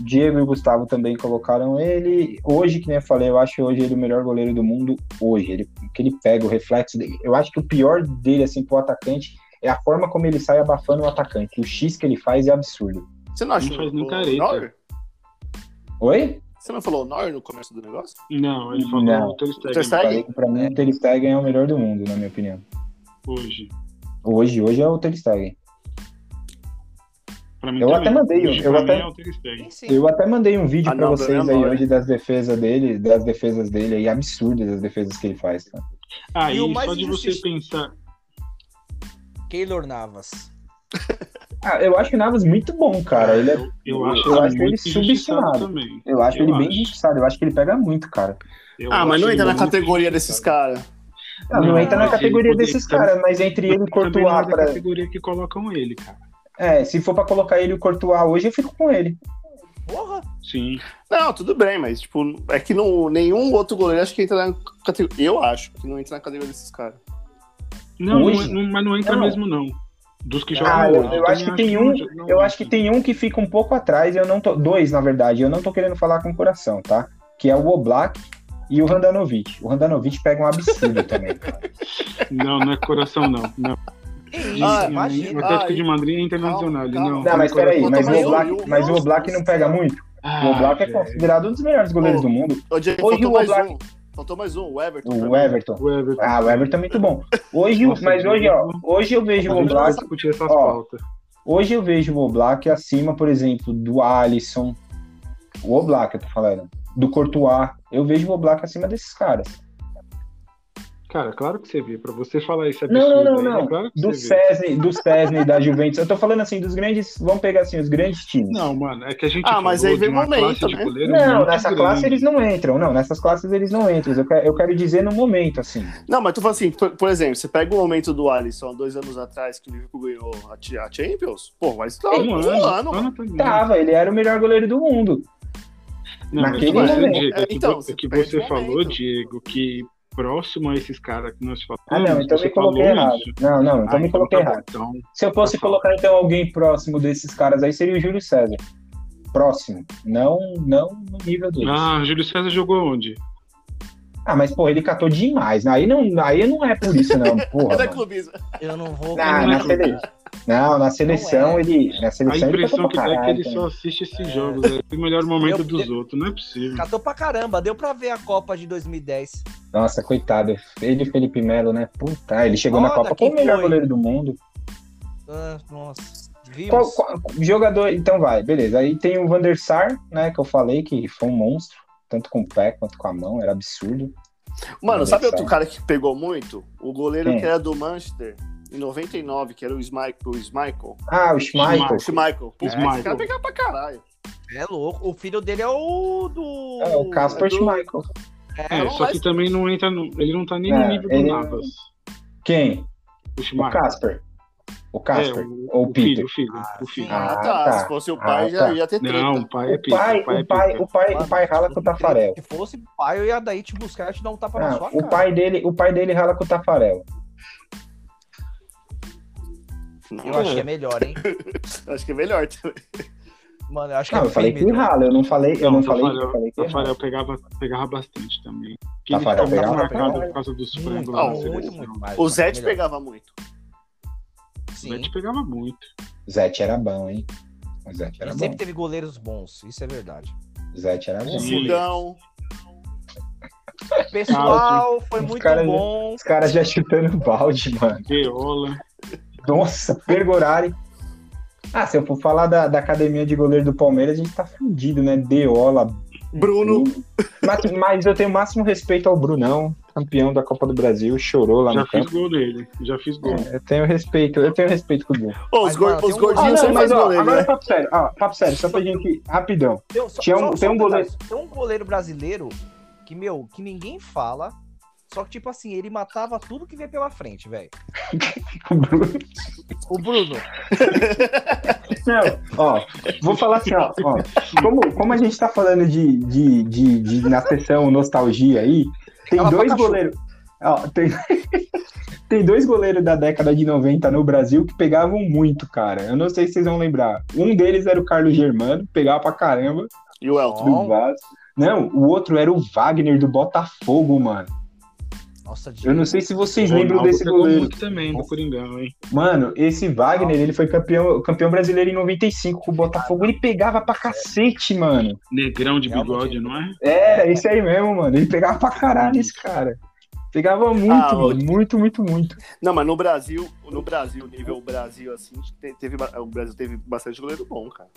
Diego e Gustavo também colocaram ele, hoje, que nem eu falei, eu acho hoje ele o melhor goleiro do mundo, hoje, ele, que ele pega o reflexo dele, eu acho que o pior dele, assim, pro atacante, é a forma como ele sai abafando o atacante, o X que ele faz é absurdo. Você não achou faz nem careta. Oi? Você não falou Neuer no começo do negócio? Não, ele falou Não. o Ter Stegen Ter Stegen? Falei que pra mim o Ter Stegen é o melhor do mundo, na minha opinião. hoje. Hoje, hoje é o Ter Stegen. Pra mim Eu também. até mandei, Hoje, eu até- é o. Eu até mandei um vídeo Ah, pra não, vocês é aí hoje das defesas dele, das defesas dele aí, absurdas as defesas que ele faz, cara. Ah, E e, o mais só de você pensar. Keylor Navas. [LAUGHS] Ah, eu acho o Navas muito bom, cara. Ele é- eu, eu acho, eu ele acho ele subestimado. também. eu acho Eu ele bem acho. injustiçado, eu acho que ele pega muito, cara. Eu ah, mas não entra na categoria desses caras. Não, não Não, entra na categoria desses caras, mas entre ele e o Também não é Courtois, pra... categoria que colocam ele, cara. é, se for pra colocar ele e o Courtois hoje, eu fico com ele. Porra! Sim. Não, tudo bem, mas tipo, é que não, nenhum outro goleiro acho que entra na categoria. Eu acho que não entra na categoria desses caras. Não, é- não- mas não entra Não. mesmo, não. Dos que Ah, jogam eu, hoje. eu acho que tem um, não eu acho que tem um que fica um pouco atrás, eu não tô, dois na verdade, eu não tô querendo falar com o coração, tá? Que é o Oblak e o Randanovic. O Randanovic pega um absurdo [LAUGHS] também. cara. Não, não é coração, não. não. Que isso, Ah, O imagina. Atlético Ah, de Madrid é internacional. calma, Não, Não, mas não é peraí, mas o Oblak, o- mas o Oblak não pega muito. Ah, O Oblak é considerado um dos melhores goleiros do mundo. Hoje o Oblak- um. Faltou mais um, o Everton. O também. Everton. O Everton. Ah, o Everton é muito bom. Hoje, Nossa, mas hoje, ó, Diego. hoje eu vejo o Oblak, ó, hoje eu vejo o Oblak acima, por exemplo, do Alisson. O Oblak, eu tô falando. Do Courtois. Eu vejo o Oblak acima desses caras. Cara, claro que você vê. Pra você falar isso Não, absurdo não, não, aí, não. é claro que Do você. Cesny, do Cesny, da Juventus. Eu tô falando assim, dos grandes. Vamos pegar assim, os grandes times. Não, mano, é que a gente Ah, mas falou aí vem de uma momento, classe de né? goleiro Não, nessa grande. classe eles não entram. Não, nessas classes eles não entram. Eu quero, eu quero dizer no momento, assim. Não, mas tu fala assim, por, por exemplo, você pega o momento do Alisson há dois anos atrás que o Liverpool ganhou a, a Champions, pô, mas tá Um um ano, ano, um mano. ano também. Tava, ele era o melhor goleiro do mundo. Não, mas naquele você, momento. Diego, é que, Então, você é que você o falou, momento. Diego, que próximo a esses caras que nós falamos. Ah, não, então você me coloquei errado. isso. Não, não, então Ah, me coloquei tá bom. errado. Então, Se eu fosse Tá falando. colocar então alguém próximo desses caras aí, seria o Júlio César. Próximo. Não, não no nível deles. Ah, ah, Júlio César jogou onde? mas pô, ele catou demais. Aí não, aí não é por isso, não. [LAUGHS] Porra, É da clubismo. Eu não vou. Na, não na, é. Não, na seleção Não é. ele. Na A seleção ele impressão que dá é que ele só assiste esses jogos. É o melhor momento Eu- dos eu- outros, não é possível. Catou pra caramba, deu pra ver a Copa de 2010. Nossa, coitado. Ele e Felipe Melo, né? Puta, ele chegou na Olha Copa como o melhor foi. goleiro do mundo. Ah, nossa. Qual- qual- jogador, então vai, beleza. Aí tem o Van der Sar, né, que eu falei que foi um monstro, tanto com o pé quanto com a mão, era absurdo. Mano, sabe outro cara que pegou muito? O goleiro Quem? que era do Manchester, em 99, que era o Schmeichel. O Schmeichel. Ah, o Schmeichel. O Schmeichel. Pô, É. Esse cara pegava pra caralho. É louco. O filho dele é o do. É, o Casper é do- Schmeichel. É, É, só que também não entra no, ele não tá nem É, no nível do ele- Navas. Quem? O O. Casper. O Casper. É, o, Ou o o Peter. filho, o filho, Ah, o filho. Ah, Ah, tá. tá. Se fosse o pai, Ah, já tá. ia ter treta. Não, o pai é O Peter. pai, o pai é o pai, Peter. o pai, Mano, o pai rala com o Tafarel. Se fosse pai, eu ia daí te buscar e te dar um tapa na Ah, sua o cara. pai dele, o pai dele rala com o Tafarel. Não, Eu acho que é melhor, hein? [LAUGHS] acho que é melhor também. Mano, eu acho que Não, é eu falei que rala, eu não falei, eu não, falei, Tafarel, eu falei que. Tafarel pegava, pegava bastante também. Que Tafarel pegava muito marcado por causa dos Muito, frangos Ah, lá muito, seleção. muito mais. O Zete melhor. pegava muito. O Sim. Zete pegava muito. Zete era bom, hein? O Zete era Ele bom. sempre teve goleiros bons, isso é verdade. Zete era bom. Sidão. Pessoal, foi Os muito caras- bom. Os caras já chutando balde, mano. Deola. Nossa, Pergorari. Ah, se eu for falar da, da academia de goleiro do Palmeiras, a gente tá fudido, né? Deola. Bruno. Mas, mas eu tenho o máximo respeito ao Brunão, campeão da Copa do Brasil, chorou lá Já no fiz campo. gol nele. Já fiz gol. É, eu tenho respeito, eu tenho respeito com o Bruno. Ô, os, gordinhos Ah, não, sempre mas fazem ó, goleiro, agora né? papo sério, ó, papo sério, só pra gente, rapidão. Tem, só- Tinha um- só- tem só um goleiro- Tem um goleiro brasileiro que, meu, que ninguém fala. Só que, tipo assim, ele matava tudo que vê pela frente, velho. [LAUGHS] O Bruno- O Bruno. Não, ó, vou falar assim, ó, ó, como, como a gente tá falando de, de, de, de- na sessão nostalgia aí, tem Cala a dois goleiros, ó, tem, [LAUGHS] tem dois goleiros da década de 90 no Brasil que pegavam muito, cara, eu não sei se vocês vão lembrar, um deles era o Carlos Germano, pegava pra caramba, E o Elton. do Bom. Vasco, não, o outro era o Wagner do Botafogo, mano, Nossa, eu não sei se vocês lembram desse pegou goleiro. muito também do Coringão, hein? Mano, esse Wagner, ele foi campeão, campeão brasileiro em 95 com o Botafogo. Ele pegava pra cacete, mano. Negrão de bigode, não é? Era, esse aí mesmo, mano. Ele pegava pra caralho esse cara. Pegava muito, Ah, mano. Muito, muito, muito. Não, mas no Brasil, no Brasil, nível Brasil, assim, te- teve, o Brasil teve bastante goleiro bom, cara.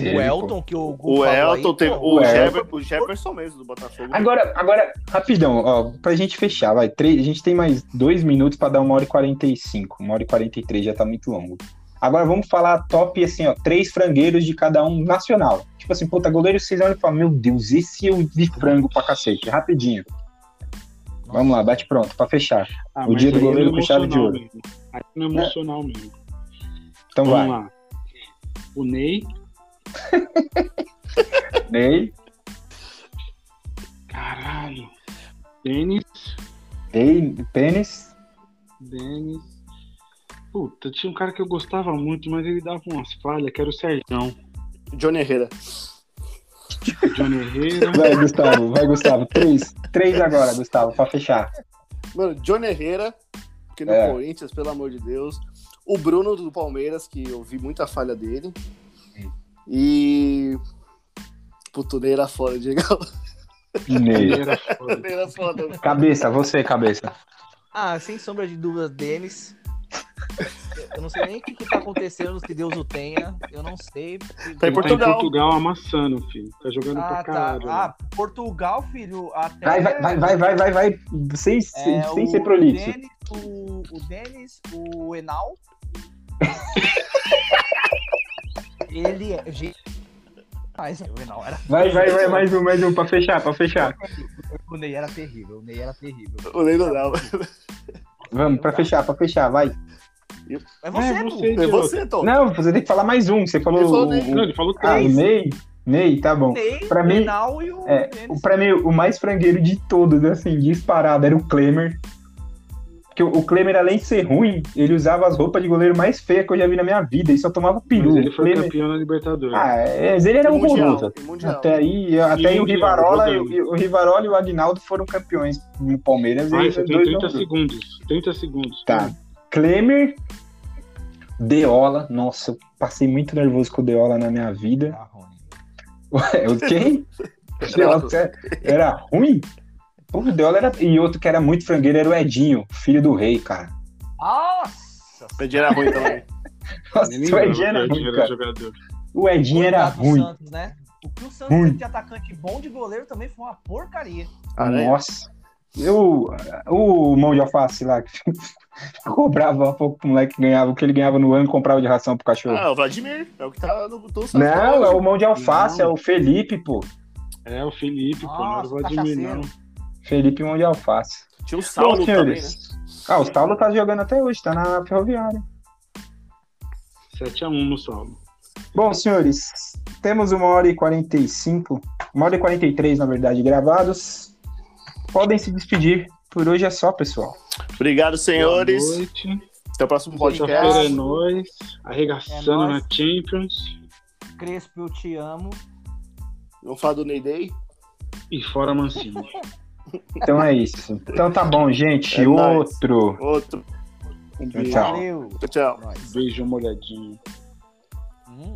O Elton, que o Gu O Elton aí, teve. pô, O, o Jever- o Jefferson mesmo, do Botafogo. Agora, agora, rapidão, ó, pra gente fechar, vai. Três, a gente tem mais dois minutos pra dar uma hora e 45. Uma hora e 43 já tá muito longo. Agora vamos falar top, assim, ó, três frangueiros de cada um nacional. Tipo assim, puta, goleiro, vocês olham e falam, meu Deus, esse eu vi frango pra cacete. Rapidinho. Vamos lá, bate pronto, pra fechar. Ah, O dia do aí goleiro com chave de ouro. mesmo. Aí no emocional mesmo. Então Vamos vai. lá. O Ney. [LAUGHS] Ney, Caralho. Denis. Ney, pênis. Denis. Puta, tinha um cara que eu gostava muito, mas ele dava umas falhas, que era o Sertão. Johnny Herrera. Johnny Herrera. [LAUGHS] Vai, Gustavo, vai, Gustavo. Três. Três agora, Gustavo, pra fechar. Mano, Johnny Herrera, que no É. Corinthians, pelo amor de Deus. O Bruno do Palmeiras, que eu vi muita falha dele. E. Puto, o Ney era foda, Diego. Ney. Era foda. O Ney era foda. Cabeça, você, cabeça. Ah, sem sombra de dúvidas, Denis. Eu não sei nem o que, que tá acontecendo, que Deus o tenha. Eu não sei. Tá em Ele tá em Portugal. Portugal amassando, filho. Tá jogando Ah, pra tá. caralho. Ah, Portugal, filho, até. Vai, vai, vai, vai, vai, vai, vai. Sem, sem, É, sem o ser prolixo. Denis, o, o Denis, o Enal. [LAUGHS] Ele é. gente, Mas o era. Vai, vai, vai, mais um, mais um, pra fechar, pra fechar. O Ney era terrível, o Ney era terrível. O Ney não dava. Vamos, pra fechar, pra fechar, vai. É você, É, você. É você, Tom. Não, você tem que falar mais um. Você falou. Ele falou o- Ney. o- Não, ele falou Ah, o três. Ney? Ney, tá bom. O Ney, Pra mim, e o É, o, pra mim, o mais frangueiro de todos, assim, disparado, era o Klemer. Porque o, Klemer, além de ser ruim, ele usava as roupas de goleiro mais feias que eu já vi na minha vida. E só tomava peru. Mas ele foi Klemer- campeão na Libertadores. Ah, é, mas ele era mundial, horroroso. mundial. Até aí, até aí o Rivarola, e o, o Rivarola e o Agnaldo foram campeões no Palmeiras. e eles você tem dois 30 não- segundos. 30 segundos. Tá. Klemer, Deola. Nossa, eu passei muito nervoso com o Deola na minha vida. Ah, Rony. Ué, o quem? [LAUGHS] Era- era ruim? O Deola era. E outro que era muito frangueiro era o Edinho, filho do rei, cara. Nossa! Pedinho era ruim também. Nossa, o Edinho era [LAUGHS] o ruim, Edinho cara. jogador. O Edinho era ruim. Santos, né? O que o Santos Ruim. teve de atacante bom de goleiro também foi uma porcaria. Aranha. Nossa. Eu, o mão de alface lá, que [LAUGHS] cobrava pouco pro moleque que ganhava, o que ele ganhava no ano comprava de ração pro cachorro. Ah, o Vladimir. É o que tá no do Santos. não, é o mão de alface, Não. é o Felipe, pô. É, o Felipe, pô, não era o Nossa, Vladimir, não. Felipe mão de alface. Tinha o Bom, Saulo também, né? senhores. Ah, o Saulo tá jogando até hoje, tá na ferroviária. 7x1 no saldo. Bom, senhores, temos uma hora e 45, uma hora e 43, na verdade, gravados. Podem se despedir. Por hoje é só, pessoal. Obrigado, senhores. Boa noite. Até o próximo Sexta-feira é podcast. nóis. Arregaçando É nóis. na Champions. Crespo, eu te amo. Vamos falar do Ney Day. E fora Mancini. [LAUGHS] Então é isso. Então tá bom, gente. É. Outro. Outro. Um Tchau, beijo. tchau. Valeu. Tchau. Nós. Beijo molhadinho. Hum.